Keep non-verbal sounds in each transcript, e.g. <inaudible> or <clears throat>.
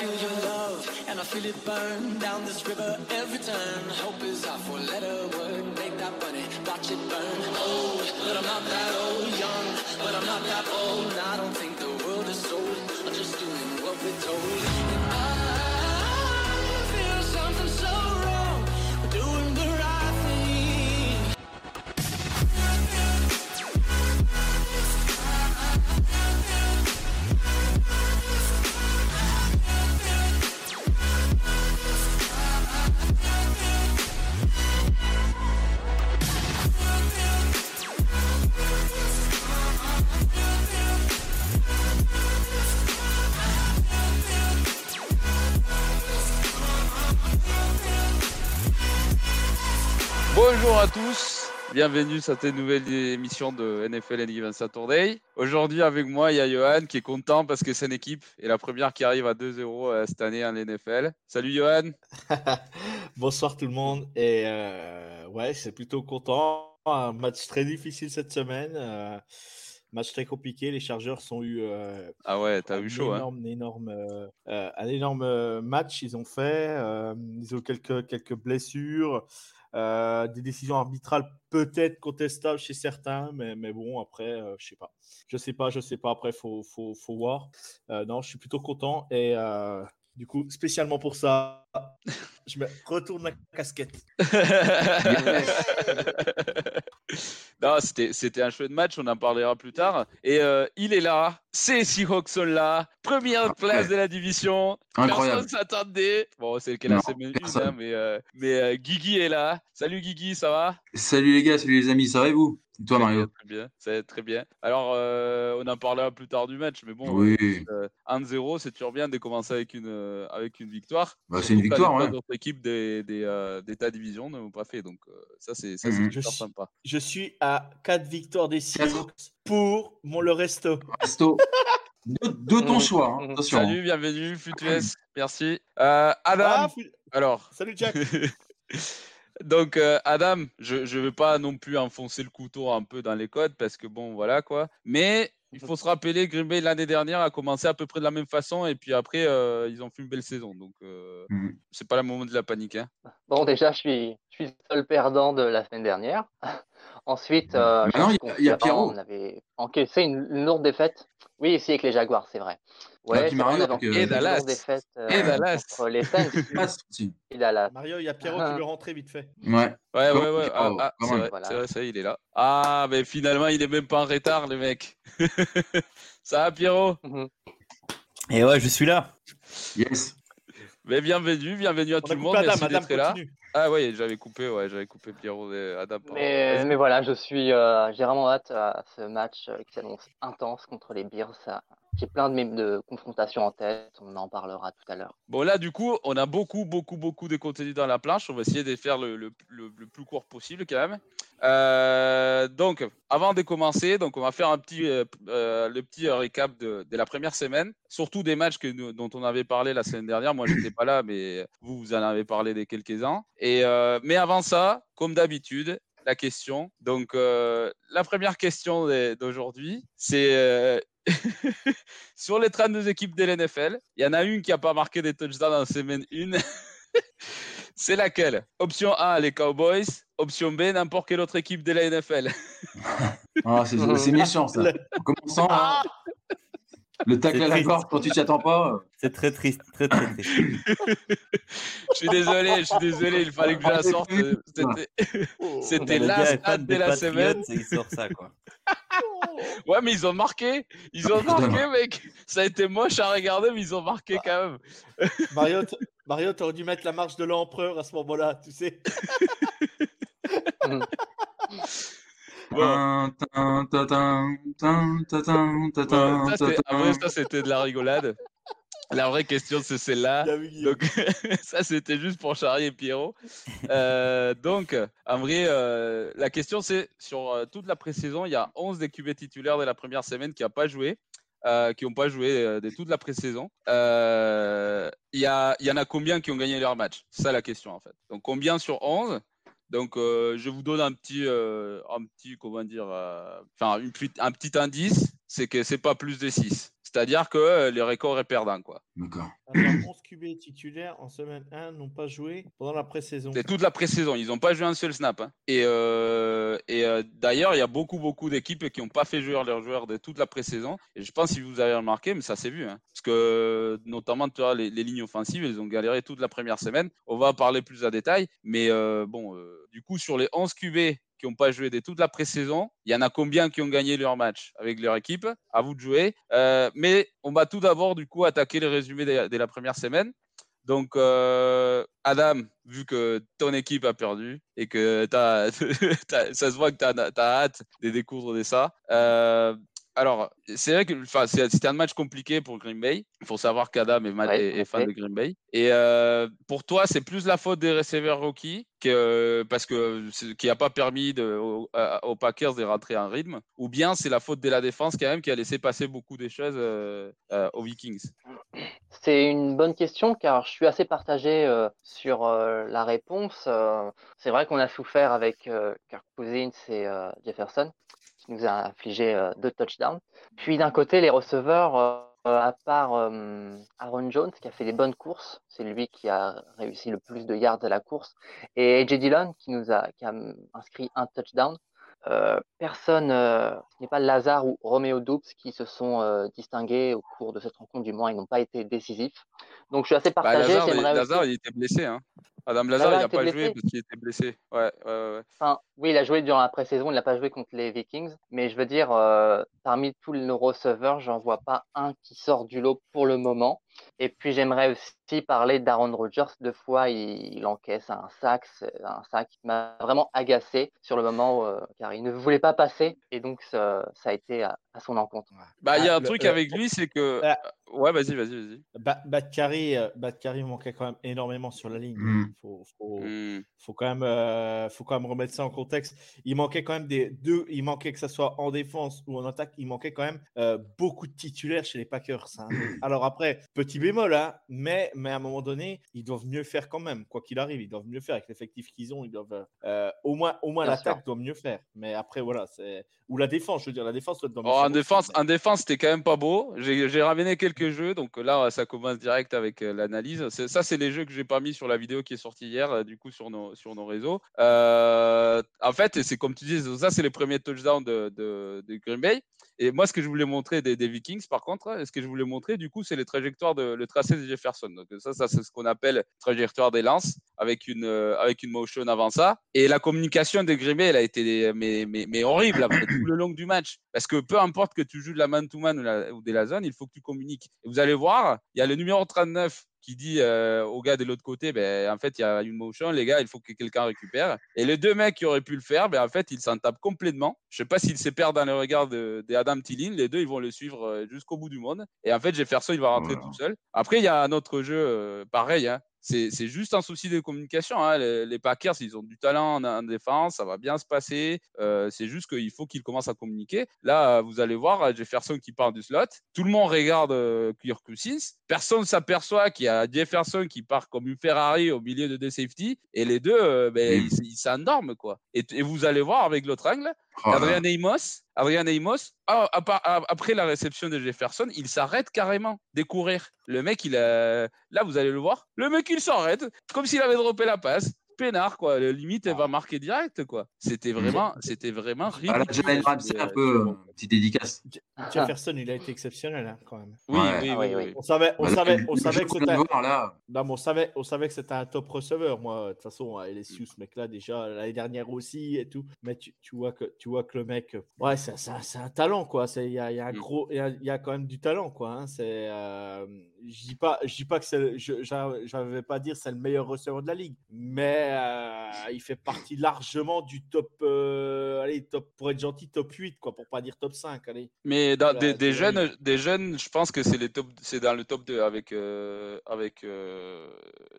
feel your love, and I feel it burn down this river every turn. Hope is our four-letter word. Make that money, watch it burn. Old, but I'm not that old. Young, but I'm not that old. I don't think the world is sold. I'm just doing what we're told. Bonjour à tous, bienvenue sur cette nouvelle émission de NFL and Given Saturday. Aujourd'hui avec moi, il y a Johan qui est content parce que c'est une équipe et la première qui arrive à 2-0 euh, cette année en NFL. Salut Johan. <laughs> Bonsoir tout le monde. Et euh, ouais, c'est plutôt content. Un match très difficile cette semaine. euh, match très compliqué. Les Chargeurs ont eu euh, Ah ouais, t'as un eu chaud hein. énorme, euh, euh, un énorme match. Ils ont fait. ils ont eu quelques, quelques blessures. Euh, des décisions arbitrales peut-être contestables chez certains, mais, mais bon, après, euh, je sais pas. Je sais pas, je sais pas. Après, faut, faut, faut voir. Euh, non, je suis plutôt content. Et euh, du coup, spécialement pour ça, je me retourne la casquette. <laughs> <laughs> non, c'était, c'était un chouette match, on en parlera plus tard. Et euh, il est là, ces Seahawks sont là, première place de la division. Incroyable. Personne s'attendait. Bon, c'est que la semaine 1, personne. mais, euh, mais euh, Guigui est là. Salut Guigui, ça va? Salut les gars, salut les amis, ça va et vous? Et toi Très Mario bien, Très bien, ça va être très bien. Alors, euh, on en parlera plus tard du match, mais bon, Oui, euh, 1-0, c'est toujours bien de commencer avec une, euh, avec une victoire. Bah, c'est une victoire, ouais. autres équipes des, des, euh, des tas division ne pas fait, donc euh, ça, c'est, ça, c'est Mhm. super Je suis- sympa. Je suis à 4 victoires des. Seahawks pour mon le resto. Resto. De, de ton Mhm. choix, hein. Attention. Salut, bienvenue, Futues, merci. Euh, Adam, Ah, alors, salut Jack. <laughs> donc euh, Adam, je ne vais pas non plus enfoncer le couteau un peu dans les codes parce que bon, voilà quoi. Mais il faut se rappeler, Green Bay l'année dernière a commencé à peu près de la même façon et puis après euh, ils ont fait une belle saison. Donc euh, Mhm. c'est pas le moment de la panique. Hein. Bon, déjà, je suis, je suis le seul perdant de la semaine dernière. <laughs> Ensuite, euh, non, suis il y a- y a conscient, Pierrot. On avait encaissé une, une lourde défaite. Oui, ici avec les Jaguars, c'est vrai. Ouais, puis c'est vrai, Mario euh, une Dallas. défaite euh, Et Dallas. contre les Saints <laughs> aussi. et Dallas. Mario, il y a Pierrot qui veut rentrer vite fait. Ouais. Ouais, ouais, ouais. Ah, ah, c'est vrai, Voilà. c'est vrai, ça y est, il est là. Ah, mais finalement, il est même pas en retard, le mec. <laughs> ça va, Pierrot? Mhm. Et ouais, je suis là. Yes. Mais bienvenue, bienvenue à On tout le monde. Adam, Merci d'être là. Ah ouais, j'avais coupé, ouais, j'avais coupé Pierrot et Adam. Mais, voilà, je suis, euh, j'ai vraiment hâte à ce match euh, qui s'annonce intense contre les Bears. J'ai plein de, confrontations en tête. On en parlera tout à l'heure. Bon, là, du coup, on a beaucoup, beaucoup, beaucoup de contenu dans la planche. On va essayer de faire le, plus court possible, quand même. Euh, donc, avant de commencer, donc, on va faire un petit, euh, euh, le petit récap de, la première semaine, surtout des matchs dont on avait parlé la semaine dernière. Moi, je n'étais pas là, mais vous, vous en avez parlé des quelques-uns. Mais avant ça, comme d'habitude, la question. Donc, la première question d'aujourd'hui, c'est <laughs> sur les 32 équipes de l'NFL, il y en a une qui n'a pas marqué des touchdowns en semaine 1. <laughs> c'est laquelle? Option A, les Cowboys. Option B, n'importe quelle autre équipe de la NFL. <laughs> Ah, c'est c'est méchant ça. En commençant, hein, le tacle à la corde quand tu t'y attends pas. C'est très triste, très très triste. <laughs> je suis désolé, je suis désolé, il fallait que je la sorte. C'était- C'était Le la stat de la semaine. il sort ça, quoi. <laughs> Ouais, mais ils ont marqué. Ils ont marqué, mec. Ça a été moche à regarder, mais ils ont marqué quand même. Mario, t- Mario, t'aurais dû mettre la marche de l'empereur à ce moment-là, tu sais. <laughs> ça, c'était de la rigolade. La vraie question, c'est celle-là. Donc, <laughs> ça, c'était juste pour Charlie et Pierrot. Euh, donc, en vrai, euh, la question, c'est sur euh, toute la pré-saison, il y a 11 des QB titulaires de la première semaine qui n'ont pas joué. euh, qui n'ont pas joué euh, de toute la pré-saison. Euh, Il y, a- il y en a combien qui ont gagné leur match? C'est ça la question en fait. Donc combien sur 11 Donc euh, je vous donne un petit, euh, un petit comment dire, euh, enfin un petit indice, c'est que c'est pas plus de 6. C'est-à-dire que euh, les records est perdant, quoi. D'accord. Attends, 11 QB titulaires en semaine 1 n'ont pas joué pendant la pré-saison. C'est toute la pré-saison. Ils n'ont pas joué un seul snap. hein. Et, euh, et euh, d'ailleurs, il y a beaucoup, beaucoup d'équipes qui n'ont pas fait jouer leurs joueurs de toute la pré-saison. Et je pense, si vous avez remarqué, mais ça s'est vu. hein. Parce que, notamment, tu vois, les, les lignes offensives, elles ont galéré toute la première semaine. On va en parler plus à détail. Mais euh, bon, euh, du coup, sur les 11 QB qui n'ont pas joué de toute la pré-saison, il y en a combien qui ont gagné leur match avec leur équipe? À vous de jouer. Euh, mais on va tout d'abord, du coup, attaquer les résumés dès, dès la première semaine. Donc, euh, Adam, vu que ton équipe a perdu et que t'as- <laughs> ça se voit que tu as, hâte de découvrir ça. euh, alors, c'est vrai que c'était un match compliqué pour Green Bay. Il faut savoir qu'Adam est, Ouais, fan de Green Bay. Et euh, pour toi, c'est plus la faute des receveurs rookies que, parce que qui n'a pas permis de, aux, Packers de rentrer en rythme, ou bien c'est la faute de la défense quand même qui a laissé passer beaucoup de choses euh, euh, aux Vikings? C'est une bonne question car je suis assez partagé sur la réponse. C'est vrai qu'on a souffert avec Kirk Cousins et Jefferson qui nous a infligé euh, deux touchdowns. Puis d'un côté, les receveurs, euh, à part euh, Aaron Jones qui a fait des bonnes courses, c'est lui qui a réussi le plus de yards à la course, et AJ Dillon qui nous a, qui a inscrit un touchdown. Euh, personne, euh, ce n'est pas Lazare ou Roméo Doubs qui se sont euh, distingués au cours de cette rencontre, du moins ils n'ont pas été décisifs. Donc je suis assez Bah, partagé. Lazare, il- J'aimerais aussi- Lazare, il était blessé. Hein. Adam Lazare, Lazare il n'a pas blessé joué parce qu'il était blessé. Ouais, ouais, ouais. Enfin, oui, il a joué durant la pré-saison, il n'a pas joué contre les Vikings, mais je veux dire, euh, parmi tous nos receveurs, j'en vois pas un qui sort du lot pour le moment. Et puis j'aimerais aussi parler d'Aaron Rodgers. Deux fois, il, encaisse un sac, un sac qui m'a vraiment agacé sur le moment, euh, car il ne voulait pas passer, et donc ça, ça a été à, son encontre. Bah, il y a Ah, un le- truc le- avec lui, c'est que. Ah. Ouais, vas-y, vas-y, vas-y. Ba- Batkari, euh, Batkari manquait quand même énormément sur la ligne. Mm. Faut, faut, Hmm. faut quand même, euh, faut quand même remettre ça en contexte. Il manquait quand même des deux. Il manquait que ça soit en défense ou en attaque. Il manquait quand même euh, beaucoup de titulaires chez les Packers. hein. Alors après, petit bémol, hein, mais mais à un moment donné, ils doivent mieux faire quand même. Quoi qu'il arrive, ils doivent mieux faire avec l'effectif qu'ils ont. Ils doivent euh, au moins, au moins l'attaque doit mieux faire. Mais après voilà, c'est ou la défense. Je veux dire, la défense doit mieux Oh, faire en défense, en défense, c'était quand même pas beau. J'ai ramené quelques jeux, donc là, ça commence direct avec euh, l'analyse. Ça, c'est les jeux que j'ai pas mis sur la vidéo qui est sortie hier, euh, du coup, sur nos, sur nos réseaux. Euh, en fait, c'est comme tu dis, ça, c'est les premiers touchdowns de, de, de Green Bay. Et moi, ce que je voulais montrer des, des Vikings, par contre, ce que je voulais montrer, du coup, c'est les trajectoires de le tracé de Jefferson. Donc ça, ça c'est ce qu'on appelle trajectoire des lances avec une euh, avec une motion avant ça. Et la communication de Green Bay, elle a été mais, mais, horrible après, tout le long du match. Parce que peu importe que tu joues de la man-to-man ou, ou de la zone, il faut que tu communiques. Et vous allez voir, il y a le numéro 39 qui dit euh, au gars de l'autre côté, ben, en fait, il y a une motion, les gars, il faut que quelqu'un récupère. Et les deux mecs qui auraient pu le faire, ben, en fait, ils s'en tapent complètement. Je sais pas s'ils se perdent dans le regard de, de Adam Thielen. Les deux, ils vont le suivre euh, jusqu'au bout du monde. Et en fait, Jefferson, il va rentrer Voilà. tout seul. Après, il y a un autre jeu euh, pareil. Hein. C'est juste un souci de communication. hein. Les, les Packers, ils ont du talent en, en défense, ça va bien se passer. Euh, c'est juste qu'il faut qu'ils commencent à communiquer. Là, vous allez voir euh, Jefferson qui part du slot. Tout le monde regarde euh, Kirk Cousins. Personne ne s'aperçoit qu'il y a Jefferson qui part comme une Ferrari au milieu de deux safety. Et les deux, euh, ben, Mm. ils ils s'endorment. quoi. Et, et vous allez voir avec l'autre angle, Oh. Adrian Amos, Adrian Amos, ah, après la réception de Jefferson, il s'arrête carrément de courir. Le mec, il a... là, vous allez le voir. Le mec, il s'arrête, comme s'il avait droppé la passe. Peinard, quoi. Le limite, elle va marquer direct, quoi. C'était vraiment, c'était vraiment Ah, là, ridicule. Jalen Ramsey, un peu, euh, petite dédicace. Jefferson, il a été exceptionnel hein, quand même. Oui, Ouais. oui, Ah oui, oui, oui. oui. On savait, on Bah, savait, on savait que c'était. Non, mais on savait, on savait que c'était un top receveur. Moi, de toute façon, à LSU, ce mec-là, déjà, l'année dernière aussi et tout. Mais tu, tu vois, que, tu vois que le mec, euh, ouais, c'est c'est un, c'est un talent, quoi. C'est- Il y a, il y a un Mm. gros, il y a, il y a quand même du talent, quoi. hein. C'est, euh, je dis pas, je dis pas que c'est, j'avais pas dire c'est le meilleur receveur de la ligue, mais euh, il fait partie largement du top, euh, allez, top, pour être gentil, top 8, quoi, pour pas dire top 5, allez. Mais dans, Voilà, des, des jeunes, des jeunes, je pense que c'est les top, c'est dans le top 2 avec euh, avec euh,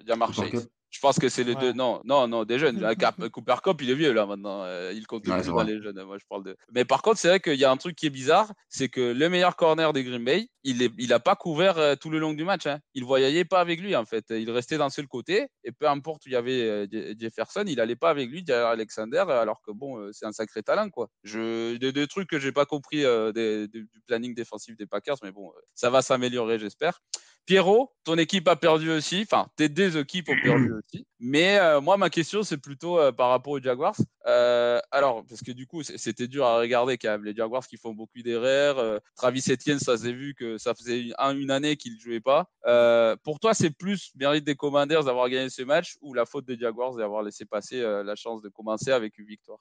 Jamar Cooper Chase. Je pense que c'est les Ouais. deux. Non, non, non, des jeunes. Cap- <laughs> Cooper Cup, il est vieux là maintenant. Euh, il compte Ouais, plus dans les jeunes. Moi, je parle de. Mais par contre, c'est vrai qu'il y a un truc qui est bizarre, c'est que le meilleur corner des Green Bay, il est, il a pas couvert euh, tout le long du match. Hein. Il voyait pas avec lui en fait. Il restait d'un seul côté et peu importe où il y avait euh, Je- Jefferson, il allait pas avec lui derrière Alexander, alors que bon, c'est un sacré talent quoi. Je, des, des trucs que j'ai pas compris euh, des- des- du planning défensif des Packers, mais bon, ça va s'améliorer, j'espère. Pierrot, ton équipe a perdu aussi. Enfin, tes deux équipes ont perdu <clears throat> Mais euh, moi, ma question, c'est plutôt euh, par rapport aux Jaguars. Euh, alors, parce que du coup, c'était dur à regarder quand même. Les Jaguars qui font beaucoup d'erreurs. Travis Etienne, ça s'est vu que ça faisait une, un- une année qu'il ne jouait pas. Pour toi, c'est plus mérite des Commanders d'avoir gagné ce match ou la faute des Jaguars d'avoir laissé passer la chance de commencer avec une victoire?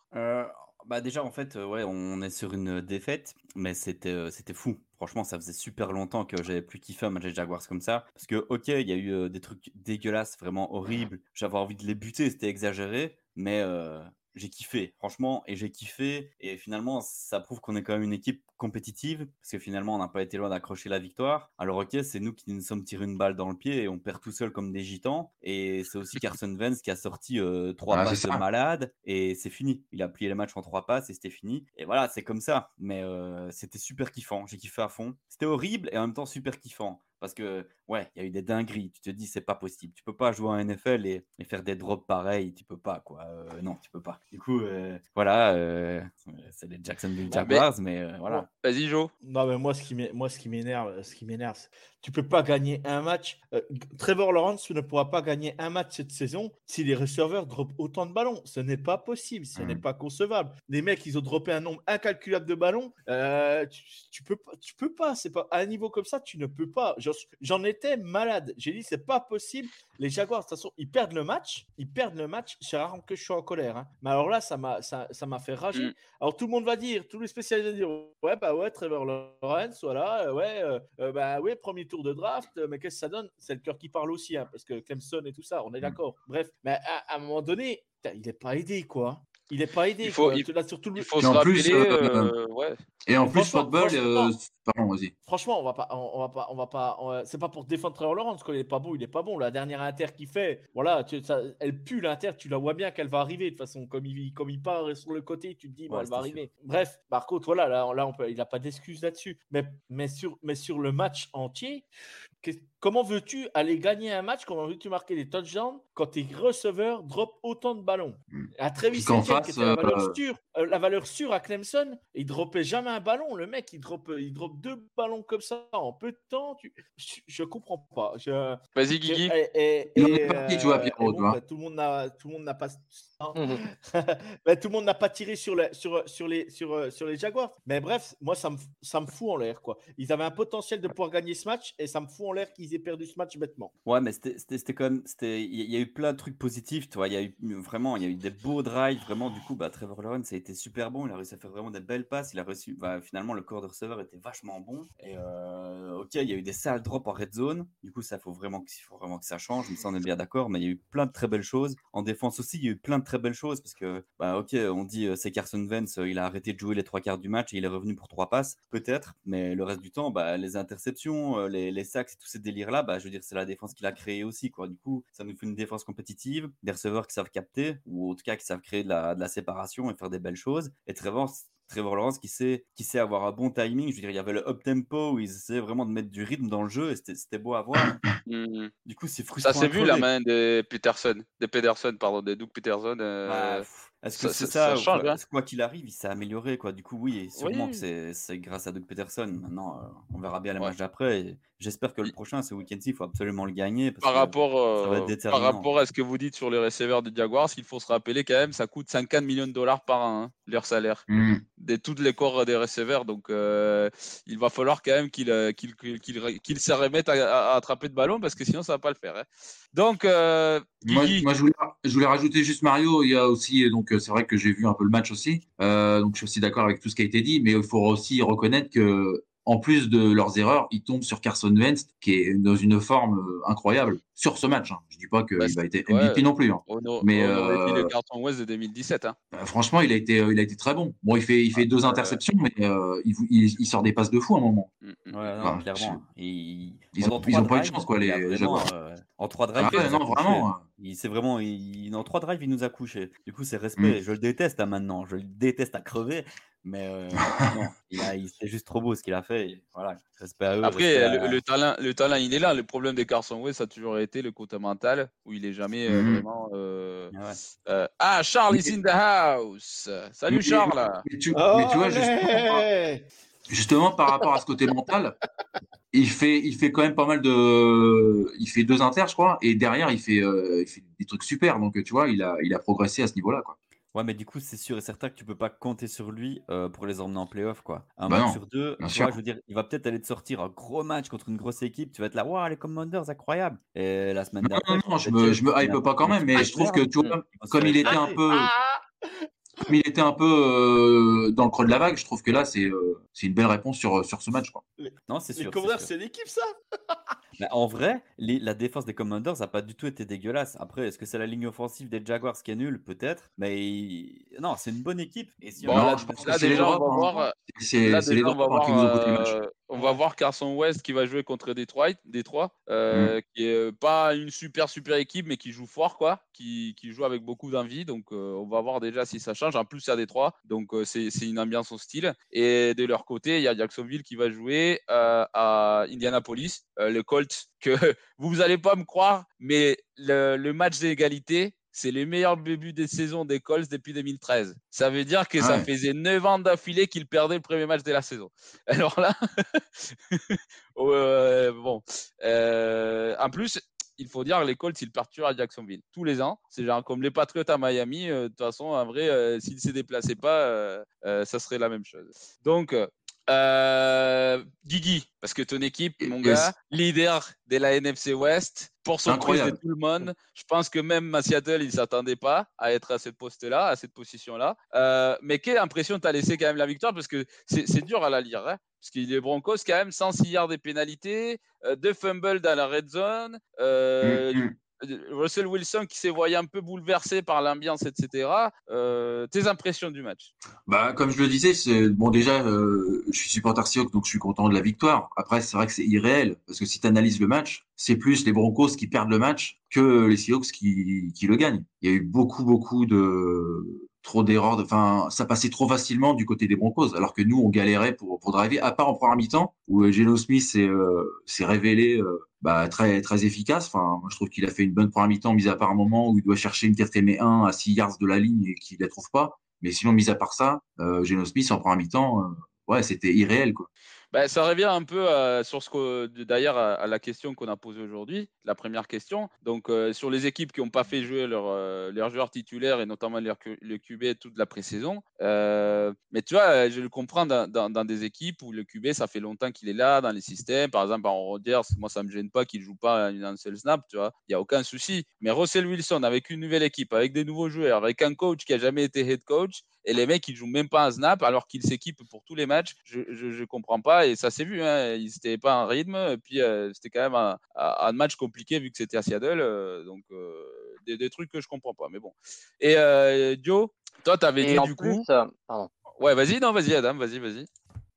Bah déjà en fait euh, ouais on est sur une défaite mais c'était euh, c'était fou. Franchement ça faisait super longtemps que j'avais plus kiffé un match des Jaguars comme ça parce que ok il y a eu euh, des trucs dégueulasses vraiment horribles. J'avais envie de les buter c'était exagéré mais euh, j'ai kiffé franchement et j'ai kiffé et finalement ça prouve qu'on est quand même une équipe compétitive parce que finalement on n'a pas été loin d'accrocher la victoire alors ok c'est nous qui nous sommes tiré une balle dans le pied et on perd tout seul comme des gitans et c'est aussi <laughs> Carson Wentz qui a sorti euh, trois Ah, passes de malade et c'est fini. Il a plié le match en trois passes et c'était fini. Et voilà, c'est comme ça. Mais euh, c'était super kiffant. J'ai kiffé à fond. C'était horrible et en même temps super kiffant. Parce que, ouais, il y a eu des dingueries. Tu te dis, c'est pas possible. Tu peux pas jouer en NFL et, et faire des drops pareils. Tu peux pas, quoi. Euh, non, tu peux pas. Du coup, euh, voilà, euh, c'est les Jacksonville mais- Jaguars, mais, euh, voilà. Vas-y, Joe. Non, mais moi, ce qui m'é- moi, ce qui m'énerve, ce qui m'énerve, c'est- tu peux pas gagner un match. euh, Trevor Lawrence ne pourra pas gagner un match cette saison si les receveurs dropent autant de ballons. Ce n'est pas possible, ce n'est Mhm. pas concevable. Les mecs, ils ont droppé un nombre incalculable de ballons. euh, tu, tu peux pas, tu peux pas. C'est pas à un niveau comme ça, tu ne peux pas. J'en étais malade. J'ai dit, c'est pas possible. Les Jaguars, de toute façon, ils perdent le match. Ils perdent le match. C'est rare que je suis en colère. hein. Mais alors là, ça m'a, ça, ça m'a fait rager. Mm. Alors tout le monde va dire, tous les spécialistes vont dire, ouais, bah ouais, Trevor Lawrence, voilà, euh, ouais, euh, bah ouais, premier tour de draft, mais qu'est-ce que ça donne? C'est le cœur qui parle aussi, hein, parce que Clemson et tout ça, on est d'accord. Bref, mais à, à un moment donné, il n'est pas aidé, quoi. Il n'est pas aidé. Il faut- quoi. il- Tu- là, surtout le- Il faut Et se en rappeler. plus, euh, euh, ouais. Et en plus, football, franchement- euh, pardon, vas-y. Franchement, on va pas, on, va pas, on va pas. on- c'est pas pour défendre Trevor Lawrence quand il est pas bon, il est pas bon. La dernière inter qu'il fait, voilà, tu- ça- elle pue l'inter, tu la vois bien qu'elle va arriver de toute façon. Comme il, comme il part sur le côté, tu te dis, elle va sûr. arriver. Bref, par contre, voilà, là, là on peut, il a pas d'excuse là-dessus. Mais, mais sur, mais sur le match entier, comment veux-tu aller gagner un match? Comment veux-tu marquer des touchdowns? Quand tes receveurs drop autant de ballons Hmm. À Travis Etienne, qui face, était la valeur euh, sûre, euh, la valeur sûre à Clemson, il dropait jamais un ballon. Le mec, il drop, il drop deux ballons comme ça en peu de temps. Tu... Je, je comprends pas. Je... Vas-y, Guigui. et- et- Il en et, est parti, tu vois, euh, Pierrot, et tu bon, vois. bah, tout le monde n'a, tout le monde n'a pas. hein. Mhm. <laughs> Ben, tout le monde n'a pas tiré sur, la- sur, sur, les, sur, euh, sur les Jaguars. Mais bref, moi, ça me, ça me fout en l'air. quoi. Ils avaient un potentiel de pouvoir gagner ce match et ça me fout en l'air qu'ils aient perdu ce match bêtement. Ouais, mais c'était c'était- c'était quand même. c'était- Il y, il y a eu plein de trucs positifs, tu vois. Il y a eu vraiment, il y a eu des beaux drives. Vraiment, du coup, bah, Trevor Lawrence a été super bon. Il a réussi à faire vraiment des belles passes. Il a reçu. Bah, finalement, le corps de receveur était vachement bon. Et euh, ok, il y a eu des sales drops en red zone. Du coup, ça faut vraiment, que- il faut vraiment que ça change. Mais ça, on est bien d'accord. Mais il y a eu plein de très belles choses. En défense aussi, il y a eu plein de très belles choses parce que, bah, ok, on dit euh, c'est Carson Wentz. euh, Il a arrêté de jouer les trois quarts du match et il est revenu pour trois passes, peut-être. Mais le reste du temps, bah, les interceptions, les, les sacs, et tous ces délires-là, bah, je veux dire, c'est la défense qu'il a créé aussi, quoi. Du coup, ça nous fait une défense compétitive, des receveurs qui savent capter, ou en tout cas qui savent créer de la, de la séparation et faire des belles choses. Et Trevor, Trevor Lawrence qui sait, qui sait avoir un bon timing. Je veux dire, il y avait le up tempo où ils essayaient vraiment de mettre du rythme dans le jeu et c'était beau à voir. Mhm. Du coup, c'est frustrant. Ça s'est vu la main de Peterson, de Pederson, pardon, de Doug Peterson. euh, Bah, Est-ce que ça- c'est ça- ça, ça ou change, quoi, hein. quoi qu'il arrive, il s'est amélioré quoi? Du coup, oui, et sûrement Oui. que c'est- grâce à Doug Peterson. Maintenant, euh, on verra bien les Ouais. matchs d'après. J'espère que le Il- prochain, ce week-end-ci, il faut absolument le gagner. Parce Par que- rapport, ça va être euh, par rapport à ce que vous dites sur les receveurs des Jaguars, il faut se rappeler quand même, ça coûte 50 millions de dollars par an, hein, leur salaire, Hmm. de tous les corps des receveurs. Donc, euh, il va falloir quand même qu'ils qu'ils se remettent à, à attraper de ballon parce que sinon, ça va pas le faire. hein. Donc, euh, Moi, je voulais rajouter juste Mario. Il y a aussi, donc euh, c'est vrai que j'ai vu un peu le match aussi. Euh, donc je suis aussi d'accord avec tout ce qui a été dit, mais il faut aussi reconnaître que en plus de leurs erreurs, ils tombent sur Carson Wentz, qui est dans une forme euh, incroyable sur ce match. hein. Je dis pas qu'il Bah, être ouais. MVP non plus. hein. A- Mais, euh, le carton West de 2017. Hein. Euh, franchement, il a été, euh, il a été très bon. Bon, il fait, il fait deux interceptions, mais euh, il, il- il sort des passes de fou à un moment. Mm, mm. Ouais, non, Enfin, clairement. Il- ils pendant ont- ils trois ont pas eu de drives, chance, quoi, les- a vraiment, Jaguars. euh, en trois drives, Ah il ouais, nous a non, couché. vraiment. euh, Il c'est vraiment, il, en trois drives, il nous a couché. Du coup, c'est Mm. respect. Je le déteste hein, maintenant. Je le déteste à crever. Mais euh, <laughs> non, il a, il- c'est juste trop beau ce qu'il a fait. et voilà, respect à eux. Après, respect le, à- le talent, le talent, il est là. Le problème de Carson West, ça a toujours été le côté mental, où il est jamais euh, Mhm. vraiment. euh, Ah ouais. euh, Ah, Charles is in the house. Salut Mais- Charles. Mais tu, mais tu vois, justement, par- Allez justement, par rapport à ce côté mental, il fait, il fait quand même pas mal de. Il fait deux inters, je crois, et derrière, il fait, euh, il fait des trucs super. Donc, tu vois, il a, il a progressé à ce niveau-là. Quoi. Ouais, mais du coup, c'est sûr et certain que tu peux pas compter sur lui euh, pour les emmener en playoff, quoi. Un Bah match non, sur deux, bien tu vois, je veux dire, il va peut-être aller te sortir un gros match contre une grosse équipe. Tu vas être là, waouh, les Commanders, incroyable. Et la semaine Non, d'après, non, non, je me, je me il hype pas quand même, mais je trouve que, tu vois, se comme il était un peu. Comme il était un peu euh, dans le creux de la vague, je trouve que là, c'est euh, c'est une belle réponse sur, sur ce match. Quoi. Non, c'est Les sûr. Commanders, c'est sûr. c'est l'équipe, ça? Mais en vrai, les- la défense des Commanders n'a pas du tout été dégueulasse. Après, est-ce que c'est la ligne offensive des Jaguars qui est nulle? Peut-être. Mais non, c'est une bonne équipe. Et si Bon, on Non, là, je pense le là, que c'est les déjà, on drops, va hein. voir. euh, C'est les qui nous ont coûté le match. On va voir Carson West qui va jouer contre Detroit, Détroit, euh, qui est euh, pas une super super équipe, mais qui joue fort, quoi, qui, qui joue avec beaucoup d'envie. Donc, euh, on va voir déjà si ça change. En plus, c'est à Détroit, donc euh, c'est c'est une ambiance hostile. Et de leur côté, il y a Jacksonville qui va jouer à Indianapolis, le Colts, que <laughs> vous n'allez pas me croire, mais le, le match d'égalité. C'est le meilleur début de saison des Colts depuis 2013. Ça veut dire que ça faisait 9 ans d'affilée qu'ils perdaient le premier match de la saison. <laughs> Alors là, <laughs> euh, bon. Euh, en plus, il faut dire les Colts, ils partent toujours à Jacksonville tous les ans. C'est genre comme les Patriots à Miami. euh, De toute façon, en vrai, euh, s'ils ne se déplaçaient pas, ça serait la même chose. Donc, euh, Guigui, parce que ton équipe, mon Yes. gars, leader de la NFC West, pour surprise de tout le monde, je pense que même à Seattle, ils ne s'attendaient pas à être à ce poste-là, à cette position-là. Euh, mais quelle impression t'as laissé quand même la victoire Parce que c'est c'est dur à la lire. Hein parce qu'il est Broncos, quand même, 106 yards des pénalités, euh, deux fumbles dans la red zone, euh, Mm, mm. Russell Wilson qui s'est voyé un peu bouleversé par l'ambiance, etc. Euh, tes impressions du match? Bah, comme je le disais, bon déjà, euh, je suis supporter Seahawks, donc je suis content de la victoire. Après, c'est vrai que c'est irréel parce que si tu analyses le match, c'est plus les Broncos qui perdent le match que les Seahawks qui, qui le gagnent. Il y a eu beaucoup, beaucoup de trop d'erreurs. de- Enfin, ça passait trop facilement du côté des Broncos, alors que nous, on galérait pour pour driver. À part en première mi-temps où euh, Geno Smith s'est révélé bah, très très efficace. Enfin, je trouve qu'il a fait une bonne première mi-temps, mis à part un moment où il doit chercher une quatrième et un à 6 yards de la ligne et qu'il la trouve pas. Mais sinon, mis à part ça, euh, Geno Smith en première mi-temps, euh, ouais, c'était irréel, quoi. Ben, ça revient un peu euh, sur ce que d'ailleurs à, la question qu'on a posée aujourd'hui, la première question. Donc euh, sur les équipes qui n'ont pas fait jouer leurs euh, joueurs titulaires et notamment le QB toute la pré-saison. Mais tu vois, je le comprends dans, des équipes où le QB ça fait longtemps qu'il est là dans les systèmes. Par exemple, en Rodgers, moi ça me gêne pas qu'il joue pas un seul snap, tu vois, il y a aucun souci. Mais Russell Wilson avec une nouvelle équipe, avec des nouveaux joueurs, avec un coach qui a jamais été head coach et les mecs ils jouent même pas un snap alors qu'ils s'équipent pour tous les matchs. Je, je, je comprends pas et ça s'est vu. Hein. Ils n'étaient pas en rythme et puis euh, c'était quand même un, un, match compliqué vu que c'était à Seattle. euh, donc euh, des, des, trucs que je comprends pas. Mais bon. Et euh, Joe, toi t'avais dit du plus, coup. pardon. Ouais, vas-y, non, vas-y Adam, vas-y, vas-y.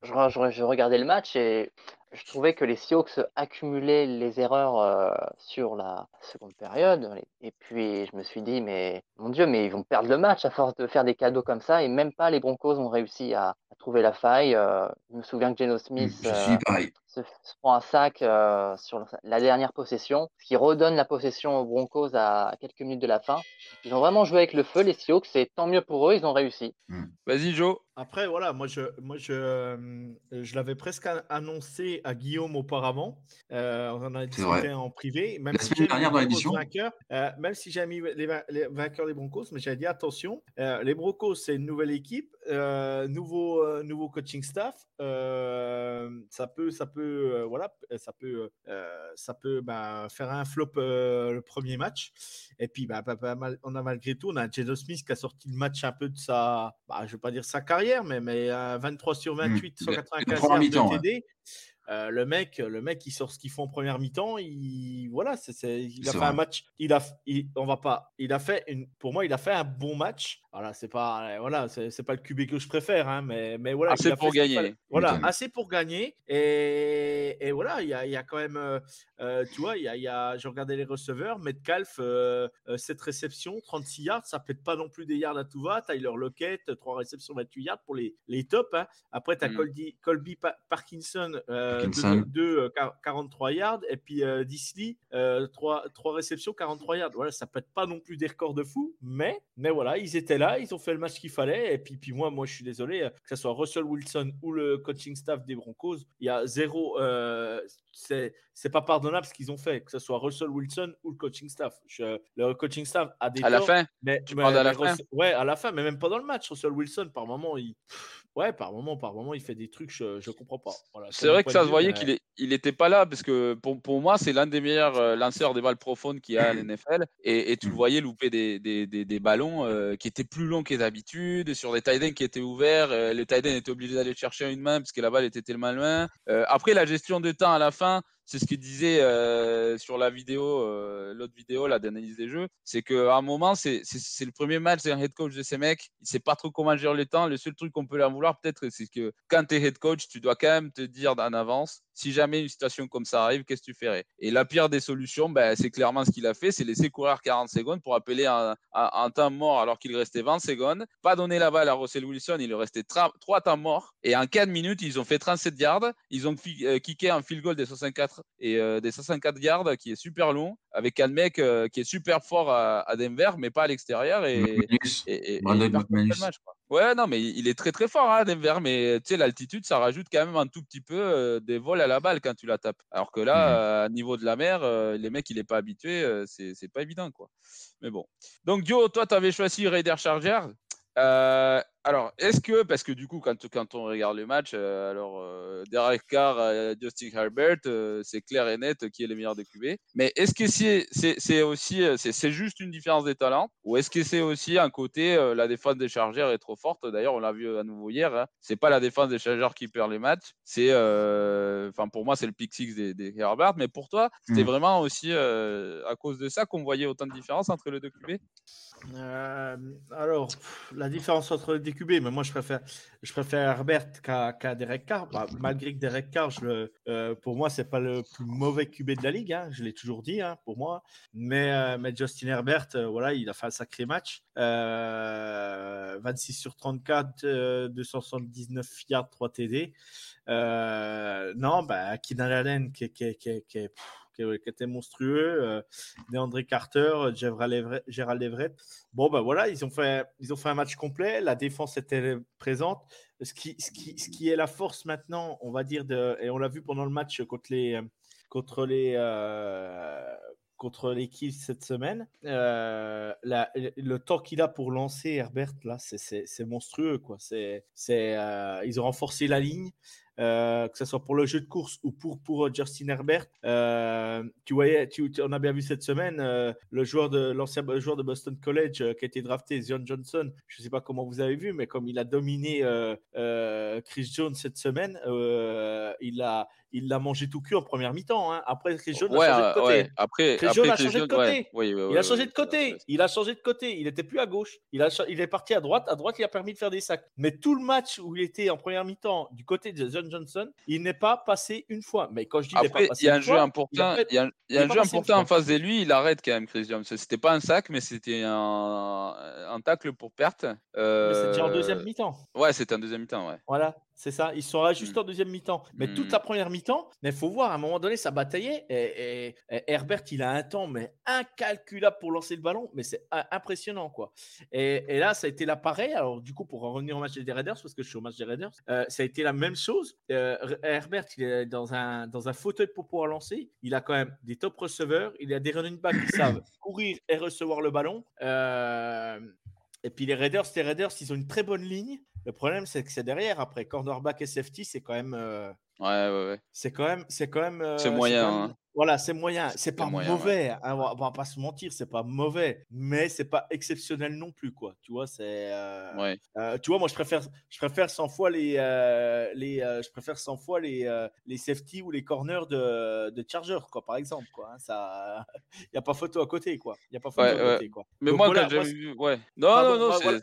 Je, je, je, regardais le match et je trouvais que les Seahawks accumulaient les erreurs euh, sur la seconde période. Et puis je me suis dit, mais mon Dieu, mais ils vont perdre le match à force de faire des cadeaux comme ça. Et même pas les Broncos ont réussi à, à trouver la faille. Euh, je me souviens que Geno Smith pareil. Se, se, prend un sac euh, sur la dernière possession, ce qui redonne la possession aux Broncos à quelques minutes de la fin. Ils ont vraiment joué avec le feu, les Seahawks, c'est tant mieux pour eux, ils ont réussi. Vas-y, Joe. Après, voilà, moi, je, moi, je, euh, je l'avais presque annoncé à Guillaume auparavant. Euh, on en a discuté en privé. Même la si semaine dernière dans l'émission. Euh, même si j'ai mis les, les, vainqueurs des Broncos, mais j'ai dit attention, euh, les Broncos, c'est une nouvelle équipe, nouveau, nouveau coaching staff. ça peut, ça peut, voilà, ça peut, ça peut bah, faire un flop le premier match. Et puis, bah, bah, on a malgré tout, on a Jado Smith qui a sorti le match un peu de sa, bah, je vais pas dire sa carrière carrière, mais, mais à 23 sur 28, Mm. 195 Première yards de TD. Euh, le mec, le mec, il sort ce qu'il fait en première mi-temps. Il, voilà, c'est, c'est- il a C'est fait un match. Il a, il- on va pas. Il a fait une. Pour moi, il a fait un bon match. Voilà, c'est pas, voilà, c'est, c'est pas le QB que je préfère, hein, mais, mais voilà. Assez pour fait gagner. Voilà, assez pour gagner. Et, et voilà, il y a, il y a quand même, euh, euh, tu vois, il y a, il y a, je regardais les receveurs. Metcalf, euh, euh, 7 réceptions, 36 yards, ça pète pas non plus des yards à tout va. Tyler Lockett, 3 réceptions, 28 yards pour les, les tops. hein. Après, tu as Mm. Colby, Colby Pa- Parkinson, euh, Parkinson. 2, 43 yards. Et puis euh, Disley, 3, réceptions, 43 yards. Voilà, ça pète pas non plus des records de fou. Mais, mais voilà, ils étaient là, ils ont fait le match qu'il fallait. Et puis, puis moi, moi, je suis désolé, euh, que ce soit Russell Wilson ou le coaching staff des Broncos, il y a zéro. euh, c'est c'est pas pardonnable ce qu'ils ont fait, que ce soit Russell Wilson ou le coaching staff. Je- le coaching staff a des À la fin, mais, Tu mais- parles à la mais fin? Russell- Ouais, à la fin, mais même pas dans le match. Russell Wilson, par moment, il. Ouais, par moment, par moment, il fait des trucs, je, je comprends pas. Voilà, c'est vrai que ça se voyait qu'il est, il était pas là parce que pour, pour moi, c'est l'un des meilleurs euh, lanceurs des balles profondes qu'il y a à <coughs> l'NFL. Et, et tu le Mm. voyais louper des, des, des, des ballons euh, qui étaient plus longs que d'habitude, sur des tight ends qui étaient ouverts. euh, les tight ends étaient obligés d'aller chercher une main parce que la balle était tellement loin. Euh, après, la gestion de temps à la fin, c'est ce qu'il disait euh, sur la vidéo, euh, l'autre vidéo, la d'analyse des jeux, c'est qu'à un moment, c'est le premier match d'un head coach de ces mecs. Il sait pas trop comment gérer le temps. Le seul truc qu'on peut leur vouloir, peut-être, c'est que quand tu es head coach, tu dois quand même te dire en avance, si jamais une situation comme ça arrive, qu'est-ce que tu ferais? Et la pire des solutions, ben, c'est clairement ce qu'il a fait, c'est laisser courir 40 secondes pour appeler un, un- un temps mort alors qu'il restait 20 secondes, pas donner la balle à Russell Wilson, il lui restait 3 temps morts, et en 4 minutes, ils ont fait 37 yards, ils ont euh, kické un field goal des 64 et euh, des 64 yards qui est super long, avec un mec euh, qui est super fort à, à Denver, mais pas à l'extérieur, et, McManus. et, et- et Ouais, non, mais il est très très fort, hein, Denver, mais tu sais, l'altitude, ça rajoute quand même un tout petit peu euh, des vols à la balle quand tu la tapes. Alors que là, Mhm. euh, niveau de la mer, euh, les mecs, il est pas habitué, c'est c'est pas évident, quoi. Mais bon. Donc, Dio, toi, tu avais choisi Raider Charger. Alors, est-ce que, parce que du coup, quand, quand on regarde le match, euh, alors euh, Derek Carr, euh, Justin Herbert, euh, c'est clair et net qui est le meilleur des QB. Mais est-ce que c'est aussi, c'est juste une différence des talents, ou est-ce que c'est aussi un côté, euh, la défense des Chargers est trop forte? D'ailleurs, on l'a vu à nouveau hier. Hein, c'est pas la défense des Chargers qui perd les matchs, c'est, euh, enfin pour moi, c'est le pick six des, des Herbert. Mais pour toi, c'était Mm. vraiment aussi euh, à cause de ça qu'on voyait autant de différence entre les deux QB Euh, alors, la différence entre les DQB, mais moi je préfère, je préfère Herbert qu'à Derek Carr. Bah, malgré que Derek Carr, euh, pour moi, c'est pas le plus mauvais QB de la ligue, hein, je l'ai toujours dit hein, pour moi. Mais, euh, mais Justin Herbert, euh, voilà, il a fait un sacré match. Euh, 26 sur 34, euh, 279 yards, 3 TD. Non, bah, Keenan Allen qui, est- qui, était monstrueux. Euh, DeAndre Carter, Gerald Everett, Gerald Everett. Bon, ben voilà, ils ont, fait, ils ont fait un match complet. La défense était présente. Ce qui, ce qui, ce qui est la force maintenant, on va dire, et on l'a vu pendant le match contre les, contre les, euh, contre cette semaine. Euh, le temps qu'il a pour lancer Herbert, là, c'est- monstrueux. Quoi. C'est, ils ont renforcé la ligne. Euh, que ce soit pour le jeu de course ou pour, pour euh, Justin Herbert. Euh, tu voyais, tu, on a bien vu cette semaine le joueur de l'ancien joueur de Boston College qui a été drafté, Zion Johnson. Je ne sais pas comment vous avez vu, mais comme il a dominé Chris Jones cette semaine, il a il l'a mangé tout cul en première mi-temps. hein. Après, Chris Jones ouais, a changé de euh, côté. ouais. Après, a changé de côté. ouais. Il a changé de côté. Il a changé de côté. Il était plus à gauche. Il, a, cha- il est parti à droite. À droite, il a permis de faire des sacs. Mais tout le match où il était en première mi-temps du côté de John Johnson, il n'est pas passé une fois. Mais quand je dis Après, il y a un jeu important. Il y a, un- jeu important en face de lui. Il arrête quand même, Chris Jones. C'était pas un sac, mais c'était un, un tacle pour perte. mais déjà en Euh, deuxième mi-temps. Ouais, c'était un deuxième mi-temps, ouais. Voilà, c'est ça. Ils sont là juste en deuxième mi-temps. Mais toute Mm. la première mi-temps, mais il faut voir, à un moment donné, ça bataillait. Et, et- et Herbert, il a un temps mais incalculable pour lancer le ballon, mais c'est impressionnant, quoi. Et, et là, ça a été là pareil. Alors, du coup, pour en revenir au match des Raiders, parce que je suis au match des Raiders, euh, ça a été la même chose. Euh, Herbert, il est dans un, dans un fauteuil pour pouvoir lancer. Il a quand même des top receveurs. Il a des running backs qui <coughs> savent courir et recevoir le ballon. Euh, et puis les Raiders, les Raiders, ils ont une très bonne ligne. Le problème, c'est que c'est derrière. Après, cornerback et safety, c'est quand même. Ouais, ouais, ouais. c'est quand même, c'est quand même, euh, C'est moyen, même- hein. Voilà, c'est moyen. C'est pas moyen, mauvais. hein, on, va, on va pas se mentir, c'est pas mauvais, mais c'est pas exceptionnel non plus, quoi. Tu vois, c'est. euh, Ouais. euh, tu vois, moi, je préfère, je préfère 100 fois les, euh, les, euh, je préfère 100 fois les, euh, les safety ou les corners de, de Charger, quoi, par exemple, quoi. hein, ça, il <laughs> y a pas photo à côté, quoi. Il y a pas photo Ouais, à ouais. côté, quoi. Mais Donc moi, voilà, quand j'ai vu. Ouais. Non, Pardon, non, non, voilà.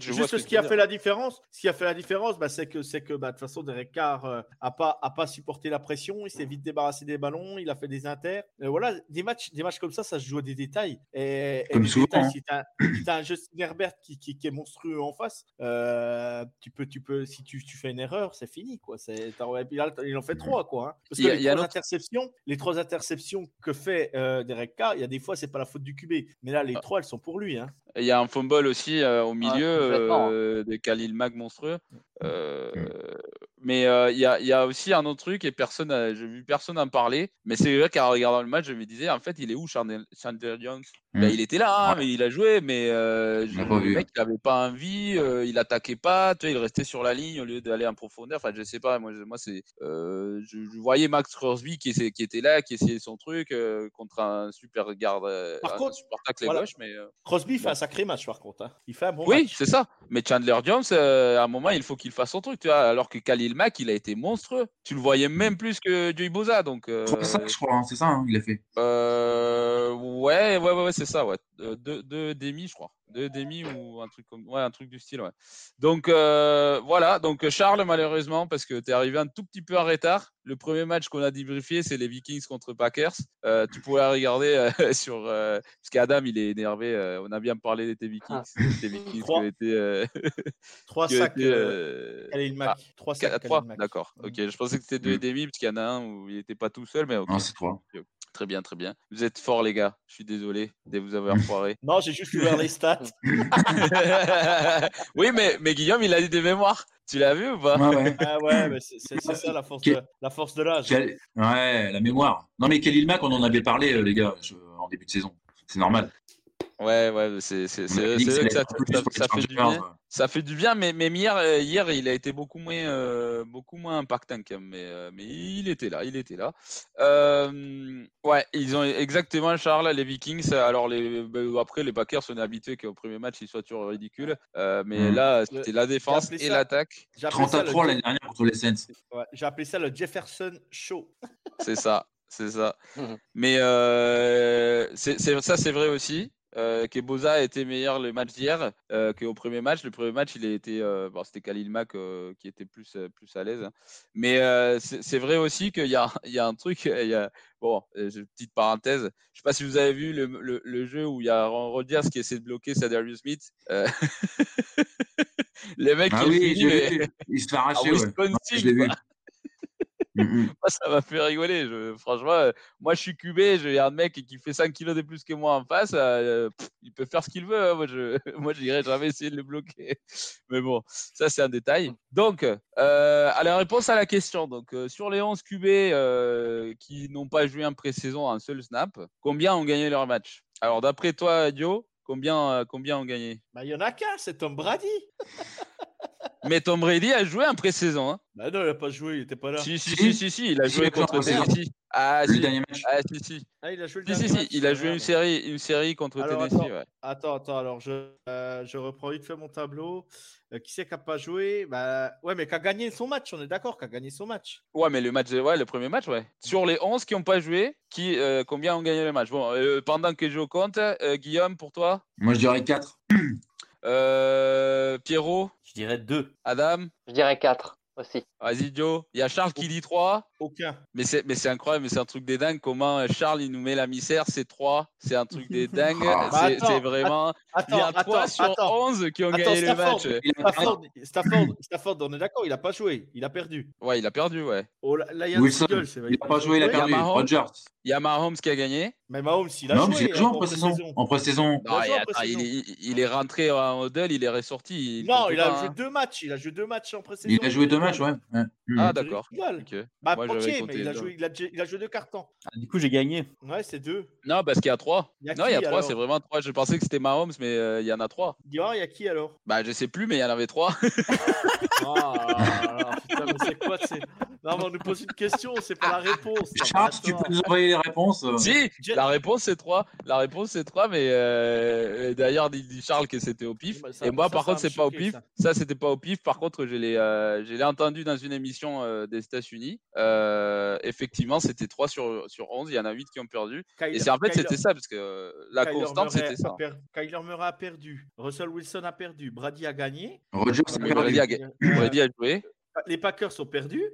Juste ce qui a fait la différence, ce qui a fait la différence, bah, c'est que c'est que bah, de toute façon Derek Carr a pas a pas supporté la pression, il s'est vite débarrassé des ballons, il a fait des inters. Euh, voilà, des matchs des matchs comme ça, ça se joue à des détails. Et, Comme souvent, détails, hein. si t'as si t'as un Justin Herbert qui, qui, qui est monstrueux en face, euh, tu peux tu peux si tu, tu fais une erreur, c'est fini quoi. Il en fait trois quoi. hein. Parce Il y que a- les trois autre- interceptions, les trois interceptions que fait euh, Derek Carr, il y a des fois c'est pas la faute du QB, mais là Ah. les trois elles sont pour lui. Hein. Il y a un fumble aussi euh, au milieu complètement. euh, de Khalil Mack monstrueux. Euh, Mais euh, il y, a, il y a aussi un autre truc et personne, j'ai vu personne en parler. Mais c'est vrai qu'en regardant le match, je me disais en fait, il est où Chandler, Chandler Jones? Ben, Mm. Il était là, hein, Ouais. mais il a joué, mais euh, je- le vu. mec, il avait pas envie, euh, il attaquait pas, tu vois, il restait sur la ligne au lieu d'aller en profondeur. Enfin, je sais pas, moi, je- moi c'est, euh, je, je voyais Max Crosby qui, était là, qui essayait son truc euh, contre un super garde, Par un contre, super tackle voilà. gauche, mais. euh, Crosby fait un sacré match par contre. hein. Il fait un bon oui, match. c'est ça. Mais Chandler Jones, euh, à un moment, il faut qu'il fasse son truc, tu vois. Alors que Khalil Mack, il a été monstrueux. Tu le voyais même plus que Joey Boza, donc. euh, 3-5, je crois, hein, c'est ça, hein, il a fait. euh, ouais, ouais, ouais, ouais, c'est ça, ouais. Euh, Deux, deux demi, je crois. Deux demi ou un truc comme, ouais, un truc du style, ouais. Donc euh, voilà. Donc Charles, malheureusement, parce que tu es arrivé un tout petit peu en retard. Le premier match qu'on a débriefé, c'est les Vikings contre Packers. Euh, tu pourrais regarder euh, <laughs> sur, euh, parce qu'Adam, il est énervé. euh, on a bien parlé de tes Vikings, de tes Vikings qui Trois. ont été, <laughs> 3 qui ont sacs Khalil Mack. 3 sacs à Khalil trois, Mack. d'accord. Ok, je pensais que c'était deux et demi parce qu'il y en a un où il n'était pas tout seul, mais ok. Non, c'est 3. Très bien, très bien. Vous êtes forts, les gars. Je suis désolé de vous avoir <laughs> foiré. Non, j'ai juste ouvert les stats. <laughs> oui, mais, mais Guillaume, il a dit des mémoires. Tu l'as vu ou pas? Ouais, ouais. Ah ouais, mais c'est ça la force Quel- de, la force de l'âge. Quel- Ouais, la mémoire. Non, mais Khalil Mack, on en avait parlé, euh, les gars, je- en début de saison. C'est normal. Ouais, ouais, c'est ça, fait du bien. Ça fait du bien, mais, mais hier, hier, il a été beaucoup moins, euh, beaucoup moins impactant quand même. Mais, euh, mais il était là, il était là. Euh, ouais, ils ont exactement, Charles, les Vikings. Alors, les, ben, après, les Packers, on est habitués qu'au premier match, ils soient toujours ridicules. Euh, mais Mhm. là, c'était la défense et l'attaque. J'ai appelé 30 ça à le 3 Je- l'année dernière contre les Saints. ouais, J'ai appelé ça le Jefferson Show. C'est ça, c'est ça. <laughs> Mais euh, c'est- ça, c'est vrai aussi. Euh, que Boza était meilleur le match d'hier euh, qu'au premier match. Le premier match, il a été, euh, bon, c'était Khalil Mack euh, qui était plus, euh, plus à l'aise. hein. Mais c'est vrai aussi qu'il y a, <laughs> il y a un truc. Il y a, bon, petite parenthèse. Je sais pas si vous avez vu le, le, le jeu où il y a Ron Rodgers qui essaie de bloquer Sadarius Smith. <laughs> Les mecs, Ah qui oui, finissent, j'ai mais-. Il se arracher, ouais. Moi, ça m'a fait rigoler. Je- franchement, euh, moi, je suis cubé. Il y a un mec qui fait 5 kilos de plus que moi en face. euh, pff, il peut faire ce qu'il veut. hein. Moi, je <laughs> moi, j'irai jamais essayer de le bloquer. <laughs> Mais bon, ça, c'est un détail. Donc, euh, à la réponse à la question. Donc, euh, sur les 11 QB euh, qui n'ont pas joué en pré-saison un seul snap, combien ont gagné leur match? Alors, d'après toi, Dio, combien, euh, combien ont gagné? Bah, il y en a qu'un, c'est Tom Brady. <laughs> Mais Tom Brady a joué en pré-saison. Hein. Bah non, il a pas joué, il était pas là. Si, si, Si. si, si, si, il a Si, joué contre. Tennessee. Ah, Le si. dernier match. Ah, si, si. Ah, il a joué le Si, si, dernier si, match, il a ah, joué une merde. série, une série contre Alors, Tennessee. attends. ouais. Attends, attends, alors je, euh, je reprends vite fait mon tableau. Euh, qui c'est qui n'a pas joué? Bah, Ouais, mais qui a gagné son match, on est d'accord, qui a gagné son match. Ouais, mais le match, ouais, le premier match, ouais. Sur les 11 qui n'ont pas joué, qui, euh, combien ont gagné le match? Bon, euh, pendant que je compte, euh, Guillaume, pour toi? Moi, je dirais 4. <clears throat> Euh, Pierrot Je dirais deux. Adam Je dirais 4 aussi. Vas-y, Joe. Il y a Charles qui dit 3. Aucun. Mais c'est, mais c'est incroyable, mais c'est un truc des dingues. Comment euh, Charles, il nous met la misère, c'est 3. C'est un truc des <laughs> dingues. Ah. Bah, c'est, attends, c'est vraiment. Il y Attends, a 3 attends, sur attends. 11 qui ont Attends, gagné le match. Stafford, Stafford, Stafford, on est d'accord, il a pas joué, il a perdu. Ouais, il a perdu, ouais. Oh, là, là, il y a Wilson, Eagles, c'est vrai, il n'a pas joué, il a Il y a perdu. Mahomes. Rogers. Il y a Mahomes qui a gagné. Mais Mahomes, il a Non, joué. mais il a joué hein, en pré-saison. En pré-saison. Il Non, attends, est rentré en huddle, il est ressorti. il Non, il a joué hein. deux matchs. Il a joué deux matchs en pré-saison. Il a joué deux matchs, ouais. Ouais. Mm. Ah, C'est d'accord. Bah, Moi, mais il a, joué, il, a, il a joué deux cartons. Ah, du coup, j'ai gagné. Ouais, c'est deux. Non, parce qu'il y a trois. Il y a non, il y a trois, c'est vraiment trois. Je pensais que c'était Mahomes, mais euh, il y en a trois. Dior, il y a qui alors? Bah, je sais plus, mais il y en avait trois. <laughs> Ah, putain, mais c'est quoi c'est... Non, mais on nous pose une question, c'est pas la réponse. <laughs> Charles, tu peux nous envoyer les réponses. euh, si, la réponse c'est trois. La réponse c'est trois, mais euh, d'ailleurs, il dit Charles que c'était au pif. Bah, ça- et moi, ça, par ça contre, c'est pas au pif. ça. C'était pas au pif. Par contre, je l'ai, je l'ai entendu dans une émission euh, des États-Unis. Euh, effectivement, c'était 3 sur, sur 11. Il y en a 8 qui ont perdu. Et Kyler- c'est en fait, Kyler- c'était ça, parce que euh, la Kyler constante, Murray c'était a ça. per- Kyler Murray a perdu. Russell Wilson a perdu. Brady a gagné. Rodgers a Mais perdu. Brady a, ga- Brady a joué. Les Packers sont perdus,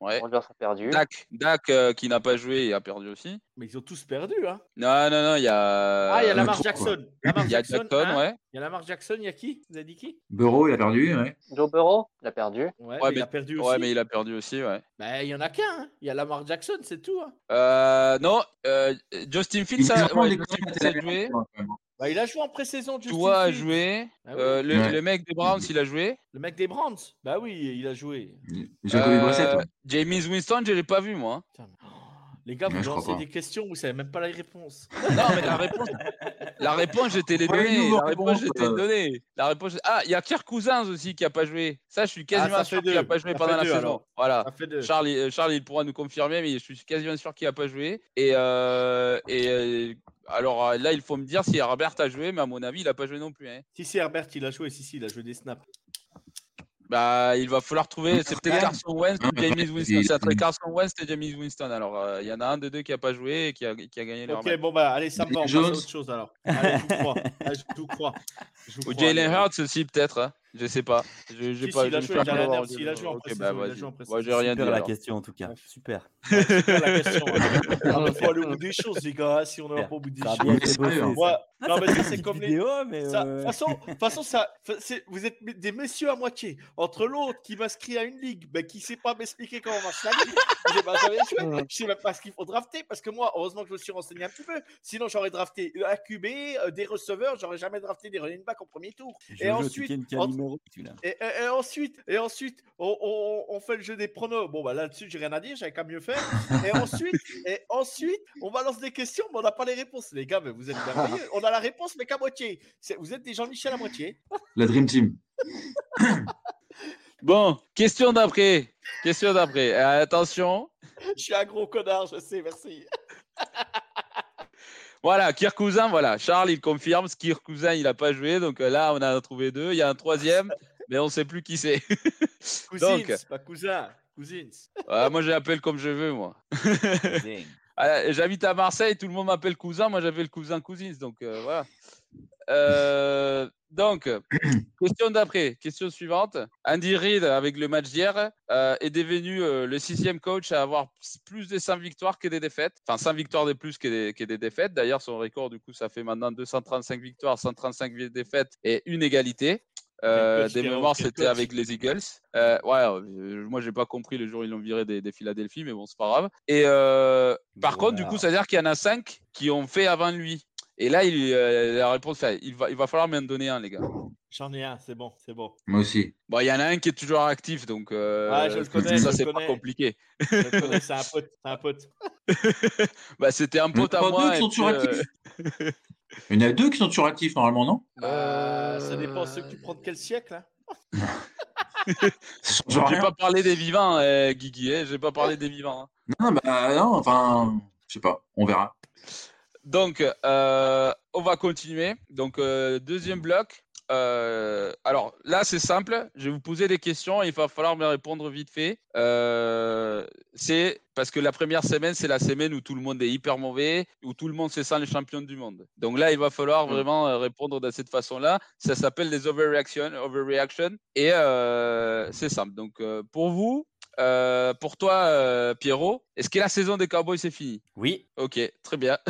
Ouais. Rogers a perdu. Dak, Dak euh, qui n'a pas joué et a perdu aussi. mais ils ont tous perdu. Hein. Non, non, non, il y a. ah, il y a euh, Lamar Jackson. Lamar Il y a Jackson, Jackson, hein. ouais. Il y a Lamar Jackson, il y a qui? Vous avez dit qui? Burrow, il a perdu. Ouais. Joe Burrow, il a perdu. Ouais, Ouais, mais il a perdu aussi. Ouais, mais il a perdu aussi, ouais. Bah, il y en a qu'un. hein. Il y a Lamar Jackson, c'est tout. hein. Euh, non, euh, Justin Fields a, ouais, Justin Fields a joué. Bah, il a joué en pré-saison. Toi a joué. Ah oui. Euh, le, Ouais. le mec des Browns, il a joué. Le mec des Browns. Bah oui, il a joué. Jacoby Euh, Brissett. ouais. James Winston, je l'ai pas vu, moi. Putain, mais- Les gars, vous lancez des questions, vous savez même pas la réponse. <laughs> Non, mais la réponse, la réponse, je t'ai La réponse, je. La réponse. Ah, il y a Kirk Cousins aussi qui a pas joué. Ça, je suis quasiment ça sûr qu'il a pas joué Ça pendant la deux, saison. alors. Voilà. Ça fait deux. Charles, il- euh, Charles, il pourra nous confirmer, mais je suis quasiment sûr qu'il a pas joué. Et, euh, et euh, alors là, il faut me dire si Herbert a joué, mais à mon avis, il a pas joué non plus. hein. Si, si, Herbert, il a joué. Si, si, il a joué des snaps. Bah, il va falloir trouver. C'est peut-être. Carson Wentz ou James Winston. C'est entre Carson Wentz et James Winston. Alors, euh, il y en a un de deux qui a pas joué et qui a, qui a gagné leur Ok, match. bon, bah, allez, ça me va. On passe à autre chose alors. Allez, je vous crois. Allez, je vous crois. Je vous Ou Jalen. Hurts aussi, peut-être. hein. Je sais pas. Je, Si, pas si, il a joué, il a vu. il a joué en Ok, pré-saison, bah, il a vas-y. joué en Moi, j'ai rien dit. Super la alors. question, en tout cas. Super. <laughs> Super la question. Il <laughs> faut aller au bout des choses, les gars. Si on va pas au bout des Ça choses. Ouais, non, mais ça, c'est comme les. vidéo, mais. Ça, euh, De façon, façon, ça, c'est- vous êtes des messieurs à moitié. Entre l'autre qui m'inscrit à une ligue, mais qui sait pas m'expliquer comment marche la ligue, je sais pas je sais même pas ce qu'il faut drafter, parce que moi, heureusement que je me suis renseigné un petit peu. Sinon, j'aurais drafté un QB, euh, des receveurs, j'aurais jamais drafté des running backs au premier tour. Jojo, ensuite, numéro, celui-là Et, et- et ensuite, et ensuite on, on- on fait le jeu des pronos. Bon, bah là-dessus, j'ai rien à dire, j'avais qu'à mieux faire. Et ensuite, et ensuite, on balance des questions, mais on n'a pas les réponses. Les gars, mais vous êtes merveilleux. On a la réponse, mais qu'à moitié. Vous êtes des Jean-Michel à moitié. La Dream Team. <coughs> Bon, question d'après. Question d'après. Euh, attention. Je suis un gros connard, je sais, merci. <laughs> Voilà, Kirk Cousin, voilà. Charles, il confirme. ce Kirk Cousin, il n'a pas joué. Donc euh, là, on a trouvé deux. Il y a un troisième, mais on ne sait plus qui c'est. <laughs> Cousins, pas cousin. Cousins. Moi, je l'appelle comme je veux, moi. <laughs> Ah, J'habite à Marseille, tout le monde m'appelle cousin. Moi, j'avais le cousin cousins. Donc euh, voilà. Euh, donc, question d'après, question suivante. Andy Reid, avec le match d'hier, euh, est devenu euh, le sixième coach à avoir plus de 100 victoires que des défaites. Enfin, 100 victoires de plus que des, que des défaites. D'ailleurs, son record, du coup, ça fait maintenant 235 victoires, 135 défaites et une égalité. Euh, des quel c'était avec les Eagles. Euh, ouais, euh, moi, j'ai pas compris le jour où ils l'ont viré des, des Philadelphie, mais bon, c'est pas grave. Et par contre, du coup, ça veut dire qu'il y en a cinq qui ont fait avant lui. Et là, il, euh, la réponse, fait, il va, il va falloir m'en donner un, les gars. J'en ai un, c'est bon, c'est bon. Moi aussi. Bon, il y en a un qui est toujours actif, donc euh, Ouais, je le connais, ça, c'est pas compliqué. Je le connais, c'est un pote, c'est un pote. <laughs> bah, c'était un pote à moi. deux qui sont toujours euh, actifs. <laughs> Il y en a deux qui sont toujours actifs normalement, non? Euh, ça dépend ceux que tu prends de quel siècle. hein. <laughs> J'ai pas parlé des vivants, euh, Guigui. hein, J'ai pas parlé des vivants. hein. Non, bah non, enfin, je sais pas, on verra. Donc, euh, on va continuer. Donc, euh, deuxième bloc. Euh, alors là, c'est simple. Je vais vous poser des questions et il va falloir me répondre vite fait. Euh, c'est parce que la première semaine, c'est la semaine où tout le monde est hyper mauvais, où tout le monde se sent les champions du monde. Donc là, il va falloir Mm. vraiment répondre de cette façon-là. Ça s'appelle des overreaction, overreaction et euh, c'est simple. Donc pour vous, euh, pour toi, euh, Pierrot, est-ce que la saison des Cowboys c'est fini Oui. Ok, très bien. <laughs>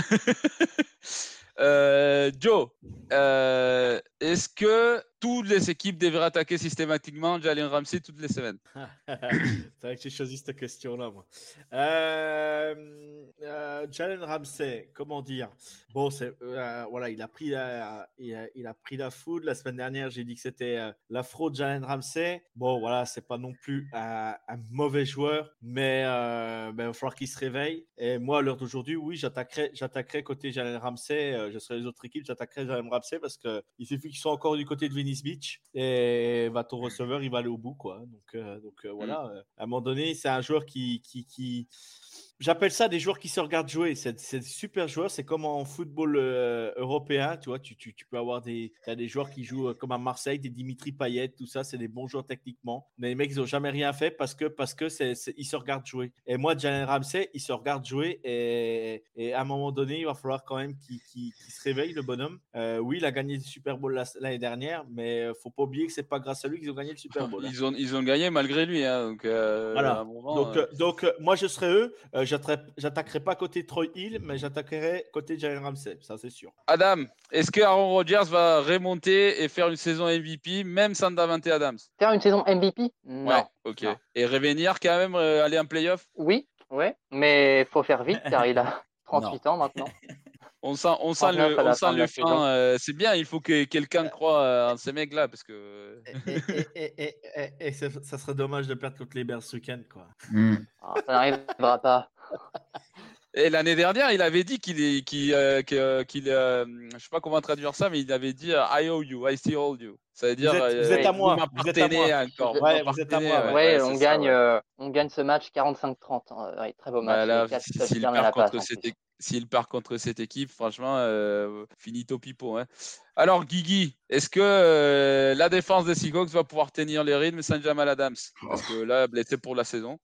Euh, Joe, est-ce que toutes les équipes devraient attaquer systématiquement Jalen Ramsey toutes les semaines <laughs> c'est vrai que j'ai choisi cette question-là, moi. Euh, euh, Jalen Ramsey, comment dire? Bon, euh, voilà, il a pris la, il a, pris la foudre la semaine dernière. J'ai dit que c'était la fraude Jalen Ramsey. Bon, voilà, c'est pas non plus un, mauvais joueur, mais ben, il va falloir qu'il se réveille. Et moi, à l'heure d'aujourd'hui, oui, j'attaquerai, j'attaquerai côté Jalen Ramsey. je serai les autres équipes, j'attaquerai Jalen Ramsey parce que il suffit qu'ils soient encore du côté de Venice Beach et bah, ton receveur, il va aller au bout, quoi. Donc, euh, donc euh, voilà. À un moment donné, c'est un joueur qui, qui, qui... J'appelle ça des joueurs qui se regardent jouer. C'est des super joueurs. C'est comme en football euh, européen. Tu vois, tu, tu, tu peux avoir des, des joueurs qui jouent euh, comme à Marseille, des Dimitri Payet, tout ça. C'est des bons joueurs techniquement. Mais les mecs, ils n'ont jamais rien fait parce que parce que ils se regardent jouer. Et moi, Jalen Ramsey, il se regarde jouer. Et, et à un moment donné, il va falloir quand même qu'il, se réveille, le bonhomme. Euh, oui, il a gagné le Super Bowl la- l'année dernière, mais faut pas oublier que c'est pas grâce à lui qu'ils ont gagné le Super <laughs> Bowl. hein. Ils ont, ils ont gagné malgré lui. Hein, donc, Voilà. moment, Donc, donc moi, je serais eux. Euh, j'attaquerai- pas côté Troy Hill, mais j'attaquerai côté Jalen Ramsey. Ça, c'est sûr. Adam, est-ce que Aaron Rodgers va remonter et faire une saison MVP même sans Davante Adams Faire une saison MVP Non. Ouais, ok. non. Et revenir quand même, euh, aller en playoff Oui, ouais, mais faut faire vite car il a 38 ans maintenant. On sent, on sent 39 le, on fin sent le fin. euh, c'est bien, il faut que quelqu'un croit euh, en ces mecs-là parce que. Et, et- et- et- et- et ça, ça serait dommage de perdre contre les Bears ce week-end. Quoi. Hmm. Ah, ça n'arrivera pas. Et l'année dernière, il avait dit qu'il est, qu'il, euh, que- qu'il, euh, je sais pas comment traduire ça, mais il avait dit euh, I owe you, I still hold you. Ça veut dire Vous êtes- euh, vous êtes à moi, vous êtes à moi. encore. Ouais, vous vous êtes à moi, Ouais, ouais, on, ça, gagne, ouais. euh, on gagne ce match 45-30. hein. Ouais, très beau match. Quatre si- s'il perd passe, contre cette s'il contre équipe, franchement, euh, finito pipo. Hein. Alors, Guigui, est-ce que euh, la défense des Seahawks va pouvoir tenir les rythmes sans Jamal Adams? Parce que là, blessé pour la saison.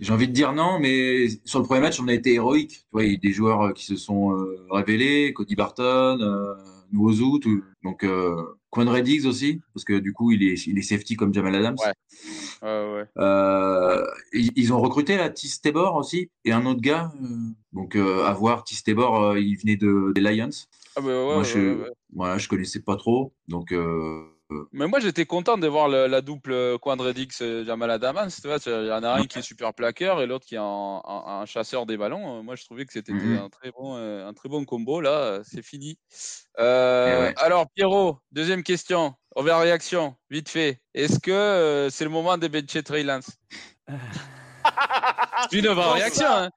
J'ai envie de dire non, mais sur le premier match, on a été héroïque. Tu vois, il y a des joueurs euh, qui se sont euh, révélés, Cody Barton, euh, Nwozu, tout. donc euh, Diggs aussi, parce que du coup, il est, il est safety comme Jamal Adams. Ouais. Ouais, ouais. Euh, ils, ils ont recruté la Tis Tabor aussi et un autre gars. donc à voir, Tis Tabor, euh, il venait de, des Lions. Ah, bah, ouais, Moi, ouais, je, voilà, je connaissais pas trop, donc euh, Mais moi, j'étais content de voir le- la double Quandredix Jamal Adams. Tu vois, il y en a un qui est super plaqueur et l'autre qui est un, un- un chasseur des ballons. Euh, Moi, je trouvais que c'était Mhm. un, très bon, euh, un très bon combo. Là, euh, c'est fini. Euh, Eh ouais. Alors, Pierrot, deuxième question. Overréaction, vite fait. Est-ce que euh, c'est le moment de bencher Trey Lance? <laughs> C'est une overréaction. Hein.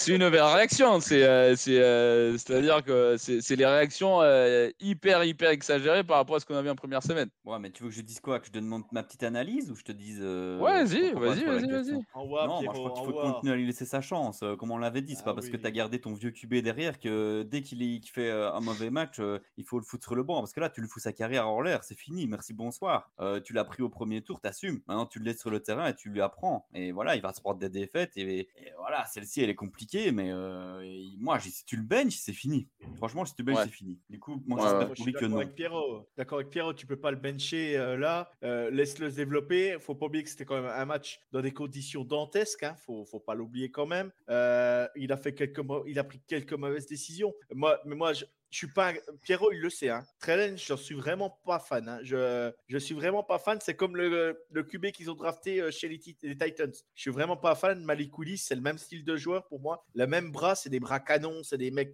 C'est une overréaction. C'est, euh, c'est, euh, c'est-à-dire que c'est, c'est les réactions euh, hyper, hyper exagérées par rapport à ce qu'on a vu en première semaine. Ouais, mais tu veux que je dise quoi? Que je te demande ma petite analyse ou je te dise. euh, Ouais, vas-y, vas-y, vas-y, vas-y. revoir, non, moi je crois qu'il au faut continuer à lui laisser sa chance. euh, comme on l'avait dit, c'est Ah pas parce que tu as gardé ton vieux QB derrière que dès qu'il est- qu'il fait un mauvais match, euh, il faut le foutre sur le banc. Parce que là, tu lui fous sa carrière en l'air, c'est fini, merci, bonsoir. Euh, tu l'as pris au premier tour, t'assumes. Maintenant, tu le laisses sur le terrain et tu lui apprends. Et voilà, il va se prendre des défaites. Et, et voilà, celle-ci, elle est compliquée, mais euh, moi, j'ai- si tu le benches, c'est fini. Franchement, si tu benches, Ouais. c'est fini. Du coup, moi, Ouais, j'espère ouais. Moi, je suis d'accord non. avec Pierrot. D'accord avec Pierrot, tu peux pas le bencher euh, là. Euh, Laisse-le se développer. Faut pas oublier que c'était quand même un match dans des conditions dantesques. Hein. Faut, faut pas l'oublier quand même. Euh, il a fait quelques, il a pris quelques mauvaises décisions. Moi, mais moi, je, je suis pas. Pierrot, il le sait. Hein. Trellen, je suis vraiment pas fan. hein. Je, je suis vraiment pas fan. C'est comme le, le QB qu'ils ont drafté euh, chez les, Tit- les Titans. Je suis vraiment pas fan. Malik Willis, c'est le même style de joueur pour moi. Le même bras, c'est des bras canons, c'est des mecs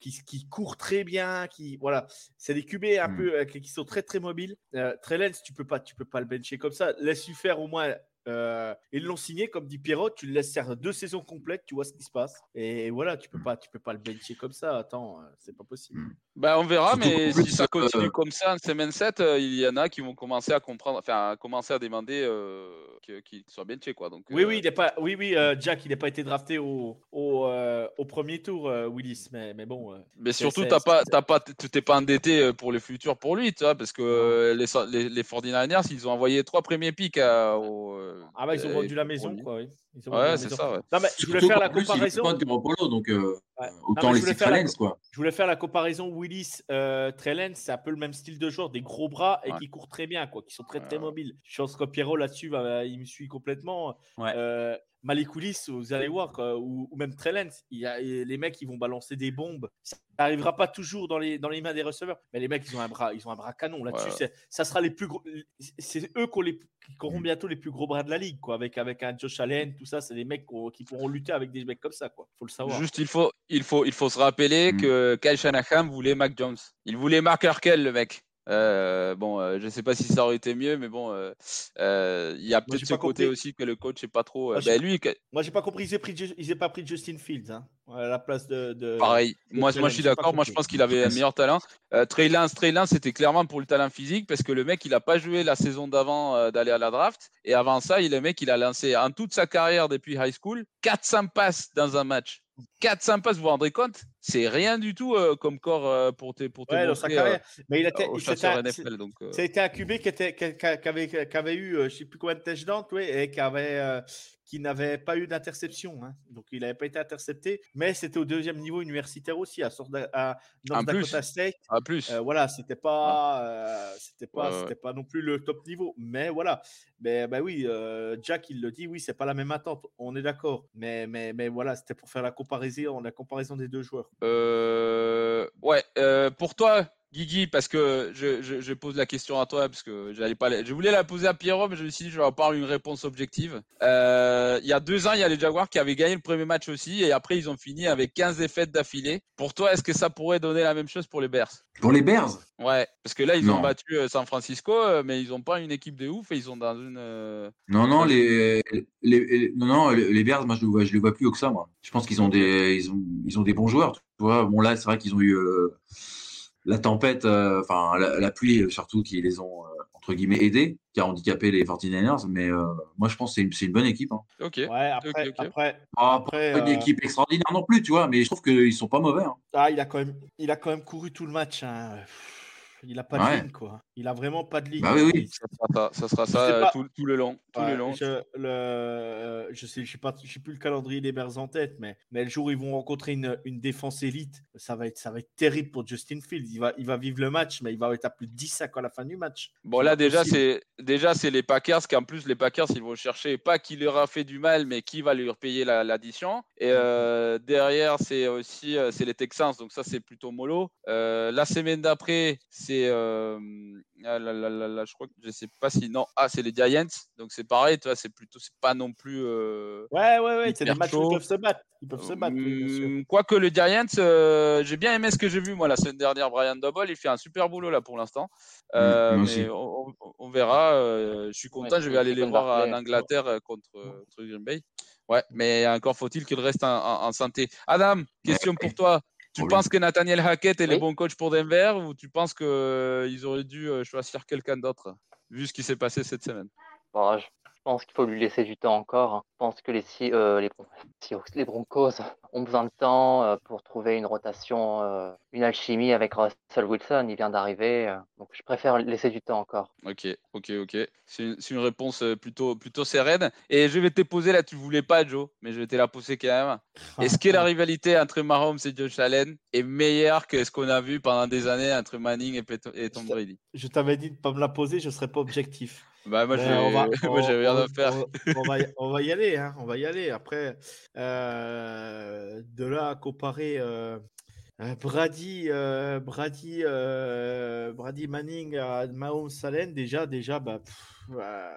qui, qui courent très bien, qui voilà, c'est des QB un Mm. peu euh, qui qui sont très très mobiles. Euh, Trellens, tu peux pas, tu peux pas le bencher comme ça. Laisse-lui faire au moins. Euh, ils l'ont signé comme dit Pierrot, tu le laisses faire deux saisons complètes, tu vois ce qui se passe. Et voilà, tu peux pas, tu peux pas le bencher comme ça. Attends, euh, c'est pas possible. Ben, on verra, mais si ça continue euh, comme ça en semaine 7, euh, il y en a qui vont commencer à comprendre, enfin, à commencer à demander euh, qu'il soit benché, quoi. Donc, Oui, euh, oui, il est pas, oui, oui, euh, Jack, il n'a pas été drafté au, au, euh, au premier tour, euh, Willis, mais, mais bon. euh, Mais surtout, t'as pas, t'as pas, tu t'es pas endetté pour le futur pour lui, tu vois, parce que euh, les, les, les 49ers, ils ont envoyé trois premiers pics à, au. Ah bah ils ont euh, vendu la maison, quoi. Oui. Ils ont Ouais, c'est ça, ouais. Non, mais je voulais surtout faire la qu'en plus, il comparaison. donc euh, Ouais. Non, autant les voulais faire la Trellens, quoi. Je voulais faire la comparaison Willis euh, Trellens, c'est un peu le même style de joueur, des gros bras et Ouais. qui courent très bien, quoi, qui sont très très mobiles. Je pense que Pierrot là-dessus, il me suit complètement. Ouais. Euh, Malik Willis, vous allez voir, quoi, ou, ou même Trellens, il y a, les mecs, ils vont balancer des bombes. n'arrivera pas toujours dans les, dans les mains des receveurs. Mais les mecs, ils ont un bras, ils ont un bras canon. Là-dessus, Ouais. ça sera les plus gros. C'est eux qui, auront bientôt les plus gros bras de la ligue, quoi. Avec, avec un Josh Allen, tout ça, c'est des mecs qui pourront lutter avec des mecs comme ça, quoi. Faut le savoir. Juste, il faut, il faut, il faut se rappeler Mm. que Kyle Shanahan voulait Mac Jones. Il voulait Mark Harkel, le mec. Euh, bon, euh, je sais pas si ça aurait été mieux, mais bon, euh, euh, il y a peut-être ce côté compris. aussi que le coach est pas trop. Moi, j'ai ben, lui, Moi, j'ai pas compris. Ils n'aient pris, pas pris Justin Fields hein, à la place de. de- pareil. de Moi, je suis d'accord. Moi, je pense qu'il avait un meilleur talent. Trey Lance, Trey Lance, c'était clairement pour le talent physique parce que le mec, il a pas joué la saison d'avant d'aller à la draft. Et avant ça, il, le mec, il a lancé en toute sa carrière depuis high school 400 passes dans un match. 400 passes, vous vous rendrez compte C'est rien du tout euh, comme corps euh, pour te, pour te Ouais, dans sa montrer, carrière. Mais il euh, était. c'était un- NFL. Donc, euh, Ça a été un QB qui, était, qui, qui- avait, qui avait eu, euh, je sais plus combien de touchdowns, tu vois, et qui, avait, euh, qui n'avait pas eu d'interception. hein. Donc, il n'avait pas été intercepté, mais c'était au deuxième niveau universitaire aussi, à, Sort- à North. Dakota State. à plus. Euh, voilà, c'était pas, euh, c'était pas, Ouais, pas non plus le top niveau, mais voilà. Mais bah oui, euh, Jack il le dit, oui, c'est pas la même attente, on est d'accord. Mais, mais, mais voilà, c'était pour faire la comparaison, la comparaison des deux joueurs. Ouais, pour toi, Guigui, parce que je, je- je pose la question à toi, parce que j'allais pas, la- je voulais la poser à Pierrot, mais je me suis dit, je vais avoir une réponse objective. Euh, il y a deux ans, il y a les Jaguars qui avaient gagné le premier match aussi, et après, ils ont fini avec 15 défaites d'affilée. Pour toi, est-ce que ça pourrait donner la même chose pour les Bears? Pour les Bears, Ouais, parce que là, ils ont battu euh, San Francisco, euh, mais ils n'ont pas une équipe de ouf, et ils sont dans une. non, non, les, les, les- non, non, les Bears, moi, je les je les vois plus que ça, moi. Je pense qu'ils ont des, ils ont, ils ont des bons joueurs, tu vois. Bon, là, c'est vrai qu'ils ont eu euh, la tempête, euh, enfin, la, la pluie, euh, surtout, qui les ont, euh, entre guillemets, aidés, qui a handicapé les 49ers, mais euh, moi, je pense que c'est une, c'est une bonne équipe. Hein. Ok. Ouais, après, ok. après, Pas, Après, pas une équipe extraordinaire non plus, tu vois, mais je trouve qu'ils sont pas mauvais. Hein. ah, il a quand même, il a quand même couru tout le match. hein. Il a pas de ligne, quoi. Il a vraiment pas de ligne. Bah oui, oui. Ça sera ça, ça, sera Je ça sais euh, pas. tout, tout le long. Tout Ouais, le long. Je, le, euh, je sais, je sais pas, je sais plus le calendrier des Bears en tête, mais, mais le jour où ils vont rencontrer une, une défense élite, ça va être, ça va être terrible pour Justin Fields. Il va, il va vivre le match, mais il va être à plus de 10 sacs à la fin du match. Bon là déjà c'est déjà c'est les Packers qu'en plus les Packers ils vont chercher pas qui leur a fait du mal mais qui va lui repayer la- l'addition et euh, derrière c'est aussi c'est les Texans donc ça c'est plutôt mollo Euh, la semaine d'après c'est euh, ah là, là, là, là, je crois que je sais pas si non ah c'est les Giants donc c'est pareil tu vois c'est plutôt c'est pas non plus euh, Ouais, ouais, ouais, c'est des matchs où ils peuvent se battre. Ils peuvent se battre. Hum, Quoique le Giants, euh, j'ai bien aimé ce que j'ai vu moi la semaine dernière. Brian Double, il fait un super boulot là pour l'instant. Euh, moi mais on, verra. euh, je suis content, Ouais, je vais aller les voir en Angleterre euh, contre, euh, contre Green Bay. Ouais, mais encore faut-il qu'il reste en, en- en santé. Adam, question pour toi. Tu Oui. penses que Nathaniel Hackett est le bon coach pour Denver ou tu penses qu'ils auraient dû euh, choisir quelqu'un d'autre vu ce qui s'est passé cette semaine? Bon, je pense qu'il faut lui laisser du temps encore. hein. Je pense que les, euh, les, les Broncos <laughs> ont besoin de temps euh, pour trouver une rotation, euh, une alchimie avec Russell Wilson. Il vient d'arriver. euh, donc je préfère laisser du temps encore. Ok, ok, ok. C'est une, réponse plutôt, plutôt sereine. Et je vais te poser là, tu voulais pas, Joe, mais je vais te la poser quand même. Est-ce que la rivalité entre Mahomes et Josh Allen est meilleure que ce qu'on a vu pendant des années entre Manning et, Pet- et Tom Brady? Je t'avais dit de pas me la poser, je serais pas objectif. Bah moi, Mais <laughs> j'ai rien à faire. On, on va, y- on va y aller, hein, on va y aller. Après, euh, de là à comparer euh, Brady, euh, Brady, euh, Brady Manning à Mahomes Allen, déjà, déjà, bah, pff, euh,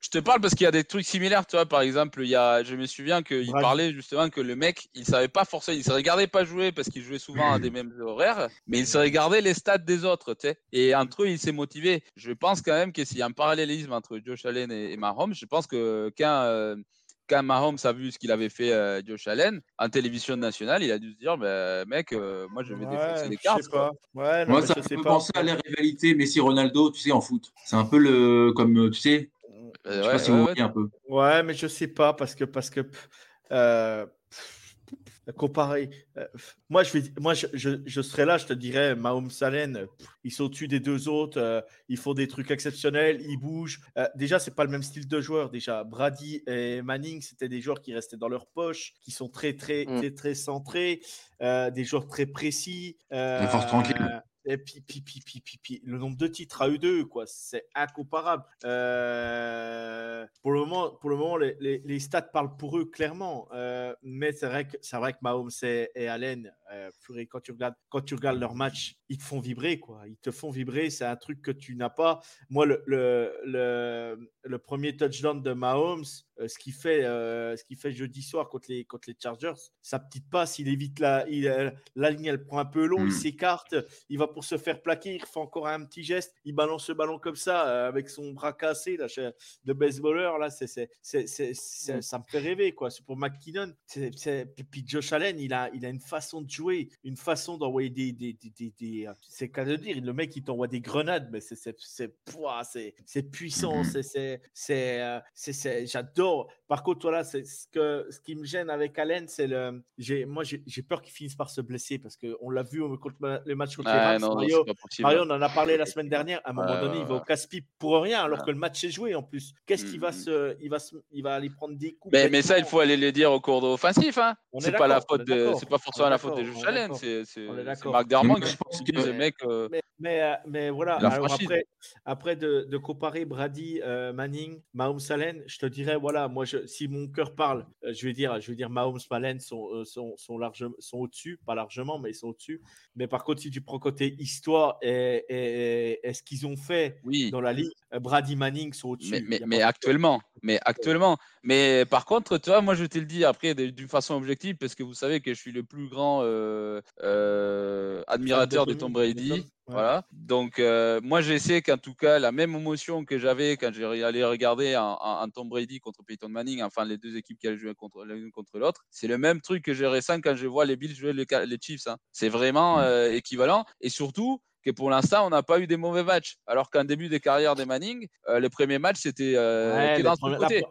Je te parle parce qu'il y a des trucs similaires, tu vois. Par exemple, il y a, je me souviens qu'il parlait justement que le mec, il savait pas forcément, il se regardait pas jouer parce qu'il jouait souvent à des mêmes horaires, mais il se regardait les stats des autres, tu sais. Et entre eux, il s'est motivé. Je pense quand même que s'il y a un parallélisme entre Josh Allen et, et Mahomes, je pense que quand, euh, quand Mahomes a vu ce qu'il avait fait euh, Josh Allen en télévision nationale, il a dû se dire, bah, mec, euh, moi je vais ouais, défoncer les cartes. sais quoi. pas. Ouais, non, Moi, ça je me sais fait pas. penser à la rivalité Messi-Ronaldo, tu sais, en foot. C'est un peu le, comme, tu sais, Euh, je sais ouais, pas si ouais, vous ouais. voyez un peu. Ouais, mais je sais pas parce que parce que euh, pff, comparé. euh, moi, je vais, moi, je, je, je serais là, je te dirais, Mahomes pff, ils sont au-dessus des deux autres, euh, ils font des trucs exceptionnels, ils bougent. Euh, déjà, c'est pas le même style de joueur. Déjà, Brady et Manning, c'était des joueurs qui restaient dans leur poche, qui sont très, très, Mm. très, très centrés, euh, des joueurs très précis. Des forces tranquilles. Et puis, le nombre de titres à eux deux, quoi, c'est incomparable. Euh, pour le moment, pour le moment les, stats parlent pour eux clairement. Euh, mais c'est vrai que c'est vrai que Mahomes et, Allen, euh, quand tu regardes leur match, ils te font vibrer, quoi. Ils te font vibrer. C'est un truc que tu n'as pas. Moi, le, premier touchdown de Mahomes, ce qu'il fait, euh, ce qu'il fait jeudi soir contre les, contre les Chargers, sa petite passe, il évite la, il, euh, la ligne, elle prend un peu long, il Mm. s'écarte, il va pour se faire plaquer, il fait encore un petit geste, il balance le ballon comme ça euh, avec son bras cassé là, de baseballeur là, c'est, c'est, c'est, c'est- c'est- Mm. ça me fait rêver quoi. C'est pour McKinnon, c'est, puis- puis Josh Allen, il a, il a une façon de jouer, une façon d'envoyer des, des, des, des- des, euh, c'est qu'à le dire, le mec il t'envoie des grenades, mais c'est, c'est, c'est, pouah, c'est, c'est puissant, Mhm. c'est, c'est, c'est, euh, Par contre, voilà, c'est ce que, ce qui me gêne avec Allen, c'est le, j'ai, moi j'ai, peur qu'il finisse par se blesser parce que on l'a vu contre le match contre les Rams. non, Mario. Mario, on en a parlé la semaine dernière. À un moment donné, il va au casse-pipe pour rien, alors Ouais. que le match est joué en plus. Qu'est-ce qu'il va Mhm. se, il va se, il va aller prendre des coups. Mais, mais ça, il faut aller le dire au cours offensif. Hein. C'est pas la faute de, pas forcément la faute de Josh Allen. C'est. Marc Mais qui je pense que- le mec. euh, Mais, mais, euh, voilà, alors après, après de, de comparer Brady, euh, Manning, Mahomes, Allen, je te dirais, voilà, moi, je, si mon cœur parle, euh, je vais dire, je vais dire Mahomes, Allen sont, euh, sont, sont, largement, sont au-dessus, pas largement, mais ils sont au-dessus. Mais par contre, si tu prends côté histoire et, et, et- et ce qu'ils ont fait Oui. dans la ligue, Brady, Manning sont au-dessus. Mais, actuellement, mais actuellement. Mais par contre, tu vois, moi je te le dis après d'une façon objective parce que vous savez que je suis le plus grand euh, euh, admirateur de Tom- Brady. Ouais. Voilà. Donc euh, moi j'essaie qu'en tout cas la même émotion que j'avais quand j'ai allé regarder un Tom Brady contre Peyton Manning, enfin les deux équipes qui allaient jouer contre l'une contre l'autre, c'est le même truc que je ressens quand je vois les Bills jouer les, Chiefs. hein. C'est vraiment euh, équivalent et surtout que pour l'instant, on n'a pas eu des mauvais matchs. Alors qu'en début de carrière des Manning, euh, les premiers matchs, c'était euh, Ouais, dans la côté.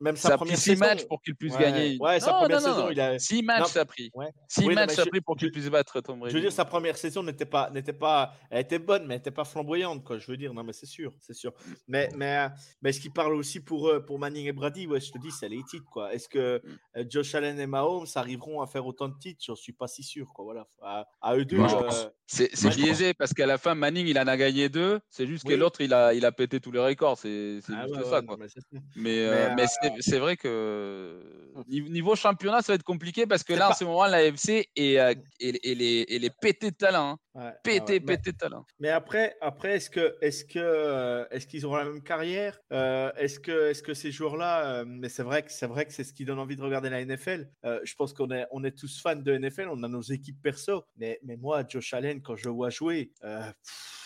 Même sa Ça a première pris six saison. matchs pour qu'il puisse Ouais, gagner. ouais, sa Non, première non, non, saison, il a- Six matchs, Non, ça a pris. Ouais. Six Oui, matchs, ça a pris pour qu'il puisse battre Tom Brady. Je veux dire, sa première saison n'était pas, n'était pas, elle était bonne, mais elle n'était pas flamboyante, quoi. Je veux dire, non, mais c'est sûr, c'est sûr. Mais, mais, euh, mais ce qui parle aussi pour, euh, pour Manning et Brady, ouais, je te dis, c'est les titres, quoi. Est-ce que Mm. euh, Josh Allen et Mahomes arriveront à faire autant de titres? J'en suis pas si sûr, quoi. Voilà. À, à eux deux. Euh. C'est biaisé parce qu'à la fin, Manning, il en a gagné deux. C'est juste que l'autre, il a, il a pété tous les records. C'est c'est ah juste ça, quoi. mais. Mais, euh, euh, c'est- vrai que ni- niveau championnat, ça va être compliqué parce que là, en ce moment, la FC est, euh, est, est les, est de talent. hein. Ouais, ouais, Pété. Mais- pété de talent. Mais après, après est-ce que, est-ce que, euh, est-ce qu'ils auront la même carrière? Euh, Est-ce que, est-ce que ces joueurs-là, euh, mais c'est vrai que c'est vrai que c'est ce qui donne envie de regarder la NFL. Euh, je pense qu'on est, on est tous fans de NFL, on a nos équipes perso. Mais, mais moi, Josh Allen, quand je vois jouer, euh, pff,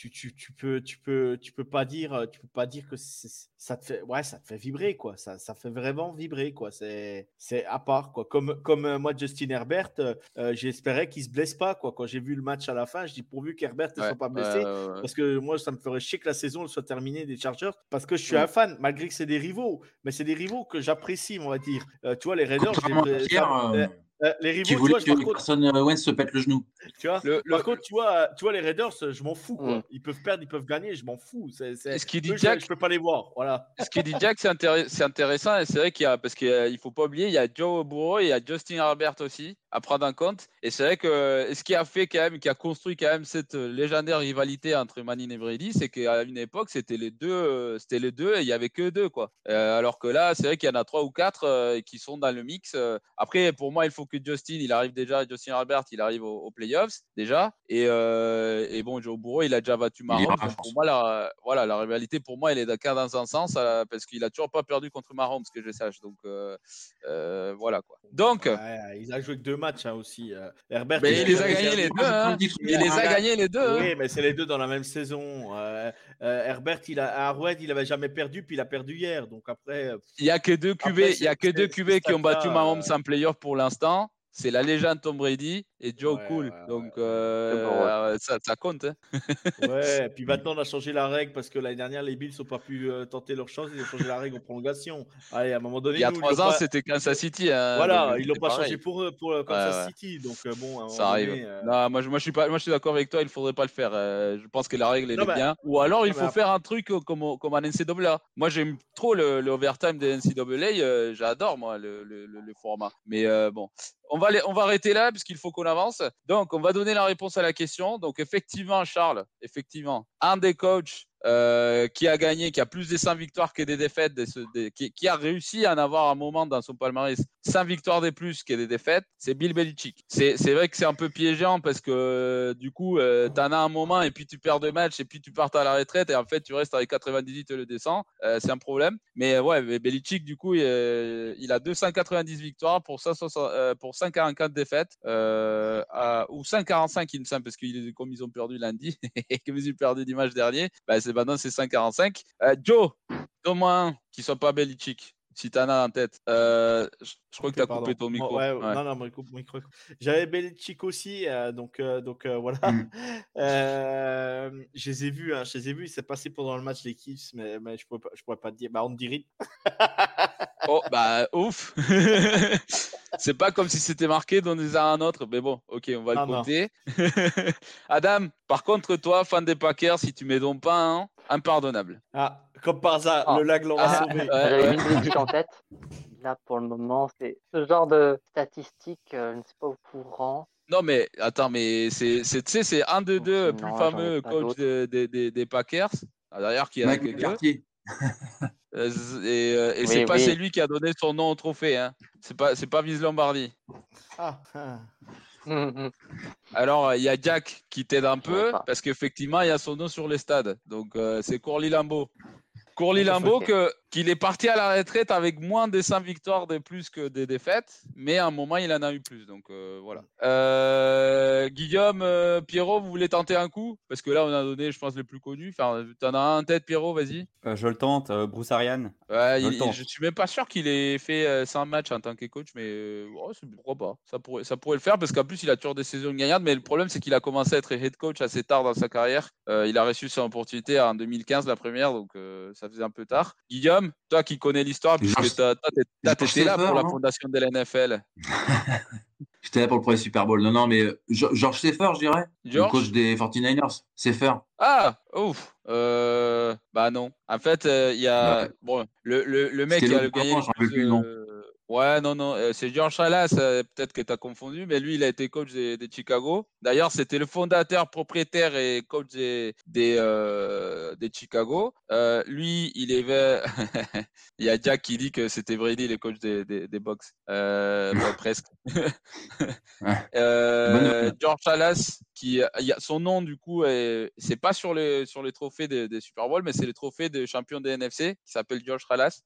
tu, tu, tu peux, tu peux, tu peux pas dire, tu peux pas dire que ça te fait, ouais, ça te fait vibrer quoi. Ça, ça fait vraiment vibrer quoi. C'est, c'est à part quoi. Comme, comme euh, moi, Justin Herbert, euh, euh, j'espérais qu'il se blesse pas quoi. Quand j'ai vu le match à la fin, je dis pourvu qu'Herbert ne Ouais, soit pas blessé. ouais, ouais. Parce que moi, ça me ferait chier que la saison soit terminée des Chargers. Parce que je suis Mm. un fan, malgré que c'est des rivaux. Mais c'est des rivaux que j'apprécie, on va dire. Euh, tu vois, les Raiders, euh, euh, euh, les rivaux, qui tu voulait vois, je- par que contre, Carson Wentz se pète le genou. tu vois, Le- par le- contre, tu vois, tu vois, les Raiders, je m'en fous. Quoi. Mm. Ils peuvent perdre, ils peuvent gagner, je m'en fous. C'est, c'est... Ce qui dit eux, Jack, je peux pas les voir. Voilà. ce qui dit Jack, c'est intéress- c'est intéressant et c'est vrai qu'il y a parce qu'il a- il faut pas oublier, il y a Joe Burrow et il y a Justin Herbert aussi à prendre en compte. Et c'est vrai que euh, ce qui a fait quand même, qui a construit quand même cette euh, légendaire rivalité entre Manning et Brady, c'est qu'à une époque c'était les deux, euh, c'était les deux et il y avait que deux quoi. Euh, alors que là, c'est vrai qu'il y en a trois ou quatre euh, qui sont dans le mix. euh. Après, pour moi, il faut que Justin, il arrive déjà, Justin Herbert, il arrive aux, aux playoffs déjà. Et, euh, et bon, Joe Burrow, il a déjà battu Mahomes. donc pour moi, la, voilà, la rivalité pour moi, elle est d'accord dans un sens euh, parce qu'il a toujours pas perdu contre Mahomes, que je sache. Donc euh, euh, voilà quoi. Donc, Ouais, il a joué que deux matchs hein, aussi. euh. Herbert, Mais il les a gagnés les deux. hein. Il les a gagnés les deux. hein. Oui, mais c'est les deux dans la même saison. Euh, euh, Herbert, il a, à il avait jamais perdu, puis il a perdu hier. Donc après, Il y a que deux QB, il y a que deux QB qui ont battu Mahomes en playoff pour l'instant. C'est la légende Tom Brady et Joe Ouais, Cool. ouais, Donc euh, ça, ça compte. hein. ouais. et puis <laughs> maintenant, on a changé la règle parce que l'année dernière, les Bills n'ont pas pu euh, tenter leur chance. Ils ont changé la règle en prolongation. Allez, à un moment donné, Il y a trois ans, pas- c'était Kansas City. hein, Voilà, donc ils l'ont pas pareil. changé pour pour euh, Kansas Ouais. City. Donc bon, un Ça arrive. donné, euh, Non, moi, je, moi, je suis pas, moi, je suis d'accord avec toi. Il faudrait pas le faire. je pense que la règle elle Non, est bien. Ou alors, il faut faire un truc comme, comme en NCAA. Moi, j'aime trop le, le overtime des NCAA. J'adore moi le, le, format. Mais bon, on va, on va arrêter là puisqu'il faut qu'on avance. Donc, on va donner la réponse à la question. Donc, effectivement, Charles, effectivement, un des coachs euh, qui a gagné, qui a plus de 100 victoires que des défaites, qui, a réussi à en avoir un moment dans son palmarès 100 victoires des plus que des défaites, c'est Bill Belichick. C'est vrai que c'est un peu piégeant parce que du coup, euh, tu en as un moment et puis tu perds deux matchs et puis tu pars à la retraite et en fait tu restes avec 98 et le descend. Euh, c'est un problème. Mais ouais, Belichick, du coup, il, a 290 victoires pour, 160, pour 144 défaites ou 145, il me semble, parce que comme ils ont perdu lundi <laughs> et qu'ils ont perdu dimanche dernier, bah, maintenant c'est 5,45. Euh, Joe, donne-moi un qui soit pas Belichick. Si t'en as en tête. Euh, je, je crois okay, que tu as coupé ton micro. Ouais, ouais. Non, non, mon micro. micro. J'avais Belichick aussi, euh, donc, euh, donc voilà. Mm. <laughs> je les ai vus, hein, je les ai vus. C'est passé pendant le match d'équipe, mais, mais je ne pourrais, pourrais, pas te dire. Bah, on dirait. <laughs> oh, bah, ouf. <laughs> C'est pas comme si c'était marqué dans les uns un autre, mais bon, ok, on va le compter. <laughs> Adam, par contre, toi, fan des Packers, si tu mets donc pas un, impardonnable. Ah, comme par hasard, ah. le lag l'en ah, sauvé. J'avais une Belichick en tête. Là, pour le moment, c'est ce genre de statistiques, euh, je ne suis pas au courant. Non, mais attends, mais c'est c'est un de deux plus fameux coachs de, de, de, des Packers. D'ailleurs, qui a que deux. Euh, et, euh, et oui, c'est pas oui. c'est lui qui a donné son nom au trophée. Hein. C'est pas c'est pas Vince Lombardi. Ah. <laughs> Alors il y a Jack qui t'aide un peu parce qu'effectivement il y a son nom sur les stades. Donc euh, c'est Corly Lambeau. Courly Limbo, que, qu'il est parti à la retraite avec moins de 100 victoires de plus que des défaites, mais à un moment, il en a eu plus. Donc euh, voilà. Euh, Guillaume, euh, Pierrot, vous voulez tenter un coup? Parce que là, on a donné, je pense, les plus connus. Enfin, tu en as un en tête, Pierrot, vas-y. Euh, je le tente, Bruce Ariane. Ouais, je, il, il, je suis même pas sûr qu'il ait fait 100 matchs en tant que coach, mais oh, pourquoi pas ça pourrait, ça pourrait le faire parce qu'en plus, il a toujours des saisons gagnantes, mais le problème, c'est qu'il a commencé à être head coach assez tard dans sa carrière. il a reçu son opportunité en 2015, la première, donc ça faisait un peu tard. Guillaume, toi qui connais l'histoire, puisque tu étais là pour la fondation de la <laughs> NFL. J'étais là pour le premier Super Bowl. Non, non, mais George Seffer, je dirais. Le coach des 49ers. Seffer. Ah, ouf. Euh, bah non. En fait, il euh, y a. Ouais. Bon, le, le, le mec qui a le gagné. Plus. Ouais, non, non, euh, c'est George Salas, euh, peut-être que tu as confondu, mais lui, il a été coach de, de Chicago. D'ailleurs, c'était le fondateur, propriétaire et coach des, des, euh, des Chicago. Lui, il est. <laughs> il y a Jack qui dit que c'était Brady, le coach des, des, des presque. <laughs> George Salas, a, son nom, du coup, c'est pas sur les, sur les trophées des, des Super Bowl, mais c'est le trophée de champion des NFC, qui s'appelle George Salas.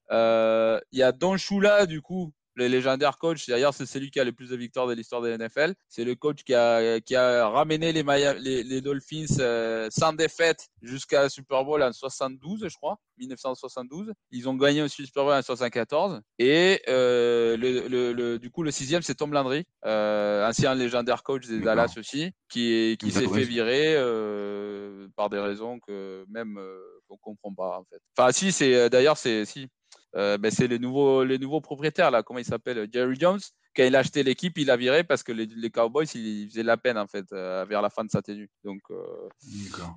Il y a Don Shula, du coup, le légendaire coach. D'ailleurs, c'est celui qui a le plus de victoires de l'histoire de la NFL. C'est le coach qui a, qui a ramené les, Maya, les, les, Dolphins euh, sans défaite jusqu'à Super Bowl en 72, je crois, 1972. Ils ont gagné aussi le Super Bowl en 74. Et euh, le, le, le, du coup, le sixième, c'est Tom Landry, euh, ancien légendaire coach des Dallas aussi, qui, qui s'est fait virer par des raisons que même qu'on comprend pas en fait. Enfin, si, c'est d'ailleurs, c'est si euh, ben c'est les nouveaux, les nouveaux propriétaires, là, comment il s'appelle? Jerry Jones. Quand il a acheté l'équipe, il a viré parce que les, les Cowboys, ils faisaient la peine, en fait, euh, vers la fin de sa tenue. Donc, euh,